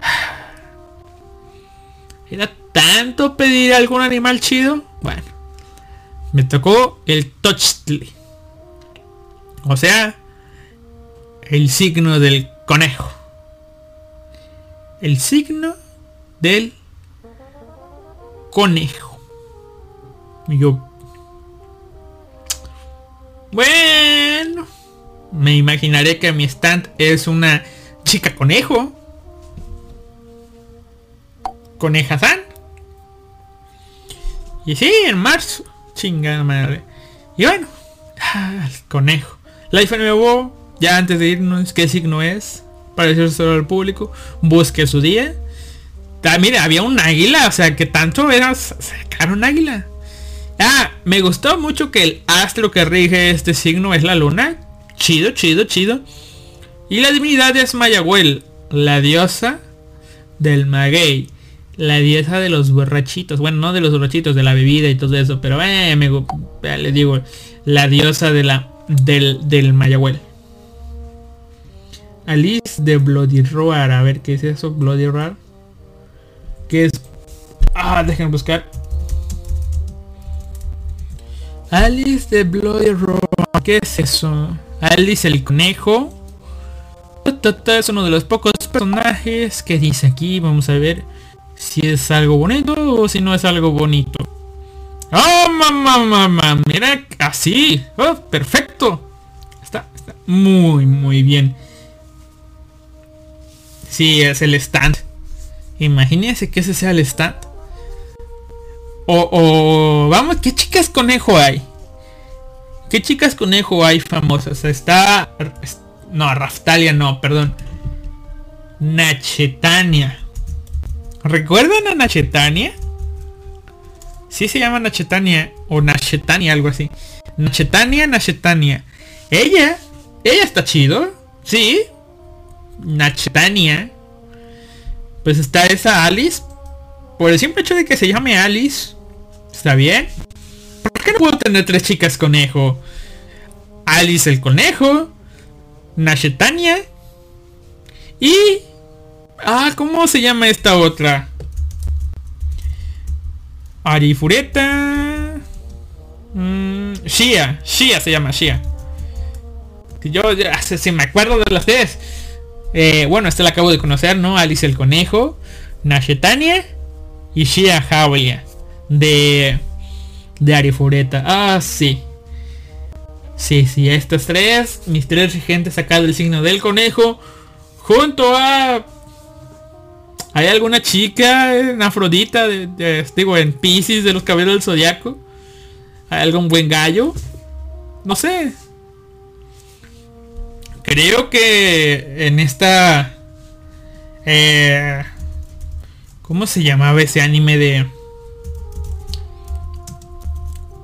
Speaker 1: [sighs] Era tanto pedir algún animal chido. Bueno. Me tocó el Tochtli. O sea, el signo del conejo. El signo del conejo. Y yo... Bueno. Me imaginaré que mi stand es una chica conejo. Coneja San. Y sí, en marzo. Chingada madre. Y bueno. Ah, el conejo. Life nuevo ya antes de irnos, ¿qué signo es? Para solo al público. Busque su día. Mira, había un águila, o sea, que tanto era sacar un águila. Ah, me gustó mucho que el astro que rige este signo es la luna. Chido, chido, chido. Y la divinidad es Mayagüel, la diosa del maguey. La diosa de los borrachitos. Bueno, no de los borrachitos, de la bebida y todo eso. Pero eh, me, le digo, la diosa de la, del, del Mayagüel. Alice de Bloody Roar. A ver, ¿qué es eso? Bloody Roar. ¿Qué es? Ah, dejen buscar. Alice de Bloody Roar. ¿Qué es eso? Alice el conejo. Es uno de los pocos personajes que dice aquí. Vamos a ver si es algo bonito o si no es algo bonito. ¡Oh, mamá, mamá! Mira, así. ¡Oh, perfecto! Está, está muy, muy bien. Sí, es el stand. Imagínense que ese sea el stand. O, o, vamos, ¿qué chicas conejo hay? ¿Qué chicas conejo hay famosas? Está... No, Raftalia no, perdón. Nachetania. ¿Recuerdan a Nachetania? Sí se llama Nachetania o Nachetania, algo así. Nachetania, Nachetania. Ella, ella está chido. Sí, Nachetania. Pues está esa Alice. Por el simple hecho de que se llame Alice. ¿Está bien? ¿Por qué no puedo tener tres chicas conejo? Alice el conejo. Nachetania. Y... Ah, ¿cómo se llama esta otra? Arifureta. Mm, Shia. Shia se llama Shia. Yo ya si me acuerdo de las tres. Eh, bueno, esta la acabo de conocer, ¿no? Alice el Conejo, Nashetania y Shia Hawlia de, de Arifureta. Ah, sí. Sí, sí, estas tres, mis tres regentes acá del signo del conejo, junto a... ¿Hay alguna chica en Afrodita, de, digo, en Pisces de los cabellos del zodiaco? ¿Hay algún buen gallo? No sé, Creo que en esta... Eh, ¿Cómo se llamaba ese anime de...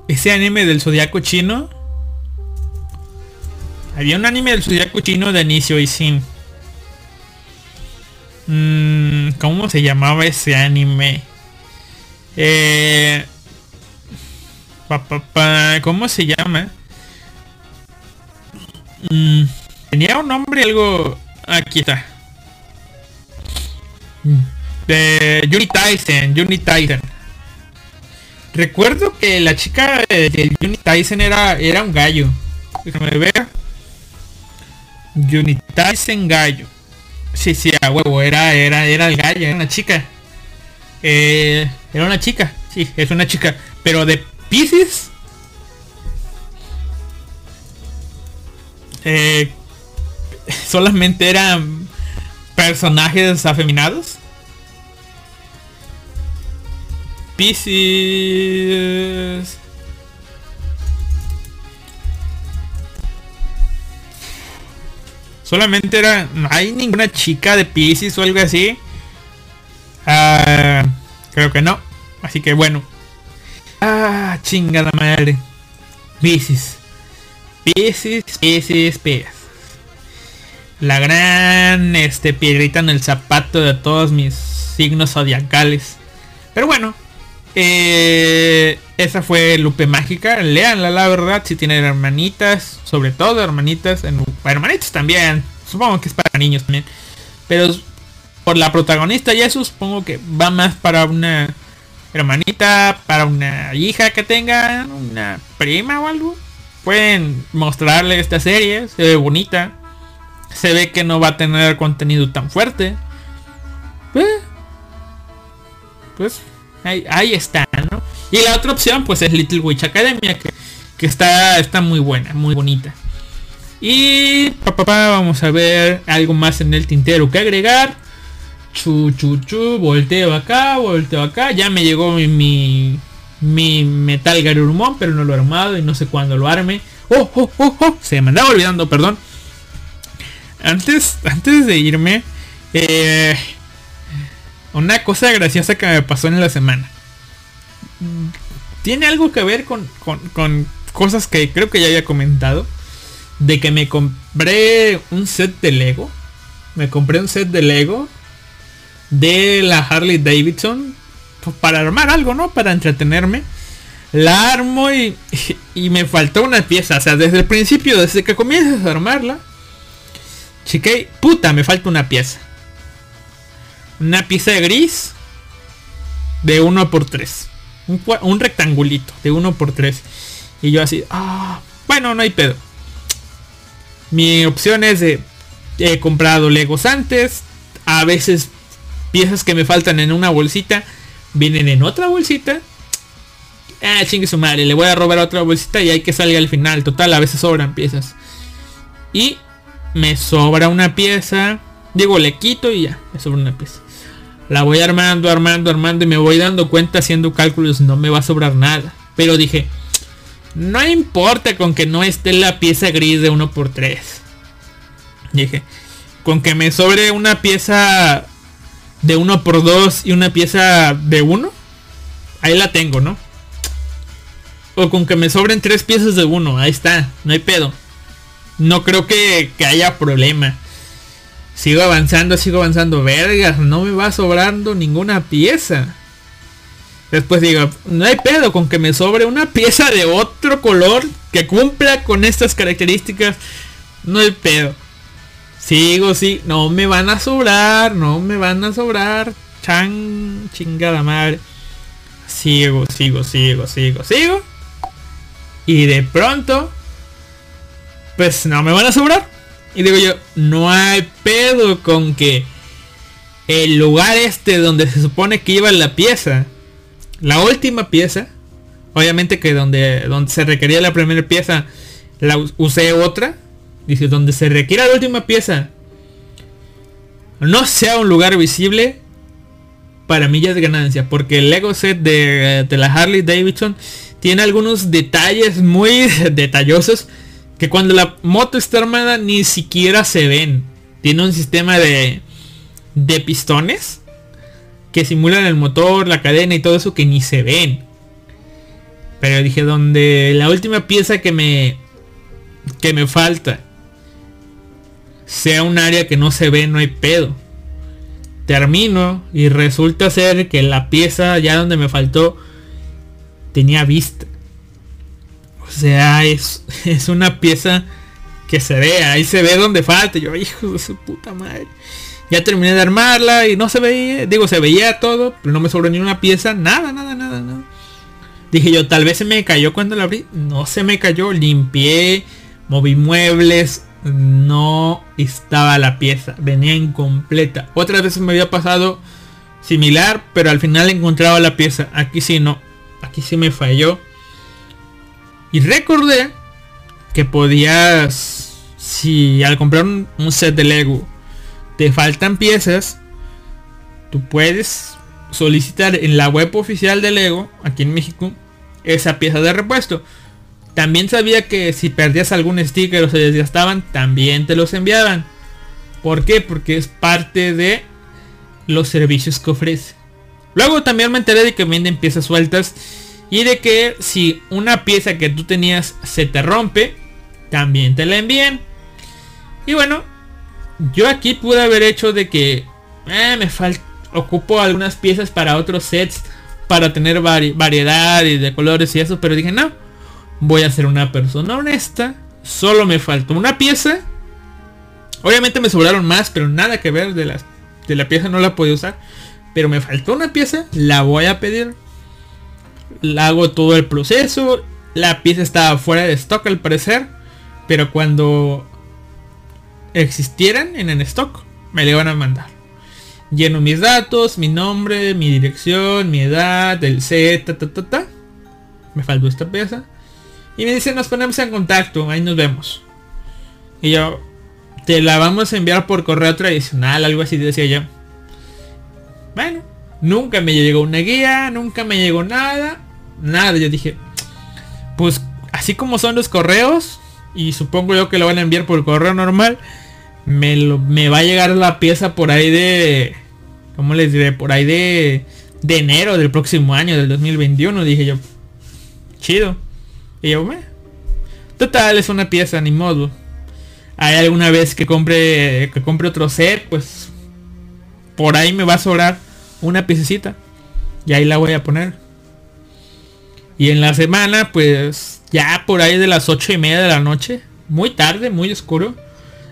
Speaker 1: Ese anime del zodiaco chino? Había un anime del zodiaco chino de inicio y sin. Mm, ¿Cómo se llamaba ese anime? Eh, ¿Cómo se llama? Mm, Tenía un nombre algo... Aquí está. De Yuri Tyson, Yuri Tyson. Recuerdo que la chica de Yuri Tyson era, era un gallo. Déjame ver. Yuri Tyson gallo. Sí, sí, a huevo, era, era, era el gallo, era una chica. Eh, era una chica, sí, es una chica. Pero de Pisces. Eh, [laughs] solamente eran personajes afeminados. Pisces. Solamente era. No hay ninguna chica de Pisces o algo así. Ah, creo que no. Así que bueno. Ah, chingada madre. Pisces. Pisces, Pisces, Pisces. La gran este, piedrita en el zapato de todos mis signos zodiacales. Pero bueno. Eh, esa fue Lupe Mágica. Leanla, la verdad. Si tienen hermanitas. Sobre todo hermanitas. En, hermanitas también. Supongo que es para niños también. Pero por la protagonista y eso supongo que va más para una hermanita, para una hija que tenga, una prima o algo. Pueden mostrarle esta serie, se ve bonita. Se ve que no va a tener contenido tan fuerte. Pues, pues ahí, está, ¿no? Y la otra opción pues es Little Witch Academia, que, que está, está muy buena, muy bonita. Y papá, vamos a ver algo más en el tintero que agregar. Chu, chu, chu, volteo acá, volteo acá. Ya me llegó mi, mi, mi Metal Garurumon, pero no lo he armado y no sé cuándo lo arme. Oh, oh, oh, oh, se me andaba olvidando, perdón. Antes, antes de irme, eh, una cosa graciosa que me pasó en la semana. Tiene algo que ver con, con, cosas que creo que ya había comentado. De que me compré un set de Lego. Me compré un set de Lego de la Harley Davidson para armar algo, ¿no? Para entretenerme. La armo y, [laughs] y, me faltó una pieza. O sea, desde el principio, desde que comienzas a armarla. Chique, puta, me falta una pieza. Una pieza de gris. De 1x3. Un, un, rectangulito de 1x3. Y yo así, ah, bueno, no hay pedo. Mi opción es de... He comprado Legos antes. A veces piezas que me faltan en una bolsita vienen en otra bolsita. Ah, chingue su madre, le voy a robar otra bolsita y hay que salga al final. Total, a veces sobran piezas. Y me sobra una pieza. Digo, le quito y ya, me sobra una pieza. La voy armando, armando, armando y me voy dando cuenta haciendo cálculos. No me va a sobrar nada. Pero dije, no importa con que no esté la pieza gris de 1x3. Dije, con que me sobre una pieza de 1 por 2 y una pieza de 1, ahí la tengo, ¿no? O con que me sobren tres piezas de 1, ahí está, no hay pedo. No creo que, que haya problema. Sigo avanzando, sigo avanzando. Vergas, no me va sobrando ninguna pieza. Después digo, no hay pedo con que me sobre una pieza de otro color que cumpla con estas características. No hay pedo. Sigo, sí. No me van a sobrar. No me van a sobrar. Chan, chingada madre. Sigo, sigo, sigo, sigo, sigo. Y de pronto. Pues no me van a sobrar. Y digo yo, no hay pedo con que el lugar este donde se supone que iba la pieza. La última pieza. Obviamente que donde, donde se requería la primera pieza. La usé otra Dice, donde se requiera la última pieza no sea un lugar visible, para mí ya es ganancia. Porque el Lego set de, de, la Harley Davidson tiene algunos detalles muy [laughs] detallosos que cuando la moto está armada ni siquiera se ven. Tiene un sistema de, de pistones que simulan el motor, la cadena y todo eso que ni se ven. Pero dije, donde la última pieza que me que me falta sea un área que no se ve, no hay pedo. Termino y resulta ser que la pieza ya donde me faltó tenía vista. O sea, es, [laughs] es una pieza que se vea, ahí se ve donde falta. Yo, hijo de su puta madre. Ya terminé de armarla y no se veía, digo, se veía todo, pero no me sobró ni una pieza, nada, nada, nada, nada. Dije yo, tal vez se me cayó cuando la abrí. No se me cayó, limpié, moví muebles, no estaba la pieza, venía incompleta. Otras veces me había pasado similar, pero al final encontraba la pieza. Aquí sí no, aquí sí me falló. Y recordé que podías, si al comprar un, set de Lego te faltan piezas, tú puedes solicitar en la web oficial de Lego, aquí en México, esa pieza de repuesto. También sabía que si perdías algún sticker o se desgastaban, también te los enviaban. ¿Por qué? Porque es parte de los servicios que ofrece. Luego también me enteré de que venden piezas sueltas y de que si una pieza que tú tenías se te rompe, también te la envíen. Y bueno, yo aquí pude haber hecho de que eh, me falta, ocupo algunas piezas para otros sets para tener variedad y de colores y eso, pero dije no, voy a ser una persona honesta, solo me faltó una pieza. Obviamente me sobraron más, pero nada que ver de, las, de la pieza no la puedo usar. Pero me faltó una pieza, la voy a pedir hago todo el proceso. La pieza estaba fuera de stock al parecer. Pero cuando existieran en el stock, me le van a mandar. Lleno mis datos, mi nombre, mi dirección, mi edad, el ta, ta, ta, ta. Me faltó esta pieza. Y me dicen, nos ponemos en contacto, ahí nos vemos. Y yo, te la vamos a enviar por correo tradicional, algo así decía yo. Bueno, nunca me llegó una guía, nunca me llegó nada nada. Yo dije, pues así como son los correos, y supongo yo que lo van a enviar por correo normal, me, me va a llegar la pieza por ahí de, ¿cómo les diré? Por ahí de, de enero del próximo año, del 2021. Dije yo, chido. Y yo, total, es una pieza, ni modo. Hay alguna vez que compre, que compre otro set, pues por ahí me va a sobrar una piececita. Y ahí la voy a poner. Y en la semana, pues ya por ahí de las ocho y media de la noche, muy tarde, muy oscuro,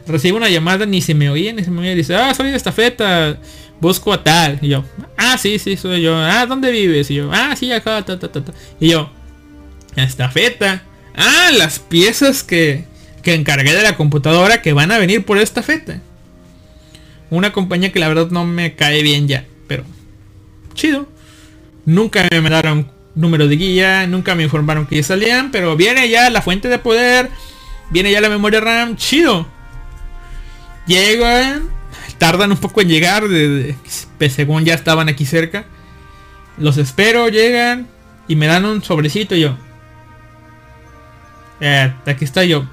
Speaker 1: recibo una llamada, ni se me oía, ni se me oía, dice, ah, soy de esta feta, busco a tal. Y yo, ah, sí, sí, soy yo. Ah, ¿dónde vives? Y yo, ah, sí, acá, ta, ta, ta, ta. Y yo, esta feta. Ah, las piezas que, que encargué de la computadora que van a venir por esta feta. Una compañía que la verdad no me cae bien ya, chido. Nunca me mandaron número de guía, nunca me informaron que ya salían, pero viene ya la fuente de poder, viene ya la memoria RAM, chido. Llegan, tardan un poco en llegar, de, pues, según ya estaban aquí cerca. Los espero, llegan y me dan un sobrecito yo. Eh, aquí está yo.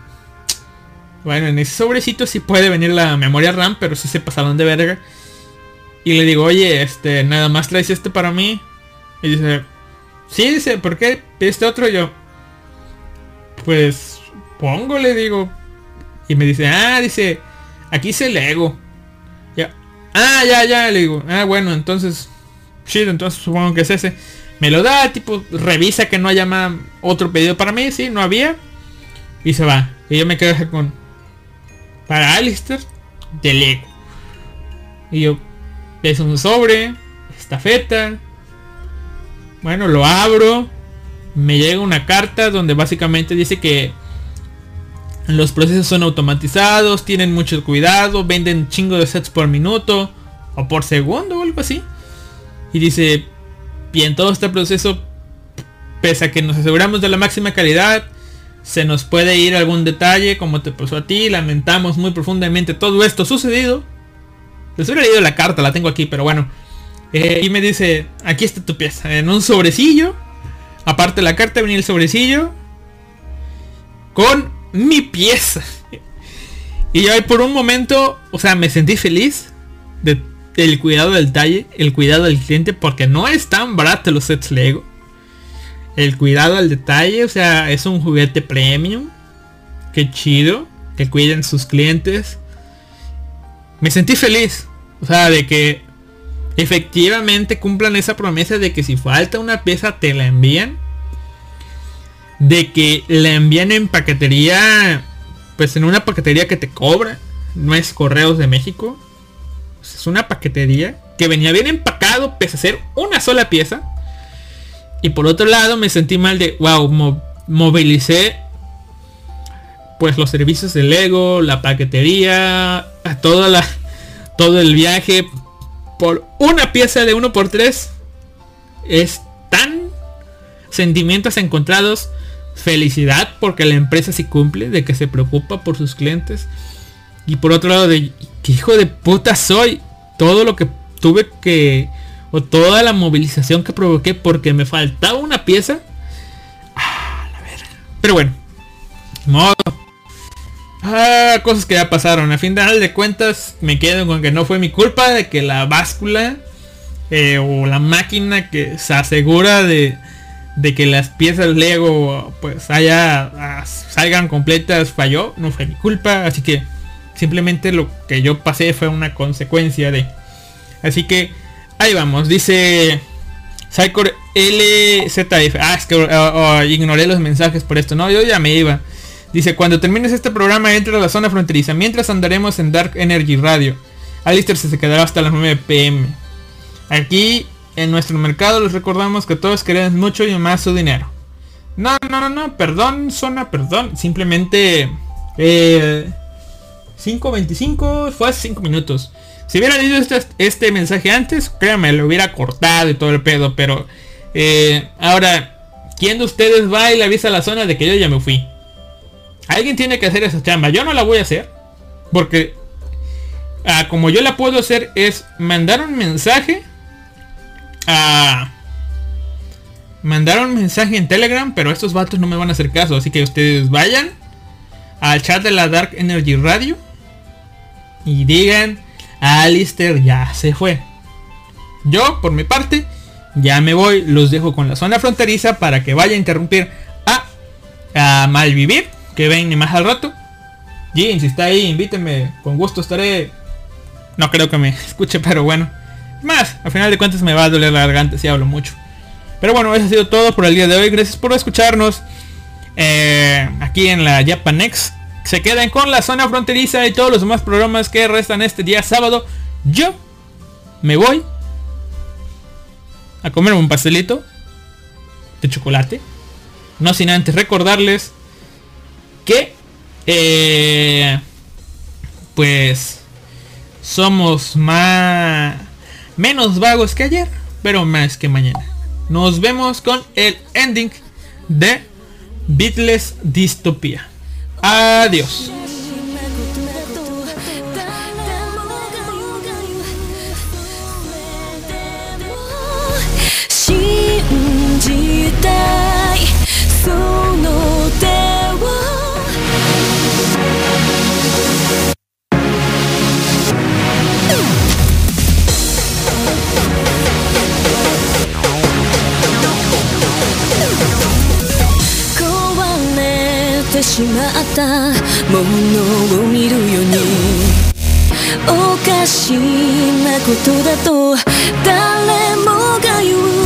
Speaker 1: Bueno, en ese sobrecito sí puede venir la memoria RAM, pero sí se pasaron de verga. Y le digo, oye, este, nada más traes este para mí. Y dice, Sí, dice, ¿por qué este otro yo? Pues pongo, le digo. Y me dice, ah, dice, aquí se Lego. Ya. Ah, ya, ya, le digo. Ah, bueno, entonces, chido, entonces supongo que es ese. Me lo da, tipo, revisa que no haya más otro pedido para mí, sí, no había. Y se va. Y yo me quedo con... Para Alistair, de Lego. Y yo, es un sobre, estafeta, bueno, lo abro. Me llega una carta donde básicamente dice que los procesos son automatizados, tienen mucho cuidado, venden chingo de sets por minuto o por segundo o algo así. Y dice, y en todo este proceso, pese a que nos aseguramos de la máxima calidad, se nos puede ir algún detalle como te pasó a ti, lamentamos muy profundamente todo esto sucedido. Les hubiera leído la carta, la tengo aquí, pero bueno. Eh, y me dice, aquí está tu pieza, en un sobrecillo. Aparte la carta venía el sobrecillo. Con mi pieza. Y yo por un momento, o sea, me sentí feliz de, del cuidado del detalle, el cuidado del cliente, porque no es tan barato los sets Lego. El cuidado al detalle, o sea, es un juguete premium. Qué chido. Que cuiden sus clientes. Me sentí feliz. O sea, de que efectivamente cumplan esa promesa de que si falta una pieza te la envían. De que la envían en paquetería pues en una paquetería que te cobra. No es Correos de México. Es una paquetería que venía bien empacado, pese a ser una sola pieza. Y por otro lado me sentí mal de, wow, movilicé pues los servicios de Lego, la paquetería, toda la, todo el viaje por una pieza de 1x3 es tan sentimientos encontrados felicidad porque la empresa sí cumple de que se preocupa por sus clientes. Y por otro lado de qué hijo de puta soy todo lo que tuve que o toda la movilización que provoqué porque me faltaba una pieza ah, la verga. pero bueno modo Ah, cosas que ya pasaron. A fin de cuentas, me quedo con que no fue mi culpa de que la báscula eh, o la máquina que se asegura de, de que las piezas Lego pues haya ah, salgan completas falló. No fue mi culpa. Así que simplemente lo que yo pasé fue una consecuencia de. Así que ahí vamos. Dice Psychor LZF. Ah, es que ah, ignoré los mensajes por esto. No, yo ya me iba. Dice, cuando termines este programa entra a la zona fronteriza. Mientras andaremos en Dark Energy Radio. Alistair se quedará hasta las 9 pm. Aquí en nuestro mercado les recordamos que todos queremos mucho y más su dinero. No, no, no, no, perdón, zona, perdón. Simplemente... Eh, 5.25 fue hace 5 minutos. Si hubiera leído este, este, mensaje antes, créanme, lo hubiera cortado y todo el pedo. Pero eh, ahora, ¿quién de ustedes va y le avisa a la zona de que yo ya me fui? Alguien tiene que hacer esa chamba. Yo no la voy a hacer. Porque ah, como yo la puedo hacer es mandar un mensaje a... Mandar un mensaje en Telegram, pero estos vatos no me van a hacer caso. Así que ustedes vayan al chat de la Dark Energy Radio y digan, Alistair ya se fue. Yo, por mi parte, ya me voy. Los dejo con la zona fronteriza para que vaya a interrumpir a, a Malvivir que ven más al rato. Jim, si está ahí, invíteme. Con gusto estaré. No creo que me [laughs] escuche, pero bueno. Más, al final de cuentas me va a doler la garganta si hablo mucho. Pero bueno, eso ha sido todo por el día de hoy. Gracias por escucharnos. Eh, aquí en la Japanex. Se quedan con la zona fronteriza y todos los demás programas que restan este día sábado. Yo me voy a comer un pastelito de chocolate. No sin antes recordarles que eh, pues somos más menos vagos que ayer, pero más que mañana. Nos vemos con el ending de Beatles Distopía. Adiós.
Speaker 2: てしまったものを見るように。おかしなことだと誰もが言う。